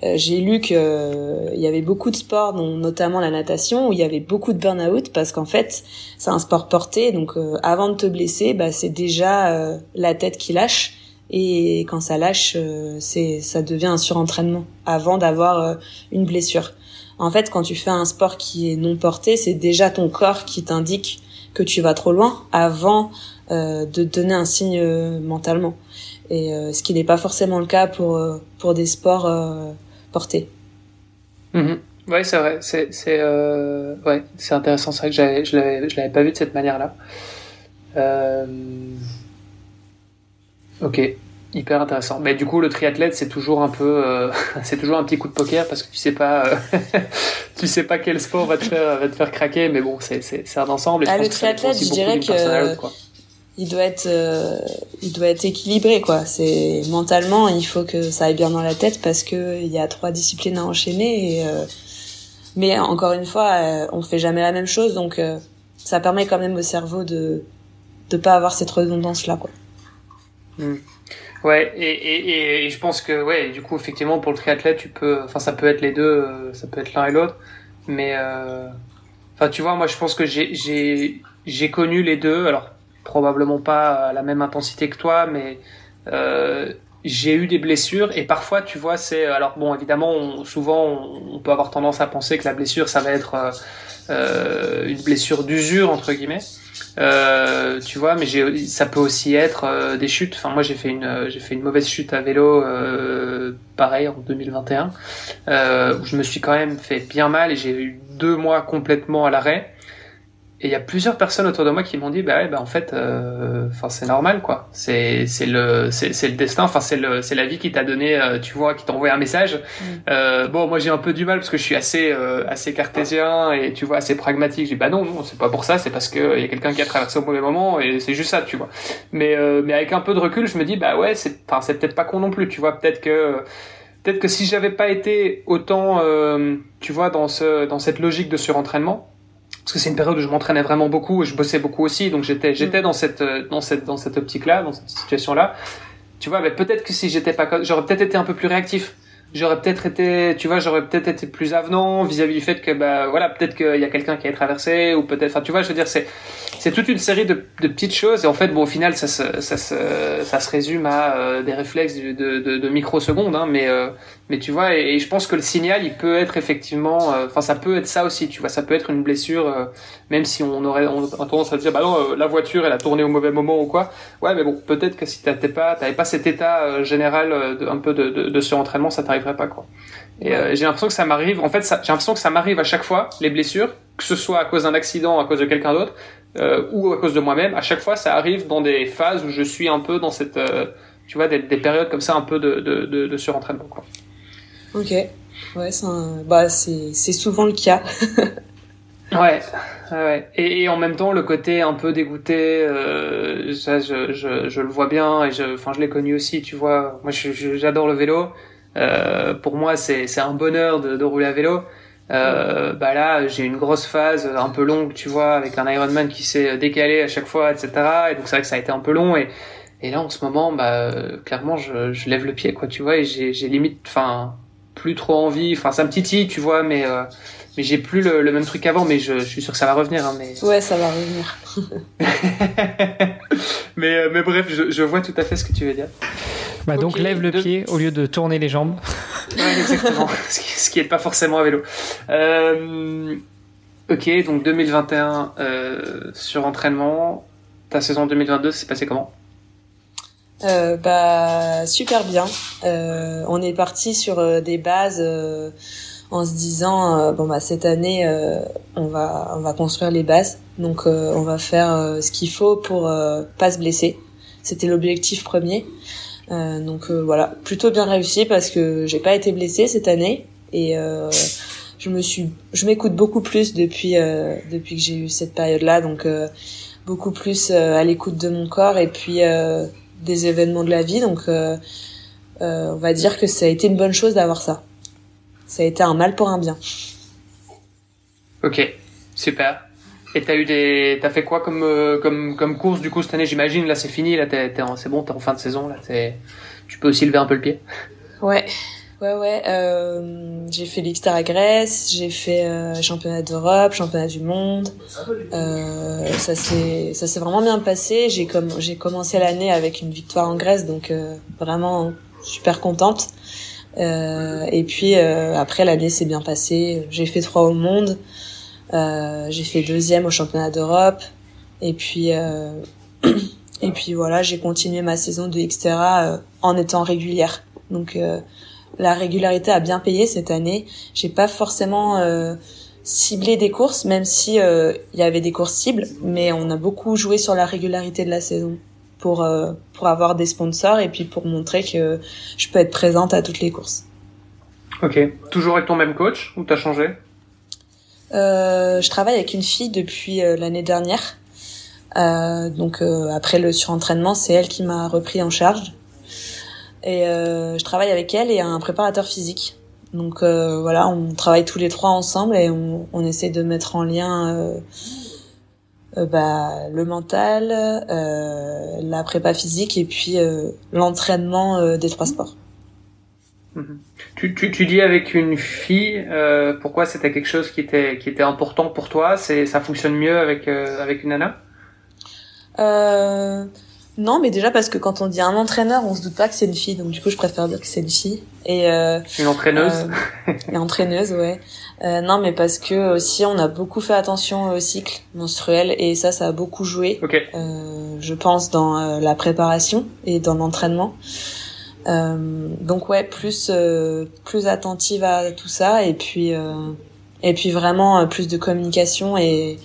j'ai lu que euh, il y avait beaucoup de sports, dont notamment la natation, où il y avait beaucoup de burn-out parce qu'en fait, c'est un sport porté. Donc, euh, avant de te blesser, bah, c'est déjà la tête qui lâche. Et quand ça lâche, c'est ça devient un surentraînement avant d'avoir une blessure. En fait, quand tu fais un sport qui est non porté, c'est déjà ton corps qui t'indique que tu vas trop loin avant euh, de donner un signe euh, mentalement. Et euh, ce qui n'est pas forcément le cas pour pour des sports portés. Mmh. Ouais, c'est vrai. C'est c'est ouais, c'est intéressant. C'est vrai que je l'avais je l'avais pas vu de cette manière-là. Ok, hyper intéressant. Mais du coup, le triathlète, c'est toujours un peu, c'est toujours un petit coup de poker parce que tu sais pas, tu sais pas quel sport va te faire, va te faire craquer. Mais bon, c'est c'est c'est un ensemble. Et ah, le triathlète, je dirais que il doit être euh, il doit être équilibré quoi. C'est mentalement il faut que ça aille bien dans la tête parce que il y a trois disciplines à enchaîner euh, mais encore une fois euh, on fait jamais la même chose donc euh, ça permet quand même au cerveau de de pas avoir cette redondance là quoi. Hmm. ouais et, et, et, je pense que ouais du coup effectivement pour le triathlète tu peux enfin ça peut être les deux ça peut être l'un et l'autre mais enfin tu vois moi je pense que j'ai j'ai connu les deux. Alors probablement pas à la même intensité que toi, mais euh, j'ai eu des blessures et parfois, tu vois, c'est alors bon, évidemment, souvent, on, peut avoir tendance à penser que la blessure, ça va être euh, euh une blessure d'usure entre guillemets. Tu vois, mais ça peut aussi être des chutes. Enfin, moi, j'ai fait une, j'ai fait une mauvaise chute à vélo, pareil en 2021, où je me suis quand même fait bien mal et j'ai eu deux mois complètement à l'arrêt. Et il y a plusieurs personnes autour de moi qui m'ont dit bah ouais bah en fait euh, enfin c'est normal quoi. C'est c'est le c'est c'est le destin enfin c'est le c'est la vie qui t'a donné euh, tu vois qui t'a envoyé un message. Mm. euh, bon moi j'ai un peu du mal parce que je suis assez euh, assez cartésien et tu vois assez pragmatique. J'ai bah non non c'est pas pour ça c'est parce que il y a quelqu'un qui a traversé au mauvais moment et c'est juste ça tu vois. Mais mais avec un peu de recul je me dis bah ouais c'est enfin c'est peut-être pas con non plus tu vois. Peut-être que peut-être que si j'avais pas été autant tu vois dans ce dans cette logique de surentraînement parce que c'est une période où je m'entraînais vraiment beaucoup et je bossais beaucoup aussi donc j'étais j'étais mm. dans cette euh, dans cette dans cette optique là dans cette situation là tu vois mais peut-être que si j'étais pas j'aurais peut-être été un peu plus réactif j'aurais peut-être été, tu vois, j'aurais peut-être été plus avenant vis-à-vis du fait que, bah, voilà, peut-être qu'il y a quelqu'un qui a traversé, ou peut-être, enfin, tu vois, je veux dire, c'est, c'est toute une série de, de, petites choses, et en fait, bon, au final, ça se, ça se, ça se résume à euh, des réflexes de, de, de microsecondes, hein, mais, euh, mais tu vois, et, je pense que le signal, il peut être effectivement, euh, enfin, ça peut être ça aussi, tu vois, ça peut être une blessure, même si on aurait, on a tendance à dire, bah non, la voiture, elle a tourné au mauvais moment ou quoi. Ouais, mais bon, peut-être que si t'avais pas, t'avais pas cet état général de, un peu de, de, de surentraînement, ça t'arriverait pas, quoi. Et euh, j'ai l'impression que ça m'arrive. En fait, j'ai l'impression que ça m'arrive à chaque fois les blessures, que ce soit à cause d'un accident, à cause de quelqu'un d'autre, euh, ou à cause de moi-même. À chaque fois, ça arrive dans des phases où je suis un peu dans cette, euh, tu vois, des, des, périodes comme ça, un peu de, de, de, de surentraînement. Quoi. Ok. Ouais, c'est bah c'est c'est souvent le cas. ouais. Ouais. Et, et, en même temps, le côté un peu dégoûté, euh, ça, je, je, je, le vois bien et je, enfin, je l'ai connu aussi, tu vois. Moi, j'adore le vélo. Euh, pour moi, c'est un bonheur de, de, rouler à vélo. Euh, bah là, j'ai une grosse phase un peu longue, tu vois, avec un Ironman qui s'est décalé à chaque fois, etc. Et donc c'est vrai que ça a été un peu long. Et, et là, en ce moment, bah clairement, je, je lève le pied, quoi, tu vois, et j'ai limite, enfin, plus trop envie. Enfin, ça me titille, tu vois, mais euh, mais j'ai plus le, le, même truc qu'avant. Mais je, je, suis sûr que ça va revenir. Hein, mais ouais, ça va revenir. mais euh, mais bref, je, je vois tout à fait ce que tu veux dire. Bah donc lève le pied au lieu de tourner les jambes. Ouais, exactement. ce qui n'est pas forcément à vélo. Euh, ok, donc 2021 euh, sur entraînement. Ta saison 2022, c'est passé comment? Euh, Bah super bien. Euh, on est parti sur euh, des bases euh, en se disant bon bah cette année on va on va construire les bases. Donc on va faire ce qu'il faut pour pas se blesser. C'était l'objectif premier. Euh, donc euh, voilà, plutôt bien réussi parce que j'ai pas été blessée cette année et euh, je me suis, je m'écoute beaucoup plus depuis depuis que j'ai eu cette période-là, donc beaucoup plus à l'écoute de mon corps et puis des événements de la vie. Donc on va dire que ça a été une bonne chose d'avoir ça. Ça a été un mal pour un bien. Ok, super. Et t'as eu des, t'as fait quoi comme euh, comme comme course du coup cette année? J'imagine là c'est fini, là t'es, t'es c'est bon, t'es en fin de saison là, t'es, tu peux aussi lever un peu le pied? Ouais, ouais ouais. Euh, j'ai fait l'Xter à Grèce, j'ai fait euh, championnat d'Europe, championnat du monde. Euh, ça s'est ça vraiment bien passé. J'ai comme j'ai commencé l'année avec une victoire en Grèce, donc euh, vraiment super contente. et puis après l'année s'est bien passée. J'ai fait trois au monde. Euh, j'ai fait deuxième au championnat d'Europe. Et puis, euh, et puis voilà, j'ai continué ma saison de Xterra euh, en étant régulière. Donc la régularité a bien payé cette année. J'ai pas forcément ciblé des courses, même si il y avait des courses cibles, mais on a beaucoup joué sur la régularité de la saison pour pour avoir des sponsors et puis pour montrer que je peux être présente à toutes les courses. Ok, toujours avec ton même coach ou t'as changé? Euh, je travaille avec une fille depuis euh, l'année dernière. Euh, donc après le surentraînement, c'est elle qui m'a repris en charge. Et je travaille avec elle et un préparateur physique. Donc voilà, on travaille tous les trois ensemble et on, on essaie de mettre en lien bah, le mental, la prépa physique et puis l'entraînement des trois sports. Mhm. Tu, tu, tu, dis avec une fille, euh, pourquoi c'était quelque chose qui était, qui était important pour toi? C'est Ça fonctionne mieux avec, euh, avec une nana? Euh, Non, mais déjà parce que quand on dit un entraîneur, on se doute pas que c'est une fille, donc du coup je préfère dire que c'est une fille. Et, euh, une entraîneuse euh, Une entraîneuse, ouais. Euh, non, mais parce que aussi on a beaucoup fait attention au cycle menstruel et ça, ça a beaucoup joué, okay. je pense, dans la préparation et dans l'entraînement. Euh, donc ouais, plus euh, plus attentive à tout ça et puis euh, et puis vraiment plus de communication et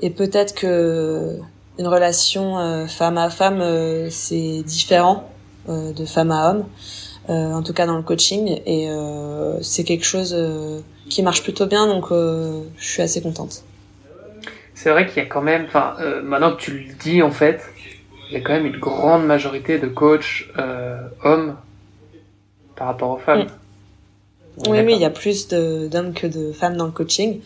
et peut-être que une relation femme à femme c'est différent de femme à homme en tout cas dans le coaching et c'est quelque chose qui marche plutôt bien donc je suis assez contente. C'est vrai qu'il y a quand même enfin maintenant que tu le dis en fait il y a quand même une grande majorité de coachs euh, hommes par rapport aux femmes. Mm. Oui, oui, il y a plus d'hommes que de femmes dans le coaching.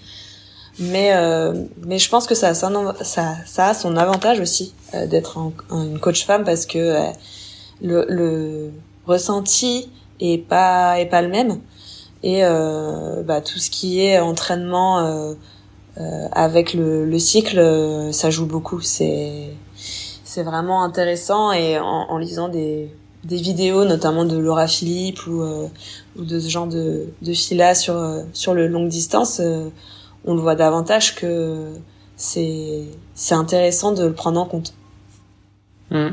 Mais, euh, mais je pense que ça, ça, ça, ça a son avantage aussi euh, d'être une coach femme parce que euh, le, le ressenti est pas est pas le même. Et bah, tout ce qui est entraînement avec le, le cycle ça joue beaucoup. C'est c'est vraiment intéressant et en, en lisant des des vidéos notamment de Laura Philippe ou, euh, ou de ce genre de, de fila sur euh, sur le longue distance euh, on le voit davantage que c'est c'est intéressant de le prendre en compte mmh.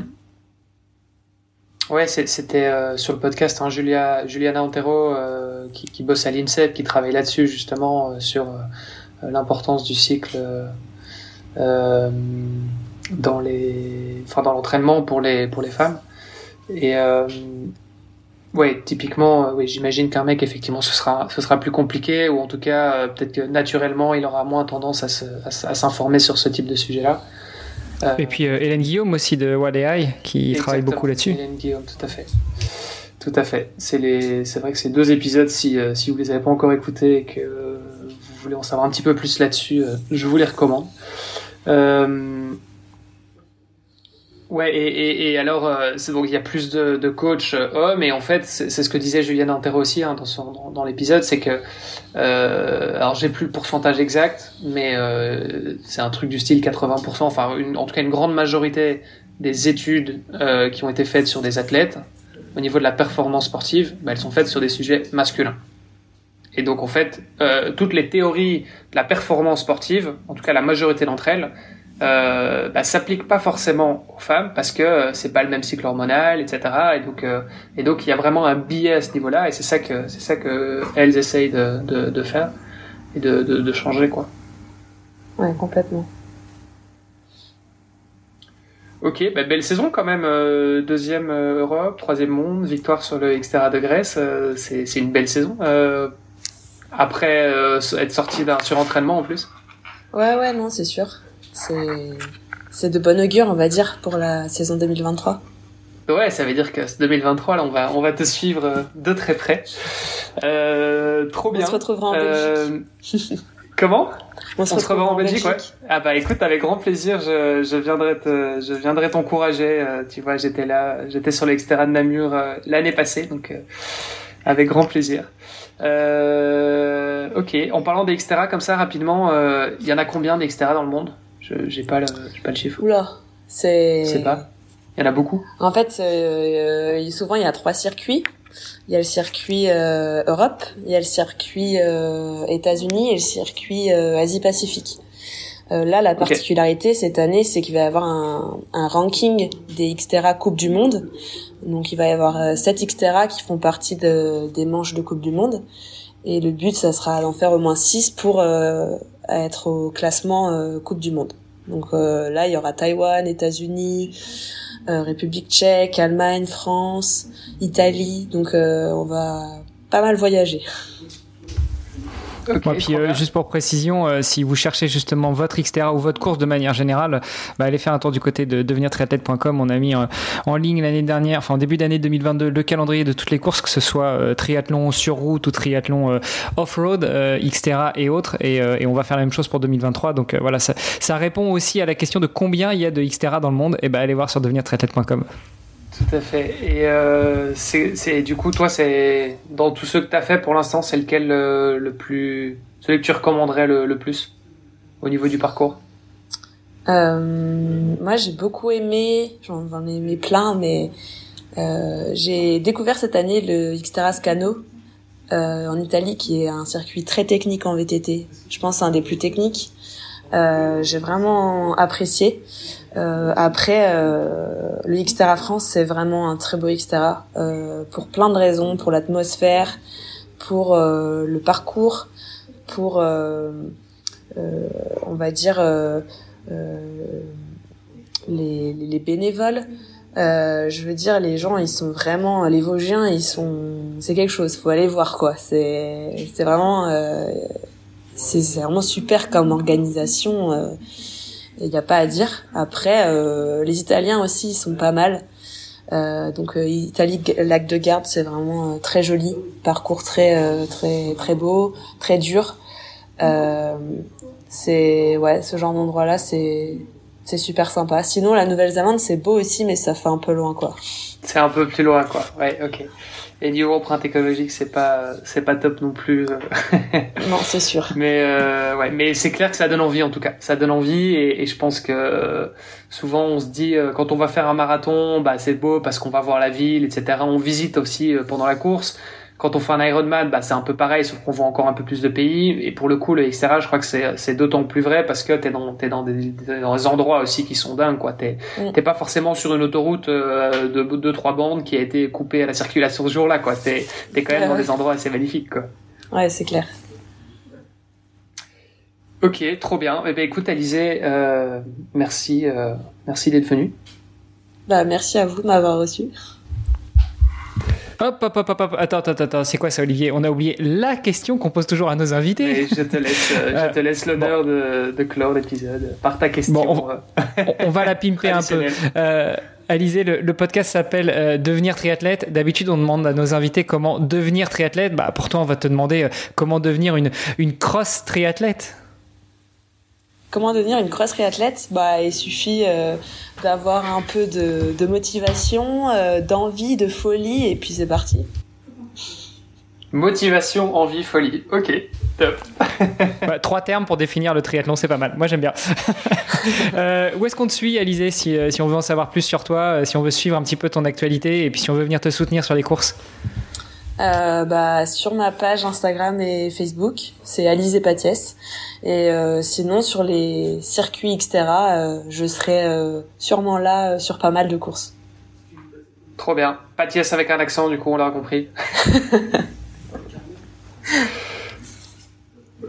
ouais c'était sur le podcast hein, Julia Juliana Antero qui, qui, bosse à l'INSEP qui travaille là-dessus justement sur l'importance du cycle dans les enfin dans l'entraînement pour les pour les femmes et euh, ouais, typiquement, euh, oui, j'imagine qu'un mec, effectivement, ce sera, ce sera plus compliqué, ou en tout cas, euh, peut-être que naturellement, il aura moins tendance à, à, s'informer sur ce type de sujet-là. Euh, et puis Hélène Guillaume aussi de WADI qui travaille beaucoup là-dessus. Hélène Guillaume, tout à fait. Tout à fait. C'est les, c'est vrai que ces deux épisodes, si, si vous les avez pas encore écoutés et que vous voulez en savoir un petit peu plus là-dessus, je vous les recommande. Euh, Ouais, et, alors, euh, donc il y a plus de, coachs euh, hommes, et en fait, c'est ce que disait Juliane Antero aussi hein, dans, dans, l'épisode, c'est que, euh, alors j'ai plus le pourcentage exact, mais c'est un truc du style 80%, enfin en tout cas une grande majorité des études qui ont été faites sur des athlètes, au niveau de la performance sportive, bah, elles sont faites sur des sujets masculins. Et donc en fait, toutes les théories de la performance sportive, en tout cas la majorité d'entre elles, euh, bah, s'applique pas forcément aux femmes parce que euh, c'est pas le même cycle hormonal, etc. Et donc, euh, et donc il y a vraiment un biais à ce niveau-là, et c'est ça que c'est ça que elles essayent de, de, de faire et de, de, de, changer, quoi. Ouais, complètement. Ok, bah, belle saison quand même. Euh, deuxième Europe, troisième monde, victoire sur le Xterra de Grèce. c'est une belle saison. après être sorti d'un surentraînement en plus. Ouais, ouais, non, c'est sûr c'est de bon augure, on va dire, pour la saison 2023. Ouais, ça veut dire que 2023, là, on va, on va te suivre euh, de très près. Euh, trop bien. On se retrouvera en euh... Belgique. Comment? On se, retrouvera en, Belgique, ouais. Ah bah écoute, avec grand plaisir, je, je viendrai te, je viendrai t'encourager. Euh, tu vois, j'étais là, j'étais sur l'extérieur de Namur euh, l'année passée, donc avec grand plaisir. ok, en parlant des Xterra comme ça rapidement, il y en a combien des Xterra dans le monde? J'ai pas, le, pas le chiffre. Oula, c'est. Je sais pas. Il y en a beaucoup. En fait, euh, souvent il y a trois circuits. Il y a le circuit euh, Europe, il y a le circuit euh, États-Unis et le circuit euh, Asie-Pacifique. Euh, là, la particularité cette année, c'est qu'il va y avoir un, un, ranking des Xterra Coupe du Monde. Donc, il va y avoir sept Xterra qui font partie de, des manches de Coupe du Monde. Et le but, ça sera d'en faire au moins six pour être au classement Coupe du Monde. Donc euh, là, il y aura Taïwan, États-Unis, euh, République tchèque, Allemagne, France, Italie. Donc euh, on va pas mal voyager. Okay, puis euh, juste pour précision, euh, si vous cherchez justement votre Xterra ou votre course de manière générale, bah, allez faire un tour du côté de devenirtriathlète.com. On a mis euh, en ligne l'année dernière, enfin en début d'année 2022, le calendrier de toutes les courses, que ce soit euh, triathlon sur route ou triathlon off-road, Xterra et autres. Et, et, on va faire la même chose pour 2023. Donc voilà, ça, ça, répond aussi à la question de combien il y a de Xterra dans le monde. Et ben allez voir sur devenirtriathlète.com. Tout à fait. Et euh, c'est du coup, toi, c'est dans tous ceux que tu as fait pour l'instant, c'est lequel le, le, plus. celui que tu recommanderais le, le plus au niveau du parcours? Euh, Moi, j'ai beaucoup aimé, j'en ai aimé plein, mais euh, j'ai découvert cette année le Xterra Scano euh, en Italie, qui est un circuit très technique en VTT. Je pense un des plus techniques. Euh, j'ai vraiment apprécié. Euh, après, euh, le Xterra France, c'est vraiment un très beau Xterra euh, pour plein de raisons, pour l'atmosphère, pour euh, le parcours, pour, euh, euh, on va dire, les, les, bénévoles. je veux dire, les gens, ils sont vraiment, les Vosgiens, ils sont, c'est quelque chose. Faut aller voir quoi. C'est, c'est vraiment, c'est vraiment super comme organisation il n'y a pas à dire. Après, euh, les Italiens aussi, ils sont pas mal. Euh, donc euh, Italie lac de Garde c'est vraiment très joli. Parcours très très très beau très dur. C'est ouais ce genre d'endroit là c'est c'est super sympa. Sinon la Nouvelle-Zélande c'est beau aussi mais ça fait un peu loin quoi. C'est un peu plus loin quoi. Ouais ok Et niveau empreinte écologique, c'est pas, c'est pas top non plus. non, c'est sûr. Mais euh, ouais, mais c'est clair que ça donne envie en tout cas. Ça donne envie et, et je pense que souvent on se dit quand on va faire un marathon, bah c'est beau parce qu'on va voir la ville, etc. On visite aussi pendant la course. Quand on fait un Ironman, bah, c'est un peu pareil, sauf qu'on voit encore un peu plus de pays. Et pour le coup, le XTRA, je crois que c'est d'autant plus vrai parce que t'es dans, es dans, des, dans des endroits aussi qui sont dingues, quoi. T'es mm. pas forcément sur une autoroute euh, de deux, trois bandes qui a été coupée à la circulation ce jour-là, quoi. T'es es quand même dans des endroits assez magnifiques, quoi. Ouais, c'est clair. Ok, trop bien. Eh ben, écoute, Alizé, euh, merci, euh, merci d'être venu. Bah, merci à vous de m'avoir reçu. Hop, hop, hop, hop, Attends, attends, attends. C'est quoi ça, Olivier? On a oublié la question qu'on pose toujours à nos invités. je te laisse, euh, je te laisse l'honneur de, de, clore l'épisode par ta question. Bon, on, va la pimper un peu. Euh, Alizé, le, podcast s'appelle euh, Devenir triathlète. D'habitude, on demande à nos invités comment devenir triathlète. Bah, pourtant, on va te demander euh, comment devenir une, une cross triathlète. Comment devenir une cross triathlète Bah, il suffit euh, d'avoir un peu de, motivation, euh, d'envie, de folie, et puis c'est parti. Motivation, envie, folie. Ok, top. trois termes pour définir le triathlon, c'est pas mal. Moi, j'aime bien. Euh, où est-ce qu'on te suit, Alizé, si, si, on veut en savoir plus sur toi, si on veut suivre un petit peu ton actualité, et puis si on veut venir te soutenir sur les courses? Euh, bah, sur ma page Instagram et Facebook, c'est Alice et Patiès. Et euh, sinon, sur les circuits, etc., euh, je serai euh, sûrement là sur pas mal de courses. Trop bien. Patiès avec un accent, du coup, on l'a compris.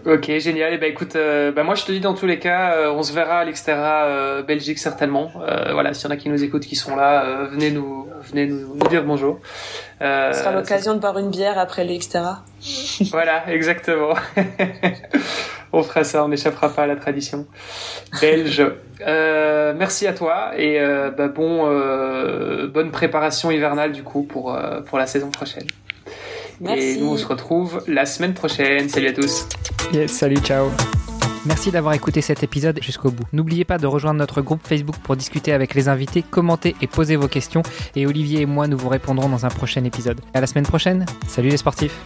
Ok, génial. Et eh ben écoute, euh, bah, moi je te dis dans tous les cas, euh, on se verra à l'Extera euh, Belgique certainement. voilà, s'il y en a qui nous écoutent, qui sont là, venez nous, venez nous, dire bonjour. Ce sera l'occasion de boire une bière après l'Extera. voilà, exactement. on fera ça, on n'échappera pas à la tradition belge. merci à toi et bah, bon, bonne préparation hivernale du coup pour pour la saison prochaine. Et nous, on se retrouve la semaine prochaine. Salut à tous. Yes, salut, ciao. Merci d'avoir écouté cet épisode jusqu'au bout. N'oubliez pas de rejoindre notre groupe Facebook pour discuter avec les invités, commenter et poser vos questions. Et Olivier et moi, nous vous répondrons dans un prochain épisode. À la semaine prochaine. Salut les sportifs.